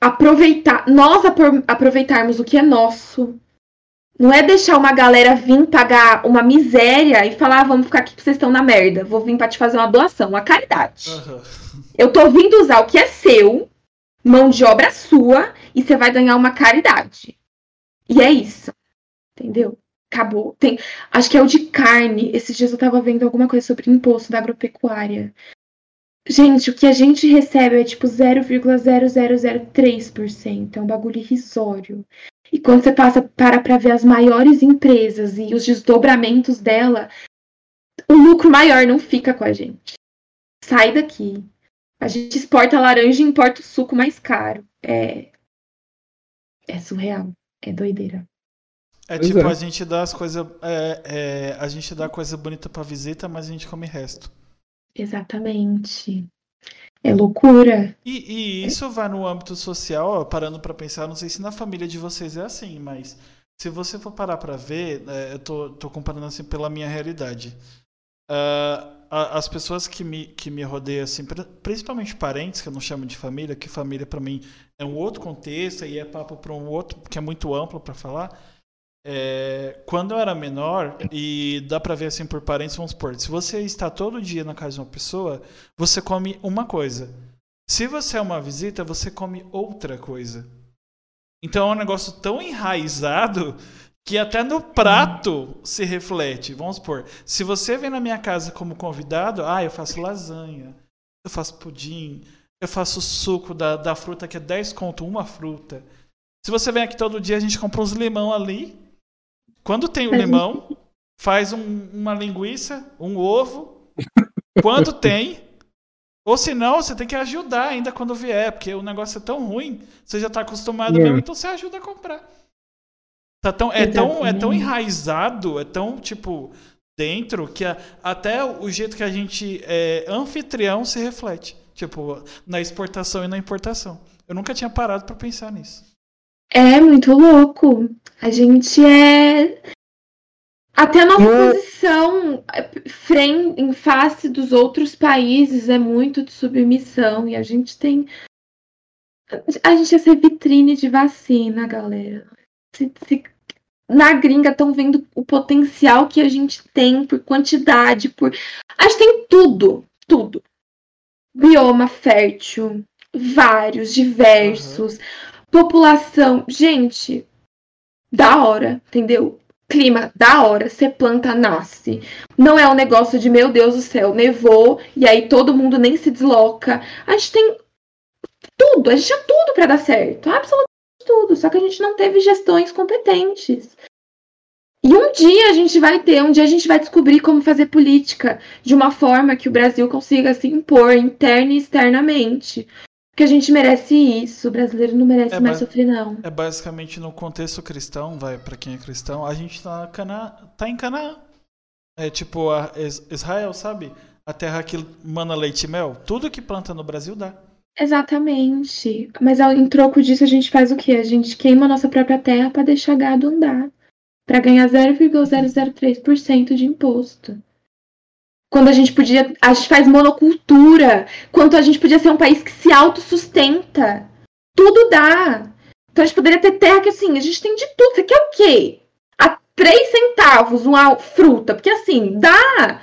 aproveitar, nós aproveitarmos o que é nosso. Não é deixar uma galera vir pagar uma miséria e falar, ah, vamos ficar aqui porque vocês estão na merda. Vou vir para te fazer uma doação, uma caridade. Uhum. Eu tô vindo usar o que é seu mão de obra sua e você vai ganhar uma caridade. E é isso. Entendeu? Acabou. Tem, acho que é o de carne. Esses dias eu tava vendo alguma coisa sobre imposto da agropecuária. Gente, o que a gente recebe é tipo 0,0003%. É um bagulho irrisório. E quando você passa para para ver as maiores empresas e os desdobramentos dela, o lucro maior não fica com a gente. Sai daqui. A gente exporta laranja e importa o suco mais caro. É. É surreal. É doideira. É tipo, é. a gente dá as coisas. É, é, a gente dá coisa bonita pra visita, mas a gente come resto. Exatamente. É loucura. E, e isso vai no âmbito social, ó, parando para pensar, não sei se na família de vocês é assim, mas se você for parar para ver, é, eu tô, tô comparando assim pela minha realidade. Uh, as pessoas que me, que me rodeiam, assim, principalmente parentes, que eu não chamo de família, que família para mim é um outro contexto e é papo para um outro, que é muito amplo para falar. É, quando eu era menor, e dá para ver assim por parentes, vamos supor, se você está todo dia na casa de uma pessoa, você come uma coisa. Se você é uma visita, você come outra coisa. Então é um negócio tão enraizado que até no prato se reflete. Vamos supor, se você vem na minha casa como convidado, ah, eu faço lasanha, eu faço pudim, eu faço suco da, da fruta que é 10 conto uma fruta. Se você vem aqui todo dia, a gente compra uns limão ali. Quando tem o limão, faz um, uma linguiça, um ovo. Quando tem, Ou se não, você tem que ajudar ainda quando vier, porque o negócio é tão ruim, você já tá acostumado É. mesmo, então você ajuda a comprar. Tá tão, é, tão, é tão enraizado, é tão, tipo, dentro, que a- até o jeito que a gente é anfitrião se reflete. Tipo, na exportação e na importação. Eu nunca tinha parado pra pensar nisso. É muito louco. A gente é. Até a nossa Eu- posição é, frem- em face dos outros países é muito de submissão. E a gente tem. A gente ia ser vitrine de vacina, galera. Se- se- Na gringa estão vendo o potencial que a gente tem por quantidade, por. A gente tem tudo, tudo. Bioma fértil, vários, diversos população, gente, da hora, entendeu? Clima, da hora, você planta, nasce. Não é um negócio de, meu Deus do céu, nevou e aí todo mundo nem se desloca. A gente tem tudo, a gente tinha tudo pra dar certo, absolutamente tudo, só que a gente não teve gestões competentes. E um dia a gente vai ter, um dia a gente vai descobrir como fazer política de uma forma que o Brasil consiga se impor interna e externamente. Porque a gente merece isso. O brasileiro não merece É, mais sofrer, não. É basicamente no contexto cristão, vai, pra quem é cristão, a gente tá, na Cana... tá em Canaã. É tipo a Is- Israel, sabe? A terra que mana leite e mel. Tudo que planta no Brasil dá. Exatamente. Mas ao- em troco disso, a gente faz o quê? A gente queima a nossa própria terra pra deixar gado andar. Pra ganhar 0,003% de imposto. Quando a gente podia. A gente faz monocultura. Quando a gente podia ser um país que se autossustenta. Tudo dá. Então a gente poderia ter terra que assim, a gente tem de tudo. Você quer o quê? A 3 centavos uma fruta. Porque assim, dá.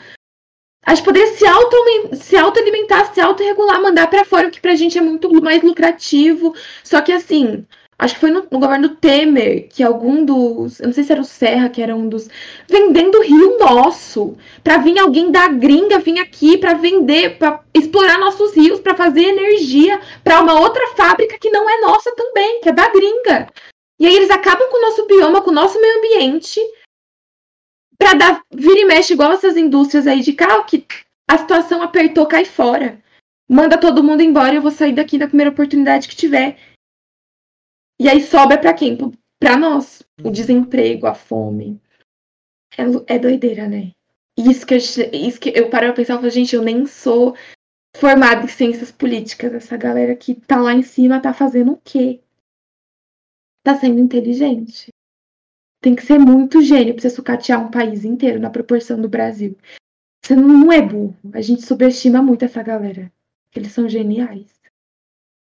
A gente poderia se auto se autoalimentar, se autorregular, mandar pra fora, o que pra gente é muito mais lucrativo. Só que assim, acho que foi no, no governo Temer que algum dos. Eu não sei se era o Serra, que era um dos. Vendendo rio nosso. Pra vir alguém da gringa vir aqui pra vender, pra explorar nossos rios, pra fazer energia pra uma outra fábrica que não é nossa também, que é da gringa. E aí eles acabam com o nosso bioma, com o nosso meio ambiente pra dar vira e mexe igual essas indústrias aí de carro que a situação apertou, cai fora. Manda todo mundo embora eu vou sair daqui na primeira oportunidade que tiver. E aí sobra pra quem? Pra nós. O desemprego, a fome. É, é doideira, né? Isso que, eu, isso que eu paro pra pensar e falo, gente, eu nem sou formada em ciências políticas. Essa galera que tá lá em cima tá fazendo o quê? Tá sendo inteligente tem que ser muito gênio pra você sucatear um país inteiro na proporção do Brasil. Você não é burro. A gente subestima muito essa galera. Eles são geniais.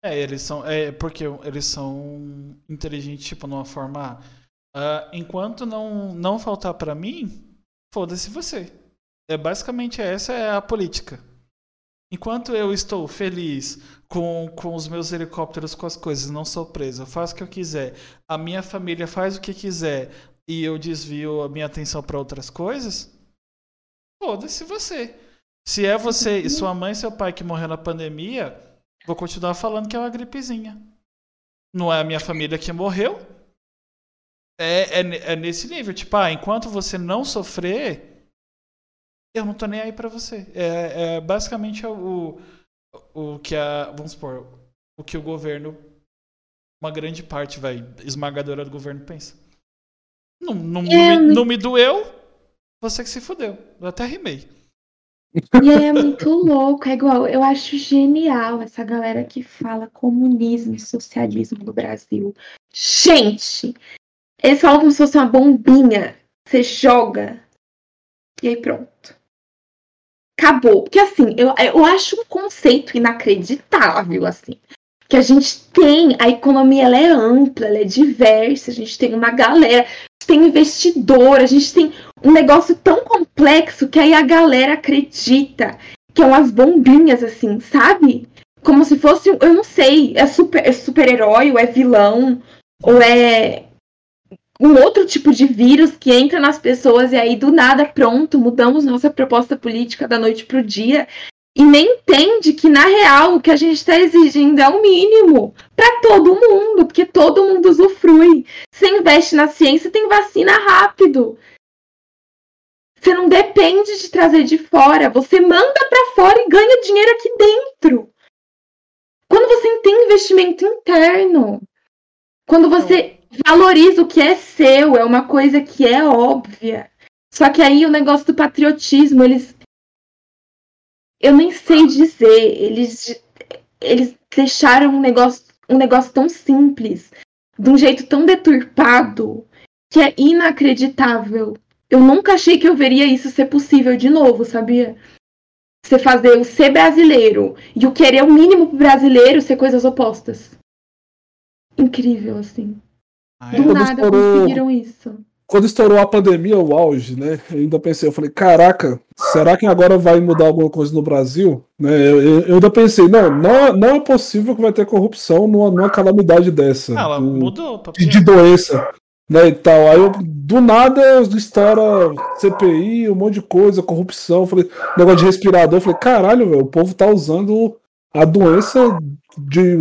É, eles são. É porque eles são inteligentes, tipo, numa forma. ah, enquanto não, não faltar pra mim, foda-se você. É basicamente essa é a política. Enquanto eu estou feliz com, com os meus helicópteros, com as coisas, não sou preso, eu faço o que eu quiser, a minha família faz o que quiser e eu desvio a minha atenção para outras coisas, foda-se você. Se é você e sua mãe e seu pai que morreu na pandemia, vou continuar falando que é uma gripezinha. Não é a minha família que morreu. É, é, é nesse nível. Tipo, ah, enquanto você não sofrer, eu não tô nem aí pra você. É, é basicamente o, o que a. Vamos supor, o que o governo. Uma grande parte, vai, esmagadora do governo pensa. Não, não, não É, me, não me doeu, você que se fudeu. Eu até rimei. E aí é muito louco. É igual. Eu acho genial essa galera que fala comunismo e socialismo no Brasil. Gente! Eles falam como se fosse uma bombinha. Você joga. E aí pronto. Acabou. Porque assim, eu, eu acho um conceito inacreditável, assim. Que a gente tem, a economia ela é ampla, ela é diversa, a gente tem uma galera, tem investidor, a gente tem um negócio tão complexo que aí a galera acredita que é umas bombinhas, assim, sabe? Como se fosse, eu não sei, é super é super-herói, ou é vilão, ou é um outro tipo de vírus que entra nas pessoas e aí do nada, pronto, mudamos nossa proposta política da noite pro dia. E nem entende que, na real, o que a gente está exigindo é o mínimo para todo mundo, porque todo mundo usufrui. Você investe na ciência, tem vacina rápido. Você não depende de trazer de fora. Você manda para fora e ganha dinheiro aqui dentro. Quando você tem investimento interno, quando você valoriza o que é seu, é uma coisa que é óbvia. Só que aí o negócio do patriotismo, eles. Eu nem sei dizer. Eles, eles deixaram um negócio, um negócio tão simples, de um jeito tão deturpado, que é inacreditável. Eu nunca achei que eu veria isso ser possível de novo, sabia? Você fazer o ser brasileiro e o querer o mínimo pro brasileiro ser coisas opostas. Incrível, assim. Ah, é? Do nada conseguiram isso. Quando estourou a pandemia, o auge, né? Eu ainda pensei, eu falei, caraca, será que agora vai mudar alguma coisa no Brasil? Né? Eu, eu, eu ainda pensei, não, não, não é possível que vai ter corrupção numa, numa calamidade dessa. Ah, ela mudou, de, de doença né, e tal. Aí eu, do nada estoura CPI, um monte de coisa, corrupção, falei, negócio de respirador, falei, caralho, velho, o povo tá usando a doença de.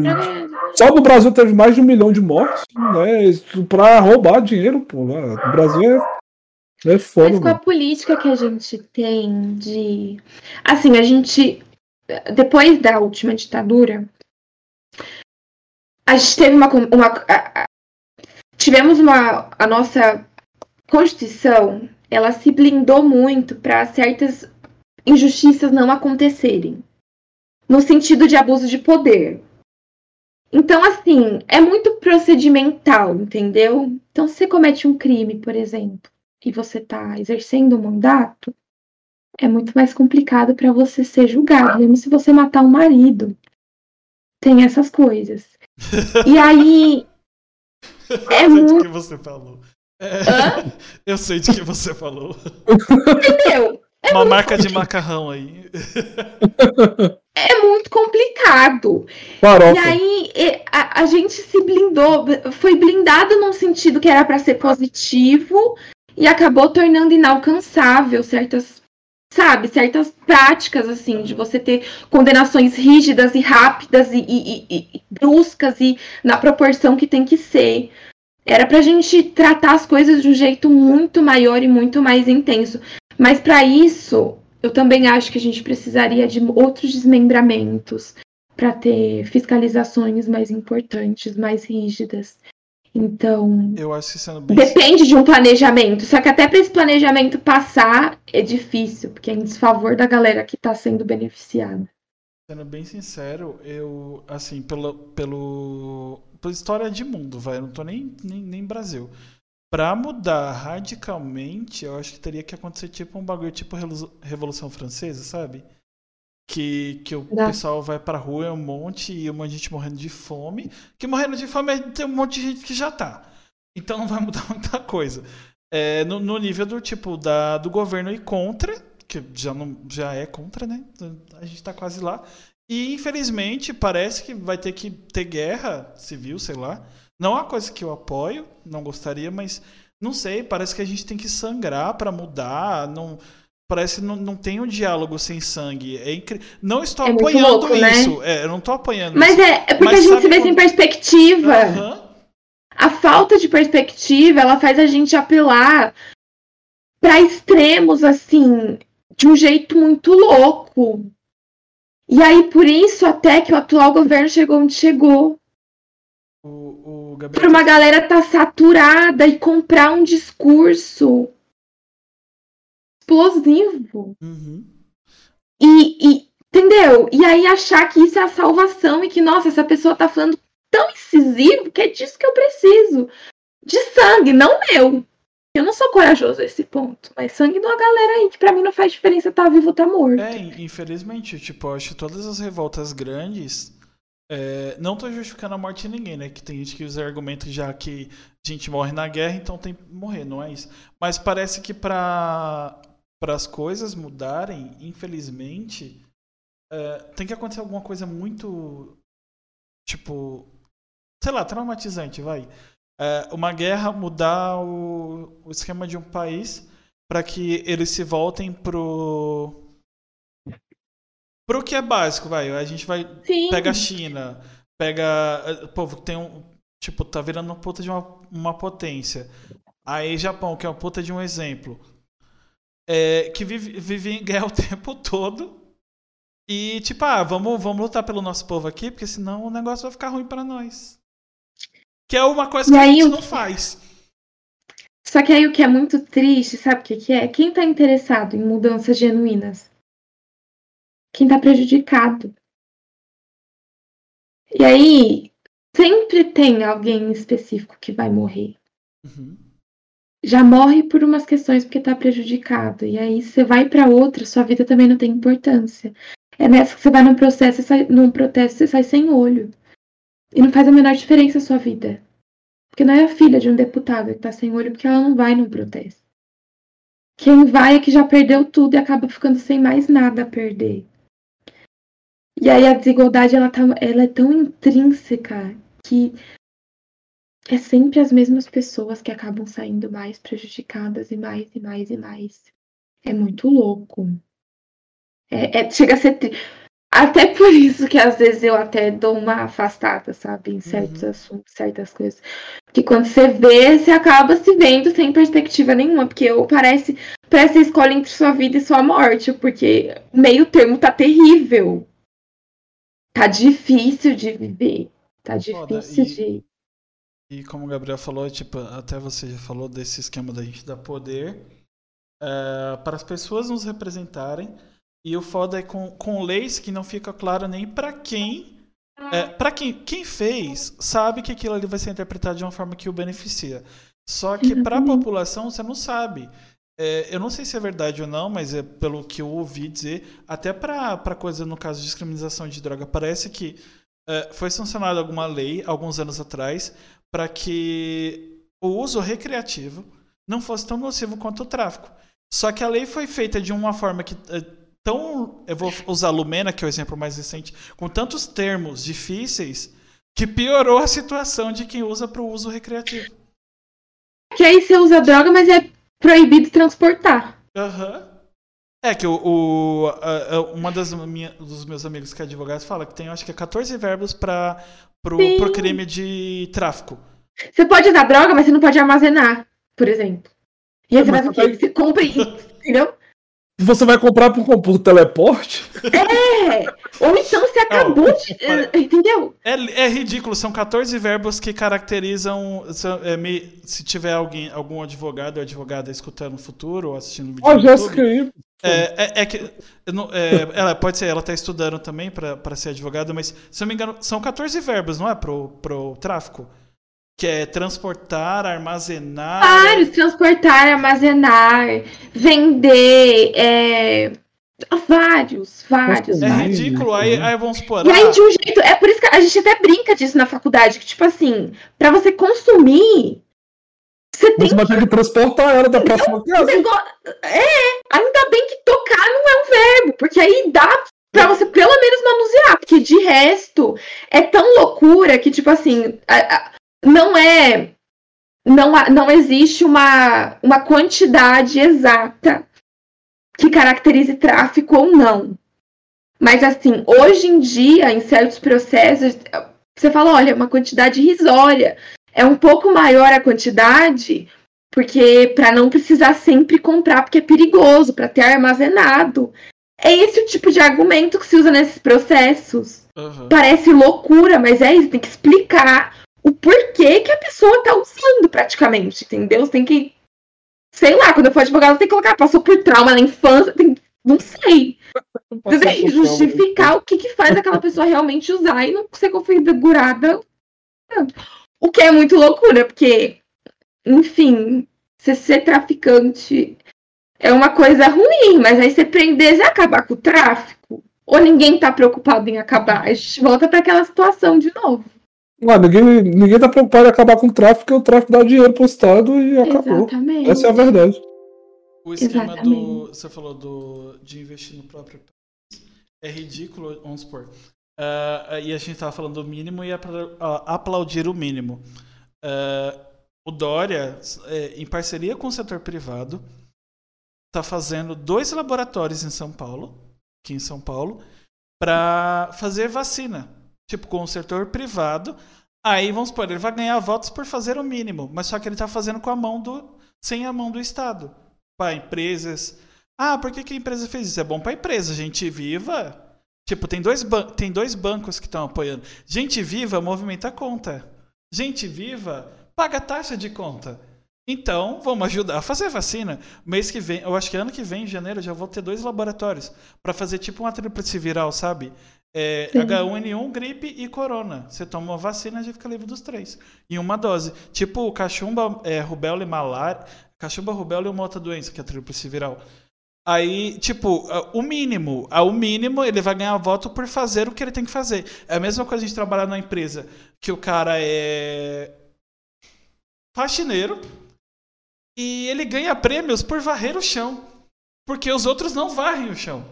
Só no Brasil teve mais de um milhão de mortes, né? Pra roubar dinheiro, pô. O Brasil é, é foda. Mas com a política que a gente tem de. Assim, a gente. Depois da última ditadura, a gente teve uma. uma tivemos uma. A nossa Constituição, ela se blindou muito para certas injustiças não acontecerem. No sentido de abuso de poder. Então, assim, é muito procedimental, entendeu? Então, se você comete um crime, por exemplo, e você está exercendo o um mandato, é muito mais complicado para você ser julgado, mesmo se você matar um marido. Tem essas coisas. E aí, é eu sei muito... de que você falou. É... Eu sei de que você falou. Entendeu? É Uma marca de macarrão aí. É muito complicado. Farofa. E aí a, a, gente se blindou, foi blindado num sentido que era para ser positivo e acabou tornando inalcançável certas, sabe, certas práticas assim de você ter condenações rígidas e rápidas e, e, e, e bruscas e na proporção que tem que ser. Era pra gente tratar as coisas de um jeito muito maior e muito mais intenso. Mas para isso, eu também acho que a gente precisaria de outros desmembramentos para ter fiscalizações mais importantes, mais rígidas. Então, eu acho que sendo bem depende de um planejamento. Só que até para esse planejamento passar é difícil, porque é em desfavor da galera que está sendo beneficiada. Sendo bem sincero, eu assim pelo pelo pela história de mundo, vai, eu não tô nem nem, nem Brasil. Pra mudar radicalmente, eu acho que teria que acontecer tipo um bagulho tipo Revolução Francesa, sabe? Que, que o Dá. pessoal vai pra rua, é um monte, e um monte de gente morrendo de fome. Que morrendo de fome tem um monte de gente que já tá. Então não vai mudar muita coisa. É, no, no, nível do tipo da, do governo ir contra, que já, não, já é contra, né? A gente tá quase lá. E infelizmente parece que vai ter que ter guerra civil, sei lá. Não é uma coisa que eu apoio, não gostaria, mas não sei, parece que a gente tem que sangrar para mudar, não parece que não, não tem um diálogo sem sangue. É incri... Não estou é apoiando louco, né? isso. Né? É, eu não estou apoiando mas isso. É, é porque mas a gente se vê quando... sem perspectiva. Uhum. A falta de perspectiva, ela faz a gente apelar para extremos assim, de um jeito muito louco. E aí por isso até que o atual governo chegou onde chegou. O, o Gabriel... Pra uma galera tá saturada e comprar um discurso explosivo. Uhum. E, e, entendeu? E aí achar que isso é a salvação e que, nossa, essa pessoa tá falando tão incisivo que é disso que eu preciso. De sangue, não meu. Eu não sou corajoso a esse ponto, mas sangue de uma galera aí que pra mim não faz diferença tá vivo ou tá morto. É, infelizmente, tipo, eu acho que todas as revoltas grandes é, não tô justificando a morte de ninguém, né? Que tem gente que usa argumento já que a gente morre na guerra, então tem que morrer, não é isso. Mas parece que para as coisas mudarem, infelizmente, é, tem que acontecer alguma coisa muito. Tipo. Sei lá, traumatizante, vai. É, uma guerra mudar o, o esquema de um país para que eles se voltem pro Pro que é básico, vai. A gente vai. Sim. Pega a China, pega. O eh, povo tem um. Tipo, tá virando uma puta de uma, uma potência. Aí Japão, que é uma puta de um exemplo. é, que vive, vive em guerra o tempo todo. E, tipo, ah, vamos, vamos lutar pelo nosso povo aqui, porque senão o negócio vai ficar ruim para nós. Que é uma coisa que a gente não faz. Só que aí o que é muito triste, sabe o que, que é? Quem tá interessado em mudanças genuínas? Quem tá prejudicado. E aí, sempre tem alguém específico que vai morrer. Uhum. Já morre por umas questões porque tá prejudicado. E aí você vai para outra, sua vida também não tem importância. É nessa que você vai num processo, sai, num protesto, você sai sem olho. E não faz a menor diferença a sua vida. Porque não é a filha de um deputado que tá sem olho porque ela não vai num protesto. Quem vai é que já perdeu tudo e acaba ficando sem mais nada a perder. E aí a desigualdade ela, tá, ela é tão intrínseca que é sempre as mesmas pessoas que acabam saindo mais prejudicadas e mais e mais e mais. É muito louco. É, é, chega a ser. Até por isso que às vezes eu até dou uma afastada, sabe, em certos uhum. assuntos, certas coisas. Que quando você vê, você acaba se vendo sem perspectiva nenhuma, porque eu parece, parece a escolha entre sua vida e sua morte, porque meio termo tá terrível. Tá difícil de viver. Tá difícil e, de. E como o Gabriel falou, tipo, até você já falou desse esquema da gente dar poder é, para as pessoas nos representarem e o foda é com, com leis que não fica claro nem para quem. É, para quem, quem fez, sabe que aquilo ali vai ser interpretado de uma forma que o beneficia. Só que para a população você não sabe. É, eu não sei se é verdade ou não, mas é pelo que eu ouvi dizer, até para coisa no caso de discriminação de droga, parece que é, foi sancionada alguma lei alguns anos atrás para que o uso recreativo não fosse tão nocivo quanto o tráfico. Só que a lei foi feita de uma forma que é, tão. Eu vou usar Lumena, que é o exemplo mais recente, com tantos termos difíceis, que piorou a situação de quem usa para o uso recreativo. Que aí você usa droga, mas é proibido transportar. Aham. Uhum. É que o, o a, a, uma das minha, dos meus amigos que é advogado fala que tem, acho que é 14 verbos para pro, pro crime de tráfico. Você pode usar droga, mas você não pode armazenar, por exemplo. E aí você faz o quê? Você compra isso, entendeu? Você vai comprar por, por teleporte? É! Ou então você acabou de. Entendeu? É, é, ridículo, são 14 verbos que caracterizam. Se, é, me, se tiver alguém, algum advogado ou advogada escutando no futuro ou assistindo vídeo. Ó, Jéssica aí. É, é, é, que. É, ela pode ser, ela está estudando também para ser advogada, mas se eu não me engano, são 14 verbos, não é? Pro, pro tráfico? Que é transportar, armazenar. Vários, transportar, armazenar, vender, é... Vários, vários. É vários. ridículo, aí, aí vamos supor. E aí, de um jeito, é por isso que a gente até brinca disso na faculdade, que, tipo assim, para você consumir, você tem. Você vai ter que transportar ela da próxima casa. É, ainda bem que tocar não é um verbo, porque aí dá pra você pelo menos manusear, porque de resto é tão loucura que, tipo assim, a, a, não é. Não, não existe uma, uma quantidade exata que caracterize tráfico ou não. Mas, assim, hoje em dia, em certos processos, você fala: olha, uma quantidade irrisória. É um pouco maior a quantidade, porque para não precisar sempre comprar, porque é perigoso, para ter armazenado. É esse o tipo de argumento que se usa nesses processos. Uhum. Parece loucura, mas é isso, tem que explicar o porquê que a pessoa tá usando praticamente, entendeu? Você tem que. Sei lá, quando eu for advogado, tem que colocar, passou por trauma na infância, tem, não sei. Você tem que justificar o que, que faz aquela pessoa realmente usar e não ser configurada. O que é muito loucura, porque, enfim, você ser traficante é uma coisa ruim, mas aí você prender e acabar com o tráfico, ou ninguém tá preocupado em acabar, a gente volta para aquela situação de novo. Ah, ninguém, ninguém tá preocupado em acabar com o tráfico, porque o tráfico dá dinheiro pro Estado e acabou. Exatamente. Essa é a verdade. O esquema Exatamente. do. Você falou do, de investir no próprio país. É ridículo, vamos supor. Uh, e a gente tava falando do mínimo e aplaudir o mínimo. Uh, o Dória, é, em parceria com o setor privado, está fazendo dois laboratórios em São Paulo, aqui em São Paulo, para fazer vacina tipo, com o setor privado. Aí, vamos supor, ele vai ganhar votos por fazer o mínimo, mas só que ele está fazendo com a mão do. sem a mão do Estado. Para empresas. Ah, por que, que a empresa fez isso? É bom pra empresa. Gente viva. Tipo, tem dois, tem dois bancos que estão apoiando. Gente viva movimenta a conta. Gente viva paga taxa de conta. Então, vamos ajudar a fazer vacina. Mês que vem, eu acho que ano que vem, em janeiro, já vou ter dois laboratórios para fazer tipo uma tríplice viral, sabe? É, H1N1, gripe e corona. Você toma uma vacina e já fica livre dos três. Em uma dose. Tipo cachumba, é, rubéola e malária. Cachumba, rubéola e uma outra doença, que é a tríplice viral. Aí, tipo, o mínimo, o mínimo ele vai ganhar voto por fazer o que ele tem que fazer. É a mesma coisa a gente trabalhar numa empresa que o cara é faxineiro e ele ganha prêmios por varrer o chão, porque os outros não varrem o chão.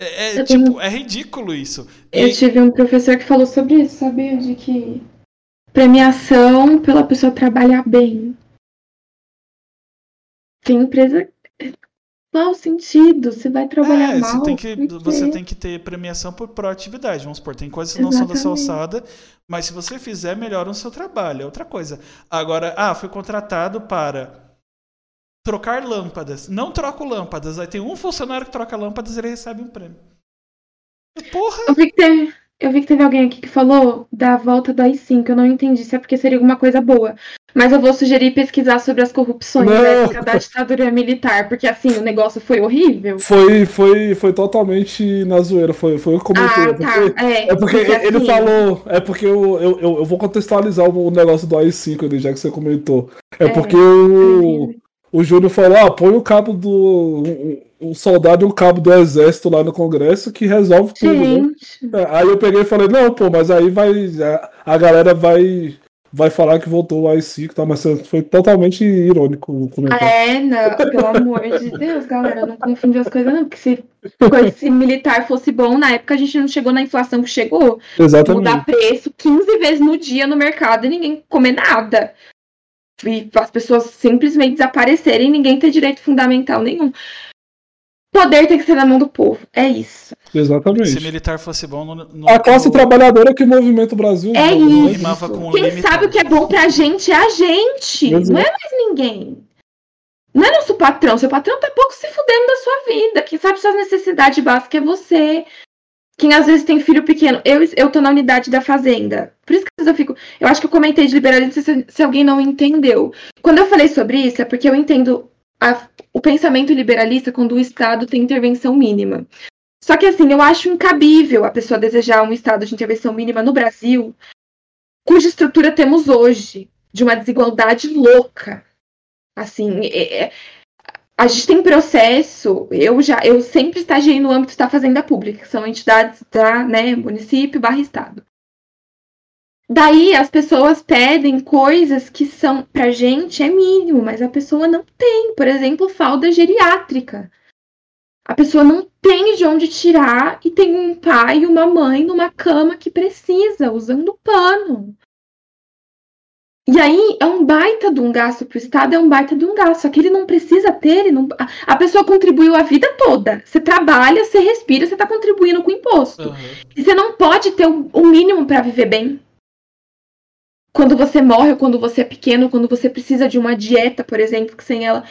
É, é tipo, tenho... é ridículo isso. Eu e... tive um professor que falou sobre isso, sabia? De que premiação pela pessoa trabalhar bem. Tem empresa. Qual sentido? Você vai trabalhar é, mal? Você tem, que, você tem que ter premiação por proatividade. Vamos supor, tem coisas que não Exatamente. são da sua alçada, mas se você fizer, melhora o seu trabalho. É outra coisa. Agora, ah, foi contratado para trocar lâmpadas. Não troco lâmpadas. Aí tem um funcionário que troca lâmpadas e ele recebe um prêmio. Porra! Eu vi que teve, eu vi que teve alguém aqui que falou da volta do AI-5. Eu não entendi se é porque seria alguma coisa boa. Mas eu vou sugerir pesquisar sobre as corrupções não. da época da ditadura militar, porque assim, o negócio foi horrível. Foi, foi, foi totalmente na zoeira, foi, foi eu comentei. Ah, é tá. Porque, é, é porque, porque ele assim... falou, é porque eu, eu, eu, vou contextualizar o negócio do AI-5, já que você comentou. É, é porque o, o Júnior falou, ah, põe o cabo do. Um, soldado e um cabo do exército lá no Congresso que resolve tudo, né? Aí eu peguei e falei, não, pô, mas aí vai. A, a galera vai vai falar que voltou o AI-5 tá? Mas foi totalmente irônico o comentário. É, não, pelo amor de Deus, galera, não confunde as coisas, não. Porque se, se militar fosse bom, na época a gente não chegou na inflação que chegou. Exatamente. Mudar preço 15 vezes no dia no mercado e ninguém comer nada. E as pessoas simplesmente desaparecerem e ninguém ter direito fundamental nenhum poder tem que ser na mão do povo. É isso. Exatamente. Se militar fosse bom, no, no, a classe no... trabalhadora que movimenta o Brasil. É isso. Quem sabe o que é bom pra gente é a gente. Exato. Não é mais ninguém. Não é nosso patrão. Seu patrão tá pouco se fudendo da sua vida. Quem sabe suas necessidades básicas é você. Quem às vezes tem filho pequeno. Eu, eu tô na unidade da fazenda. Por isso que eu fico. Eu acho que eu comentei de liberalismo se, se alguém não entendeu. Quando eu falei sobre isso, é porque eu entendo a, o pensamento liberalista quando o Estado tem intervenção mínima. Só que assim, eu acho incabível a pessoa desejar um Estado de intervenção mínima no Brasil, cuja estrutura temos hoje, de uma desigualdade louca. Assim, é, é, a gente tem processo, eu já, eu sempre estagiei no âmbito da fazenda pública, que são entidades da, né, município barra estado. Daí as pessoas pedem coisas que são pra gente é mínimo, mas a pessoa não tem. Por exemplo, falda geriátrica. A pessoa não tem de onde tirar e tem um pai e uma mãe numa cama que precisa, usando pano. E aí é um baita de um gasto para o Estado, é um baita de um gasto. Só que ele não precisa ter, ele não... a pessoa contribuiu a vida toda. Você trabalha, você respira, você está contribuindo com imposto. Uhum. E você não pode ter o mínimo para viver bem quando você morre, ou quando você é pequeno, quando você precisa de uma dieta, por exemplo, que sem ela.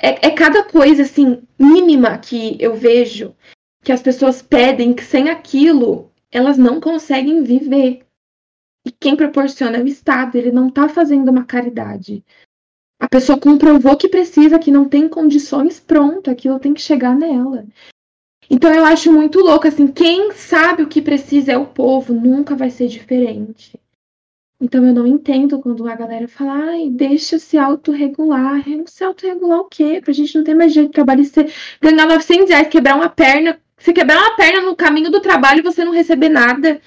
É, é cada coisa, assim, mínima que eu vejo que as pessoas pedem que sem aquilo elas não conseguem viver. E quem proporciona é o Estado, ele não está fazendo uma caridade. A pessoa comprovou que precisa, que não tem condições, pronto, aquilo tem que chegar nela. Então eu acho muito louco, assim, quem sabe o que precisa é o povo, nunca vai ser diferente. Então eu não entendo quando a galera fala, ai, deixa se autorregular. Se autorregular o quê? Pra gente não ter mais jeito de trabalho. Você ganhar 900 reais, quebrar uma perna. Você quebrar uma perna no caminho do trabalho e você não receber nada.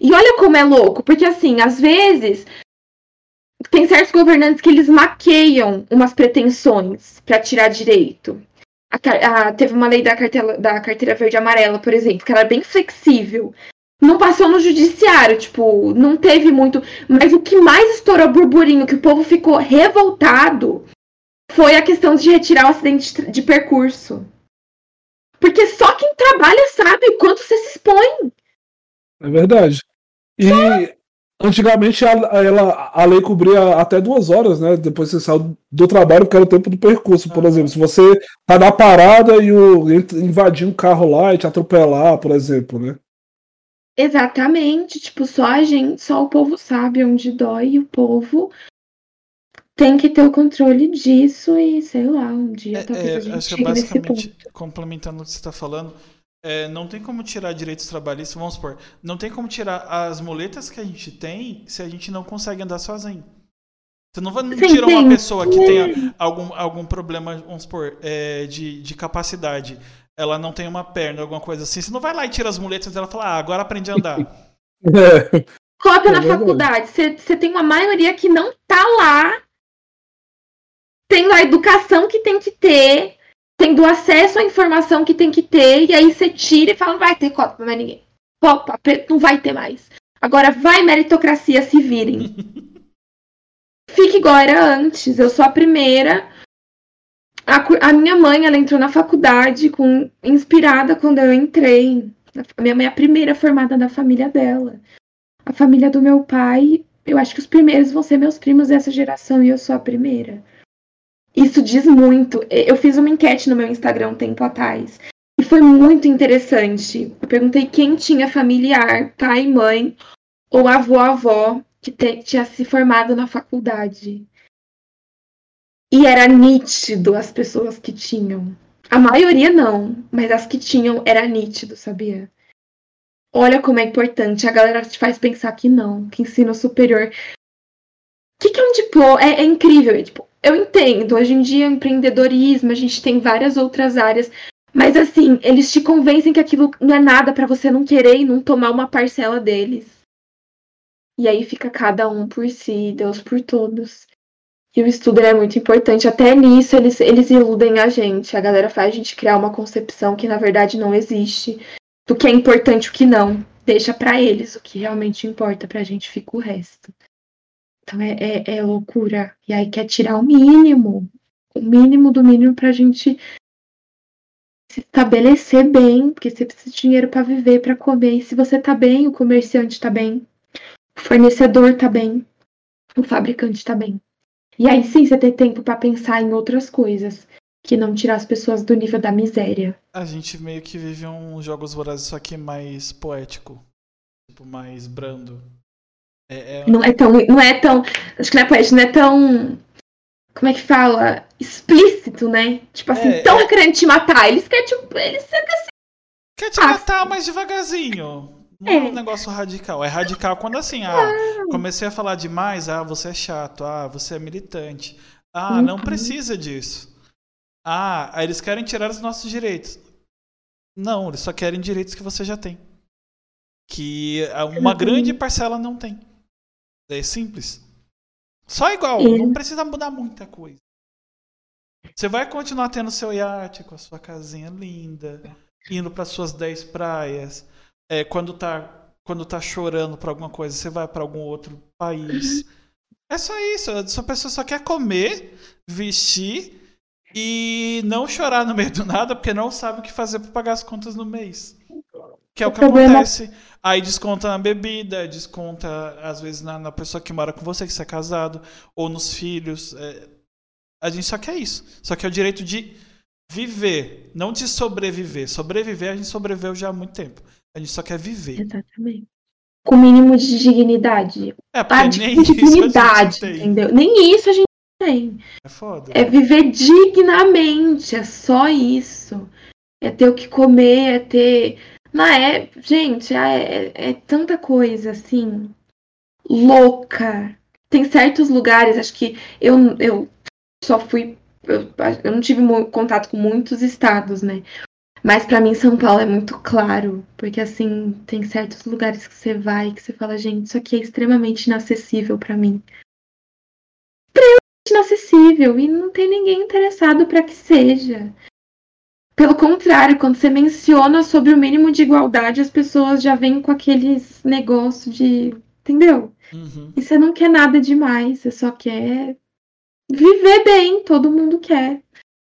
E olha como é louco, porque assim, às vezes tem certos governantes que eles maqueiam umas pretensões para tirar direito. A, a, teve uma lei da carteira, da carteira verde e amarela, por exemplo, que era bem flexível não passou no judiciário, tipo, não teve muito. Mas o que mais estourou burburinho, que o povo ficou revoltado, foi a questão de retirar o acidente de percurso. Porque só quem trabalha sabe o quanto você se expõe. É verdade. E, Antigamente a, ela, a lei cobria até duas horas, né? Depois você saiu do trabalho, porque era o tempo do percurso. Por exemplo, se você tá na parada e o, invadir um carro lá e te atropelar, por exemplo, né? Exatamente, tipo, só a gente, só o povo sabe onde dói e o povo tem que ter o controle disso e, sei lá, um dia é, talvez é, a gente acho que chegue nesse basicamente, ponto. complementando o que você está falando, é, não tem como tirar direitos trabalhistas, vamos supor, não tem como tirar as muletas que a gente tem se a gente não consegue andar sozinho. Você não vai Sim, tirar uma pessoa que tenha algum, algum problema, vamos supor, é, de, de capacidade. Ela não tem uma perna, alguma coisa assim. Você não vai lá e tira as muletas e fala, ah, agora aprende a andar. Cópia É na verdade. faculdade, você você tem uma maioria que não tá lá, tendo a educação que tem que ter, tendo acesso à informação que tem que ter, e aí você tira e fala, não vai ter cópia pra mais ninguém. Pre- não vai ter mais. Agora vai meritocracia se virem. Fique igual era antes. Eu sou a primeira. A, a minha mãe, ela entrou na faculdade com inspirada quando eu entrei. A minha mãe é a primeira formada da família dela. A família do meu pai, eu acho que os primeiros vão ser meus primos dessa geração e eu sou a primeira. Isso diz muito. Eu fiz uma enquete no meu Instagram um tempo atrás. E foi muito interessante. Eu perguntei quem tinha familiar, pai mãe, ou avô, avó, que te- tinha se formado na faculdade. E era nítido as pessoas que tinham. A maioria não, mas as que tinham era nítido, sabia? Olha como é importante. A galera te faz pensar que não, que ensino superior. O que, que é um diploma? É, é incrível. é, tipo, eu entendo. Hoje em dia, empreendedorismo, a gente tem várias outras áreas. Mas assim, eles te convencem que aquilo não é nada pra você não querer e não tomar uma parcela deles. E aí fica cada um por si, Deus por todos. E o estudo é muito importante. Até nisso eles, eles iludem a gente. A galera faz a gente criar uma concepção que na verdade não existe. Do que é importante o que não. Deixa pra eles o que realmente importa, pra gente fica o resto. Então é, é, é loucura. E aí quer tirar o mínimo. O mínimo do mínimo pra gente se estabelecer bem, porque você precisa de dinheiro pra viver, pra comer. E se você tá bem, o comerciante tá bem, o fornecedor tá bem, o fabricante tá bem. E aí sim você ter tempo pra pensar em outras coisas, que não tirar as pessoas do nível da miséria. A gente meio que vive uns jogos vorazes, só que mais poético. Tipo, mais brando. É, é- Não é tão, não é tão, acho que não é poético, não é tão, como é que fala, explícito, né? Tipo assim, É, tão é. querendo te matar. Eles querem tipo, eles Quer te Ah, matar mais devagarzinho. Não é. É. um negócio radical. É radical quando assim, ah, comecei a falar demais, ah, você é chato, ah, você é militante. Ah, não Uhum. precisa disso. Ah, eles querem tirar os nossos direitos. Não, eles só querem direitos que você já tem. Que ah, uma Uhum. grande parcela não tem. É simples. Só igual, É. não precisa mudar muita coisa. Você vai continuar tendo seu iate com a sua casinha linda, indo para suas 10 praias. É, quando tá quando tá chorando por alguma coisa, você vai para algum outro país. É só isso. Essa pessoa só quer comer, vestir e não chorar no meio do nada porque não sabe o que fazer para pagar as contas no mês. Que é o, O que problema- acontece. Aí desconta na bebida, desconta às vezes na, na pessoa que mora com você, que você é casado, ou nos filhos. é. a gente só quer isso. Só quer o direito de viver, não de sobreviver. Sobreviver, a gente sobreviveu já há muito tempo. A gente só quer viver. Exatamente. Com o mínimo de dignidade. É, Ah, porque nem dignidade, entendeu? Nem isso a gente tem. É foda. É viver dignamente, é só isso. É ter o que comer, é ter. Não é, gente, é, é- é tanta coisa assim louca. Tem certos lugares, acho que eu, eu só fui. Eu, eu não tive contato com muitos estados, né? Mas pra mim São Paulo é muito claro, porque assim, tem certos lugares que você vai que você fala, gente, isso aqui é extremamente inacessível pra mim. Extremamente inacessível e não tem ninguém interessado pra que seja. Pelo contrário, quando você menciona sobre o mínimo de igualdade, as pessoas já vêm com aqueles negócios de, entendeu? Uhum. E você não quer nada demais, você só quer viver bem, todo mundo quer.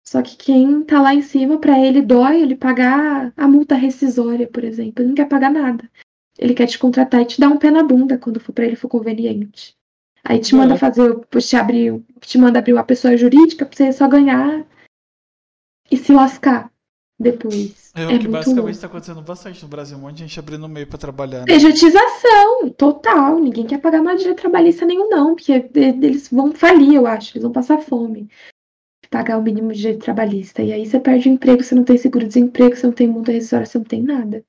Só que quem tá lá em cima, pra ele dói ele pagar a multa rescisória, por exemplo. Ele não quer pagar nada. ele quer te contratar e te dar um pé na bunda quando for para ele for conveniente. Aí te manda É. fazer, te abrir, te manda abrir uma pessoa jurídica pra você só ganhar e se lascar depois. É, É, o que muito basicamente está acontecendo bastante no Brasil. Um monte de gente abrindo meio para trabalhar. né? Pejotização, total. Ninguém quer pagar mais direito trabalhista nenhum, não, porque eles vão falir, eu acho. Eles vão passar fome. Pagar o mínimo de direito trabalhista. E aí você perde o emprego, você não tem seguro-desemprego, você não tem multa rescisória, você não tem nada.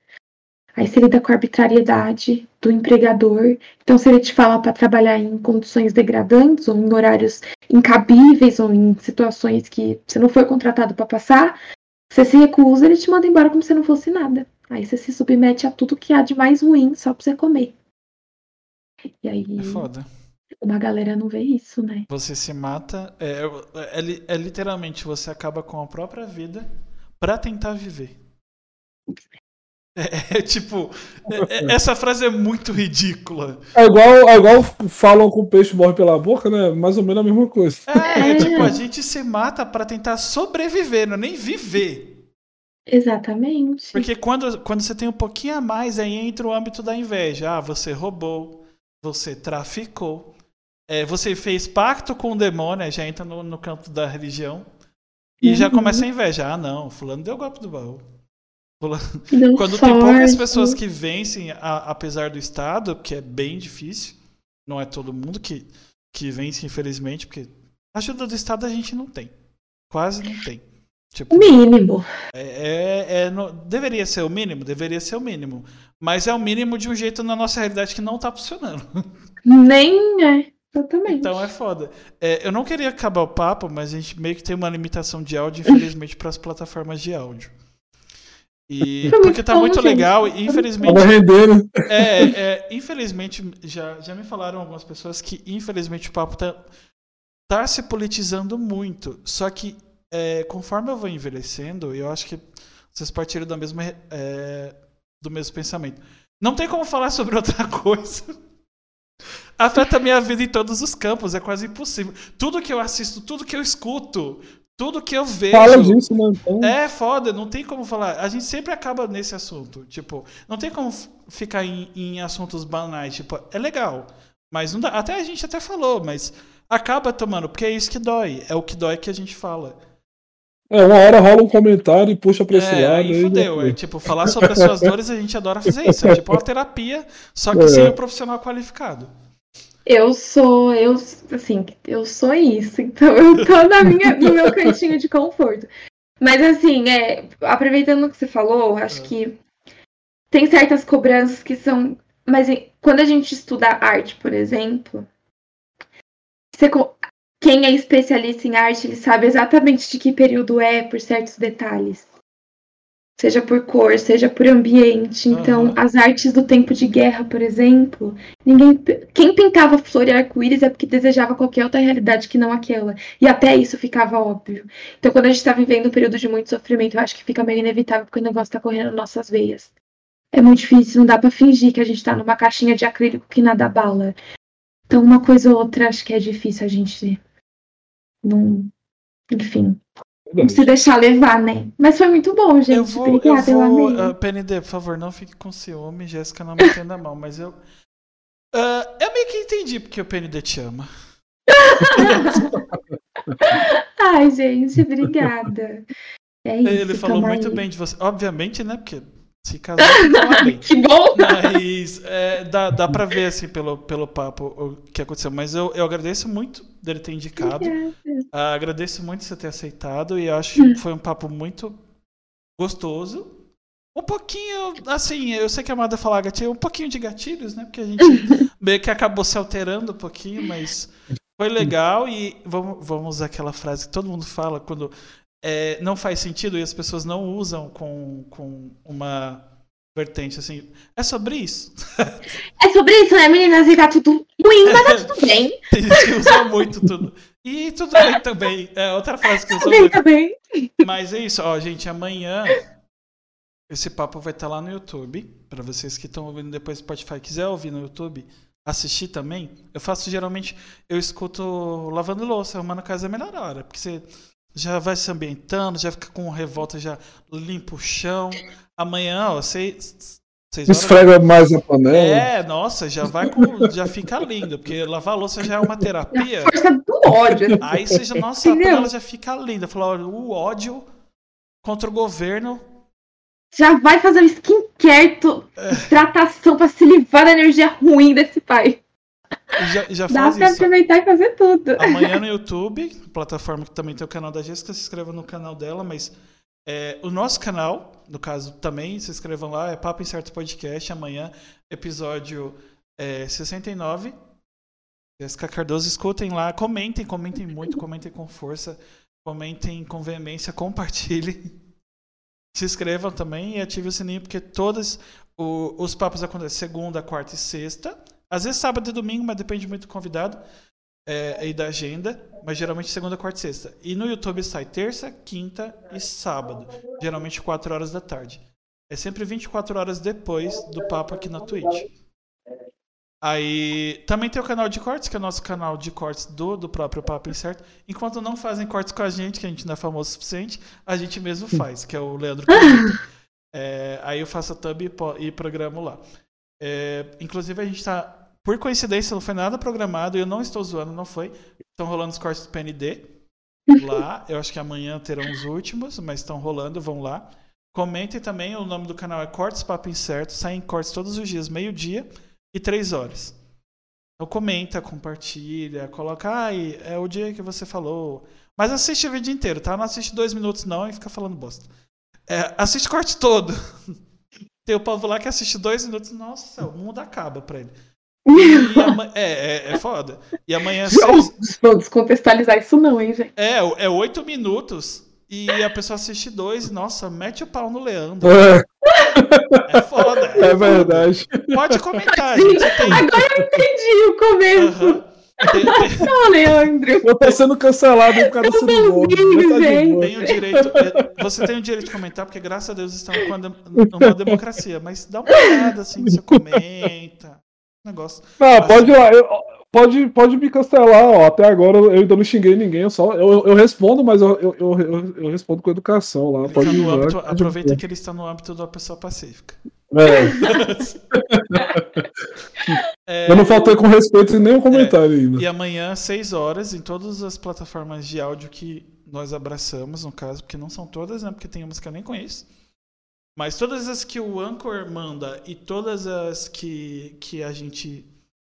Aí você lida com a arbitrariedade do empregador. Então, se ele te fala para trabalhar em condições degradantes, ou em horários incabíveis, ou em situações que você não foi contratado para passar, você se recusa, ele te manda embora como se não fosse nada. Aí você se submete a tudo que há de mais ruim só pra você comer. E aí É foda. uma galera não vê isso, né? Você se mata. É, é, li- é literalmente você acaba com a própria vida pra tentar viver. É, é tipo. é- é- essa frase é muito ridícula. É igual, é igual falam que o peixe morre pela boca, né? Mais ou menos a mesma coisa. É, É. tipo, a gente se mata pra tentar sobreviver, não é nem viver. Exatamente. Porque quando, quando você tem um pouquinho a mais, aí entra o âmbito da inveja. Ah, você roubou, você traficou, é, você fez pacto com o demônio, aí já entra no, no campo da religião. E já Uhum. começa a inveja. Ah, não, fulano deu golpe do baú. Quando tem poucas sorte. pessoas que vencem, a- apesar do Estado, que é bem difícil, não é todo mundo que, que vence, infelizmente, porque ajuda do Estado a gente não tem. Quase não tem. Tipo, O mínimo. é, é- é deveria ser o mínimo? Deveria ser o mínimo. Mas é o mínimo de um jeito na nossa realidade que não tá funcionando. Nem é. Exatamente. Então é foda. É, eu não queria acabar o papo, mas a gente meio que tem uma limitação de áudio, infelizmente, para as plataformas de áudio. E porque tá muito legal, e infelizmente. Rendendo. É, é, infelizmente, já, já me falaram algumas pessoas que, infelizmente, o papo tá, tá se politizando muito. Só que, é, conforme eu vou envelhecendo, eu acho que vocês partiram da mesma, é, do mesmo pensamento. Não tem como falar sobre outra coisa. Afeta a minha vida em todos os campos, é quase impossível. Tudo que eu assisto, tudo que eu escuto, tudo que eu vejo. Fala disso, né? Então, É foda, não tem como falar. A gente sempre acaba nesse assunto. Tipo, não tem como ficar em, em assuntos banais. Tipo, é legal. Mas não dá. Até a gente até falou, mas acaba tomando, porque é isso que dói. É o que dói que a gente fala. é, uma hora rola um comentário e puxa pra esse É, lado. aí fudeu. É, tipo, falar sobre as suas dores a gente adora fazer isso. É tipo uma terapia, só que É. sem o profissional qualificado. Eu sou, eu, assim, eu sou isso, então eu tô na minha, no meu cantinho de conforto. Mas assim, é, aproveitando o que você falou, acho É. que tem certas cobranças que são. Mas quando a gente estuda arte, por exemplo, você quem é especialista em arte, ele sabe exatamente de que período é por certos detalhes. Seja por cor, seja por ambiente. Então, Aham. as artes do tempo de guerra, por exemplo, ninguém. Quem pintava flor e arco-íris é porque desejava qualquer outra realidade que não aquela. E até isso ficava óbvio. Então, quando a gente está vivendo um período de muito sofrimento, eu acho que fica meio inevitável porque o negócio está correndo nas nossas veias. É muito difícil, não dá pra fingir que a gente tá numa caixinha de acrílico que nada bala. Então, uma coisa ou outra, acho que é difícil a gente não. Enfim, se deixar levar, né? Mas foi muito bom, gente. eu vou. Obrigada, eu eu, vou amei. ah, PND, por favor, não fique com ciúme. Jéssica, não me entenda mal, mas eu. ah, eu meio que entendi porque o PND te ama. Ai, gente, obrigada. É isso. Ele falou muito aí. bem de você. Obviamente, né? Porque se casar, tem que bom! Mas é, dá, dá pra ver, assim, pelo, pelo papo o que aconteceu. Mas eu, eu agradeço muito dele ter indicado. Ah, agradeço muito você ter aceitado. E acho que foi um papo muito gostoso. Um pouquinho, assim, eu sei que a Amada falar gatilho, um pouquinho de gatilhos, né? Porque a gente meio que acabou se alterando um pouquinho, mas foi legal. E vamos, vamos usar aquela frase que todo mundo fala quando é, não faz sentido e as pessoas não usam com, com uma vertente assim. É sobre isso. É sobre isso, né, meninas? E tá tudo ruim, mas tá tudo bem. Tem gente que usa muito tudo. E tudo bem também. É outra frase que eu Tudo uso bem muito. também. Mas é isso, ó, gente. Amanhã esse papo vai estar lá no YouTube. Pra vocês que estão ouvindo depois do Spotify, quiser ouvir no YouTube, assistir também. Eu faço geralmente, eu escuto lavando louça, arrumando casa é a melhor hora. Porque você já vai se ambientando, já fica com revolta, já limpa o chão. Amanhã, ó, você Seis horas Esfrega mais a panela. É, nossa, já vai com. Já fica lindo, porque lavar a louça já é uma terapia. Força do ódio. Aí você já, nossa, a Entendeu? panela já fica linda. Falou, olha, o ódio contra o governo. Já vai fazer um skincare, tu- hidratação pra se livrar da energia ruim desse pai. Já, já Dá pra isso. aproveitar e fazer tudo. Amanhã no YouTube, plataforma que também tem o canal da Jéssica, se inscreva no canal dela, mas é, o nosso canal, no caso, também se inscrevam lá, é Papo Incerto Podcast, amanhã, episódio é, 69. Jéssica Cardoso, escutem lá, comentem, comentem muito, comentem com força, comentem com veemência, compartilhem. Se inscrevam também e ativem o sininho, porque todos os papos acontecem segunda, quarta e sexta. Às vezes sábado e domingo, mas depende muito do convidado é, e da agenda, mas geralmente segunda, quarta e sexta. E no YouTube sai terça, quinta e sábado, geralmente 4 horas da tarde. É sempre 24 horas depois do papo aqui na Twitch. Aí também tem o canal de cortes, que é o nosso canal de cortes do, do próprio Papo Incerto. Enquanto não fazem cortes com a gente, que a gente não é famoso o suficiente, a gente mesmo faz, que é o Leandro. É, aí eu faço a thumb e, e programo lá. É, inclusive a gente tá. Por coincidência, não foi nada programado, e eu não estou zoando, não foi. Estão rolando os cortes do PND lá. Eu acho que amanhã terão os últimos, mas estão rolando, vão lá. Comentem também, o nome do canal é Cortes Papo Incerto, saem cortes todos os dias, meio-dia e três horas. Então comenta, compartilha, coloca, ai, é o dia que você falou. Mas assiste o vídeo inteiro, tá? Não assiste dois minutos não e fica falando bosta. É, assiste o corte todo. Tem o povo lá que assiste dois minutos, nossa, o mundo acaba pra ele. E é, é, é foda. E amanhã seis, Não descontextualizar isso não, hein, gente. é, é oito minutos e a pessoa assiste dois e, nossa, mete o pau no Leandro. É, É foda. é foda. verdade. Pode comentar, gente. Tem, Agora eu entendi o começo. Aham. Tem- tem- Ô, Leandro. Eu tô sendo cancelado por causa bonzinho, Mas tá tem o direito. é, Você tem o direito de comentar, porque graças a Deus estamos com a dem- numa democracia. Mas dá uma olhada assim, você comenta. Negócio. Não, pode ir lá. eu- pode, pode me cancelar, ó. Até agora eu ainda não xinguei ninguém. Eu, só, eu, eu respondo, mas eu, eu, eu, eu- respondo com educação lá. Ele Pode tá no âmbito- tá aproveita que ele está no âmbito da pessoa pacífica. É, É, eu não faltei com respeito em nenhum comentário ainda. E amanhã, 6 horas, em todas as plataformas de áudio que nós abraçamos, no caso, porque não são todas, né? Porque tem umas que eu nem conheço. Mas todas as que o Anchor manda e todas as que, que a gente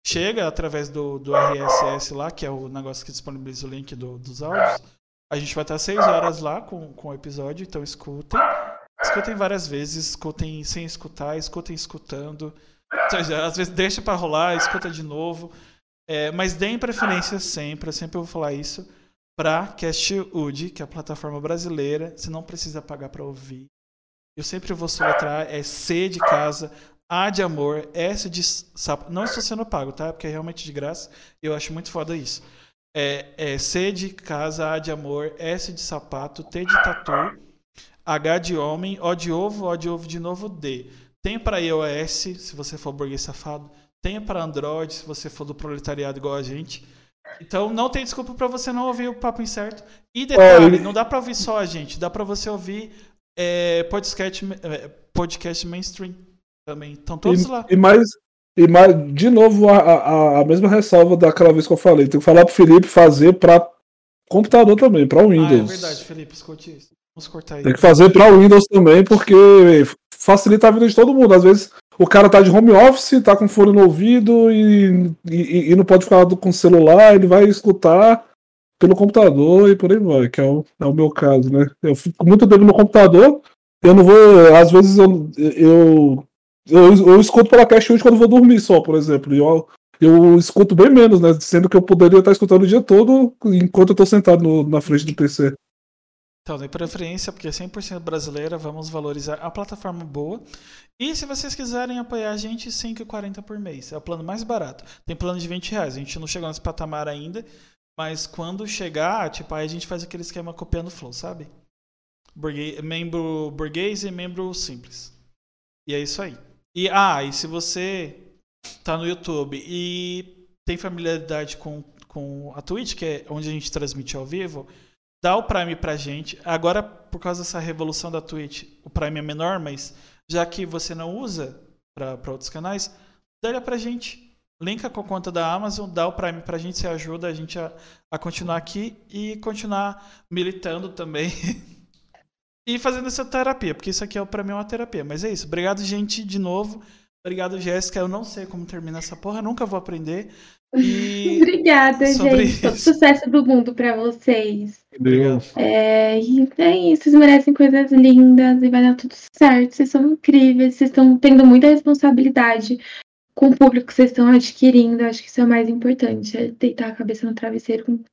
chega através do, do RSS lá, que é o negócio que disponibiliza o link do- dos áudios, a gente vai estar 6 horas lá com, com o episódio, então escutem. Escutem várias vezes, escutem sem escutar, escutem escutando. Seja, Às vezes deixa pra rolar, escuta de novo. É, mas deem preferência sempre, eu sempre vou falar isso, pra CastUd, que é a plataforma brasileira. Você não precisa pagar pra ouvir. Eu sempre vou soletrar, é C de casa, A de amor, S de sapo. Não estou sendo pago, tá? Porque é realmente de graça. Eu acho muito foda isso. É, é C de casa, A de amor, S de sapato, T de tatu, H de homem, O de ovo, O de ovo de novo, D. Tem para iOS, se você for burguês safado. Tem para Android, se você for do proletariado igual a gente. Então não tem desculpa para você não ouvir o Papo Incerto. E detalhe, não dá para ouvir só a gente, dá para você ouvir é, podcast, é, podcast mainstream também. Estão todos lá. E, e mais, e mais, de novo, a, a, a mesma ressalva daquela vez que eu falei. Tem que falar pro Felipe fazer pra computador também, pra Ah, é Windows. verdade, Felipe, escute isso. Vamos cortar aí. Tem que fazer pra Windows também, porque facilita a vida de todo mundo. Às vezes o cara tá de home office, tá com fone no ouvido e, e, e não pode ficar com o celular, ele vai escutar pelo computador e por aí vai, que é o, é o meu caso, né? Eu fico muito tempo no computador, eu não vou. Às vezes eu, eu, eu, eu escuto pela caixinha quando eu vou dormir só, por exemplo. E eu, eu escuto bem menos, né? Sendo que eu poderia estar escutando o dia todo enquanto eu tô sentado no- na frente do PC. Então, de preferência, porque é 100% brasileira, vamos valorizar a plataforma boa. E se vocês quiserem apoiar a gente, R$ 5,40 por mês. É o plano mais barato. Tem plano de 20 reais. A gente não chegou nesse patamar ainda. Mas quando chegar, tipo, aí a gente faz aquele esquema copiando o flow, sabe? Membro burguês e membro simples. E é isso aí. E, ah, e se você tá no YouTube e tem familiaridade com, com a Twitch, que é onde a gente transmite ao vivo, dá o Prime pra gente. Agora, por causa dessa revolução da Twitch, o Prime é menor, mas já que você não usa, para outros canais, dá pra gente. Linka com a conta da Amazon, dá o Prime pra gente, você ajuda a gente a, a continuar aqui e continuar militando também. e fazendo essa terapia, porque isso aqui é para mim é uma terapia. Mas é isso. Obrigado, gente, de novo. Obrigado, Jéssica. Eu não sei como termina essa porra, nunca vou aprender. E Obrigada, gente. Isso. Todo sucesso do mundo para vocês. Obrigado. É, e é isso. Vocês merecem coisas lindas e vai dar tudo certo. Vocês são incríveis. Vocês estão tendo muita responsabilidade com o público que vocês estão adquirindo. Acho que isso é o mais importante. É deitar a cabeça no travesseiro com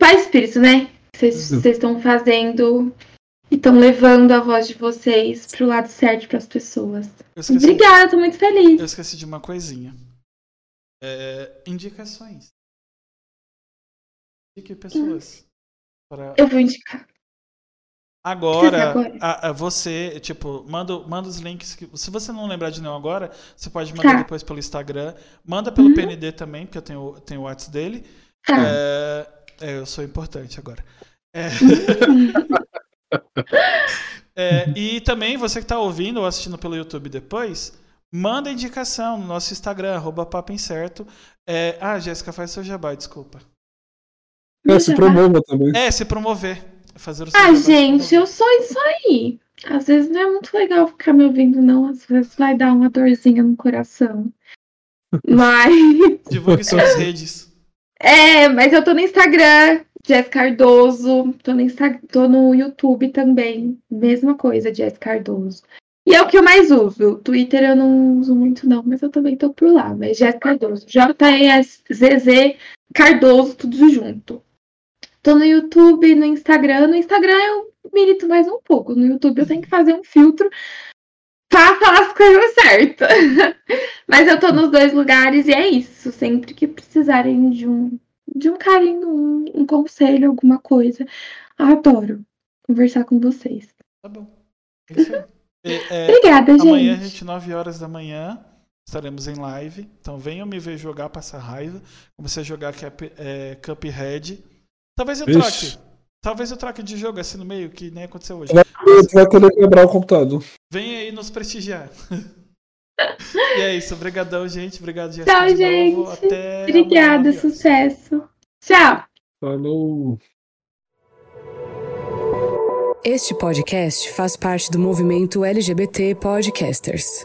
paz espírito, né? Vocês estão fazendo e estão levando a voz de vocês para o lado certo para as pessoas. Obrigada, estou muito feliz. Eu esqueci de uma coisinha. É, indicações. Indique pessoas. Para... Eu vou indicar. Agora, a, a você, tipo, manda, manda os links. Que, se você não lembrar de nenhum agora, você pode mandar tá. depois pelo Instagram. Manda pelo uhum. PND também, porque eu tenho, tenho o WhatsApp dele. Tá. É, é, eu sou importante agora. É. é, e também, você que está ouvindo ou assistindo pelo YouTube depois, Manda indicação no nosso Instagram, arroba Papo Incerto. É... Ah, Jéssica, faz seu jabá, desculpa. É, se promova também. É, se promover. Fazer o ah, gente, eu sou isso aí. Às vezes não é muito legal ficar me ouvindo, não. Às vezes vai dar uma dorzinha no coração. Mas. Divulgue suas redes. É, mas eu tô no Instagram, Jess Cardoso. Tô no, Insta... tô no YouTube também. Mesma coisa, Jess Cardoso. E é o que eu mais uso. Twitter eu não uso muito, não, mas eu também tô por lá. Mas Jéssica Cardoso. J-E-S-Z-Z Cardoso, tudo junto. Tô no YouTube, no Instagram. No Instagram eu milito mais um pouco. No YouTube eu tenho que fazer um filtro pra falar as coisas certas. mas eu tô nos dois lugares e é isso. Sempre que precisarem de um, de um carinho, um, um conselho, alguma coisa, adoro conversar com vocês. Tá bom. É isso aí. É, Obrigada, gente. Amanhã, gente, 9 horas da manhã, estaremos em live. Então venham me ver jogar, passar raiva. Comecei a jogar Cap, é, Cuphead. Talvez eu troque. Talvez eu troque de jogo assim no meio, que nem aconteceu hoje. Vai, vai querer quebrar o computador. Vem aí nos prestigiar. e é isso. Obrigadão, gente. Obrigado, Jéssica. Tchau, gente. Até Obrigada, sucesso. Tchau. Falou. Este podcast faz parte do movimento LGBT Podcasters.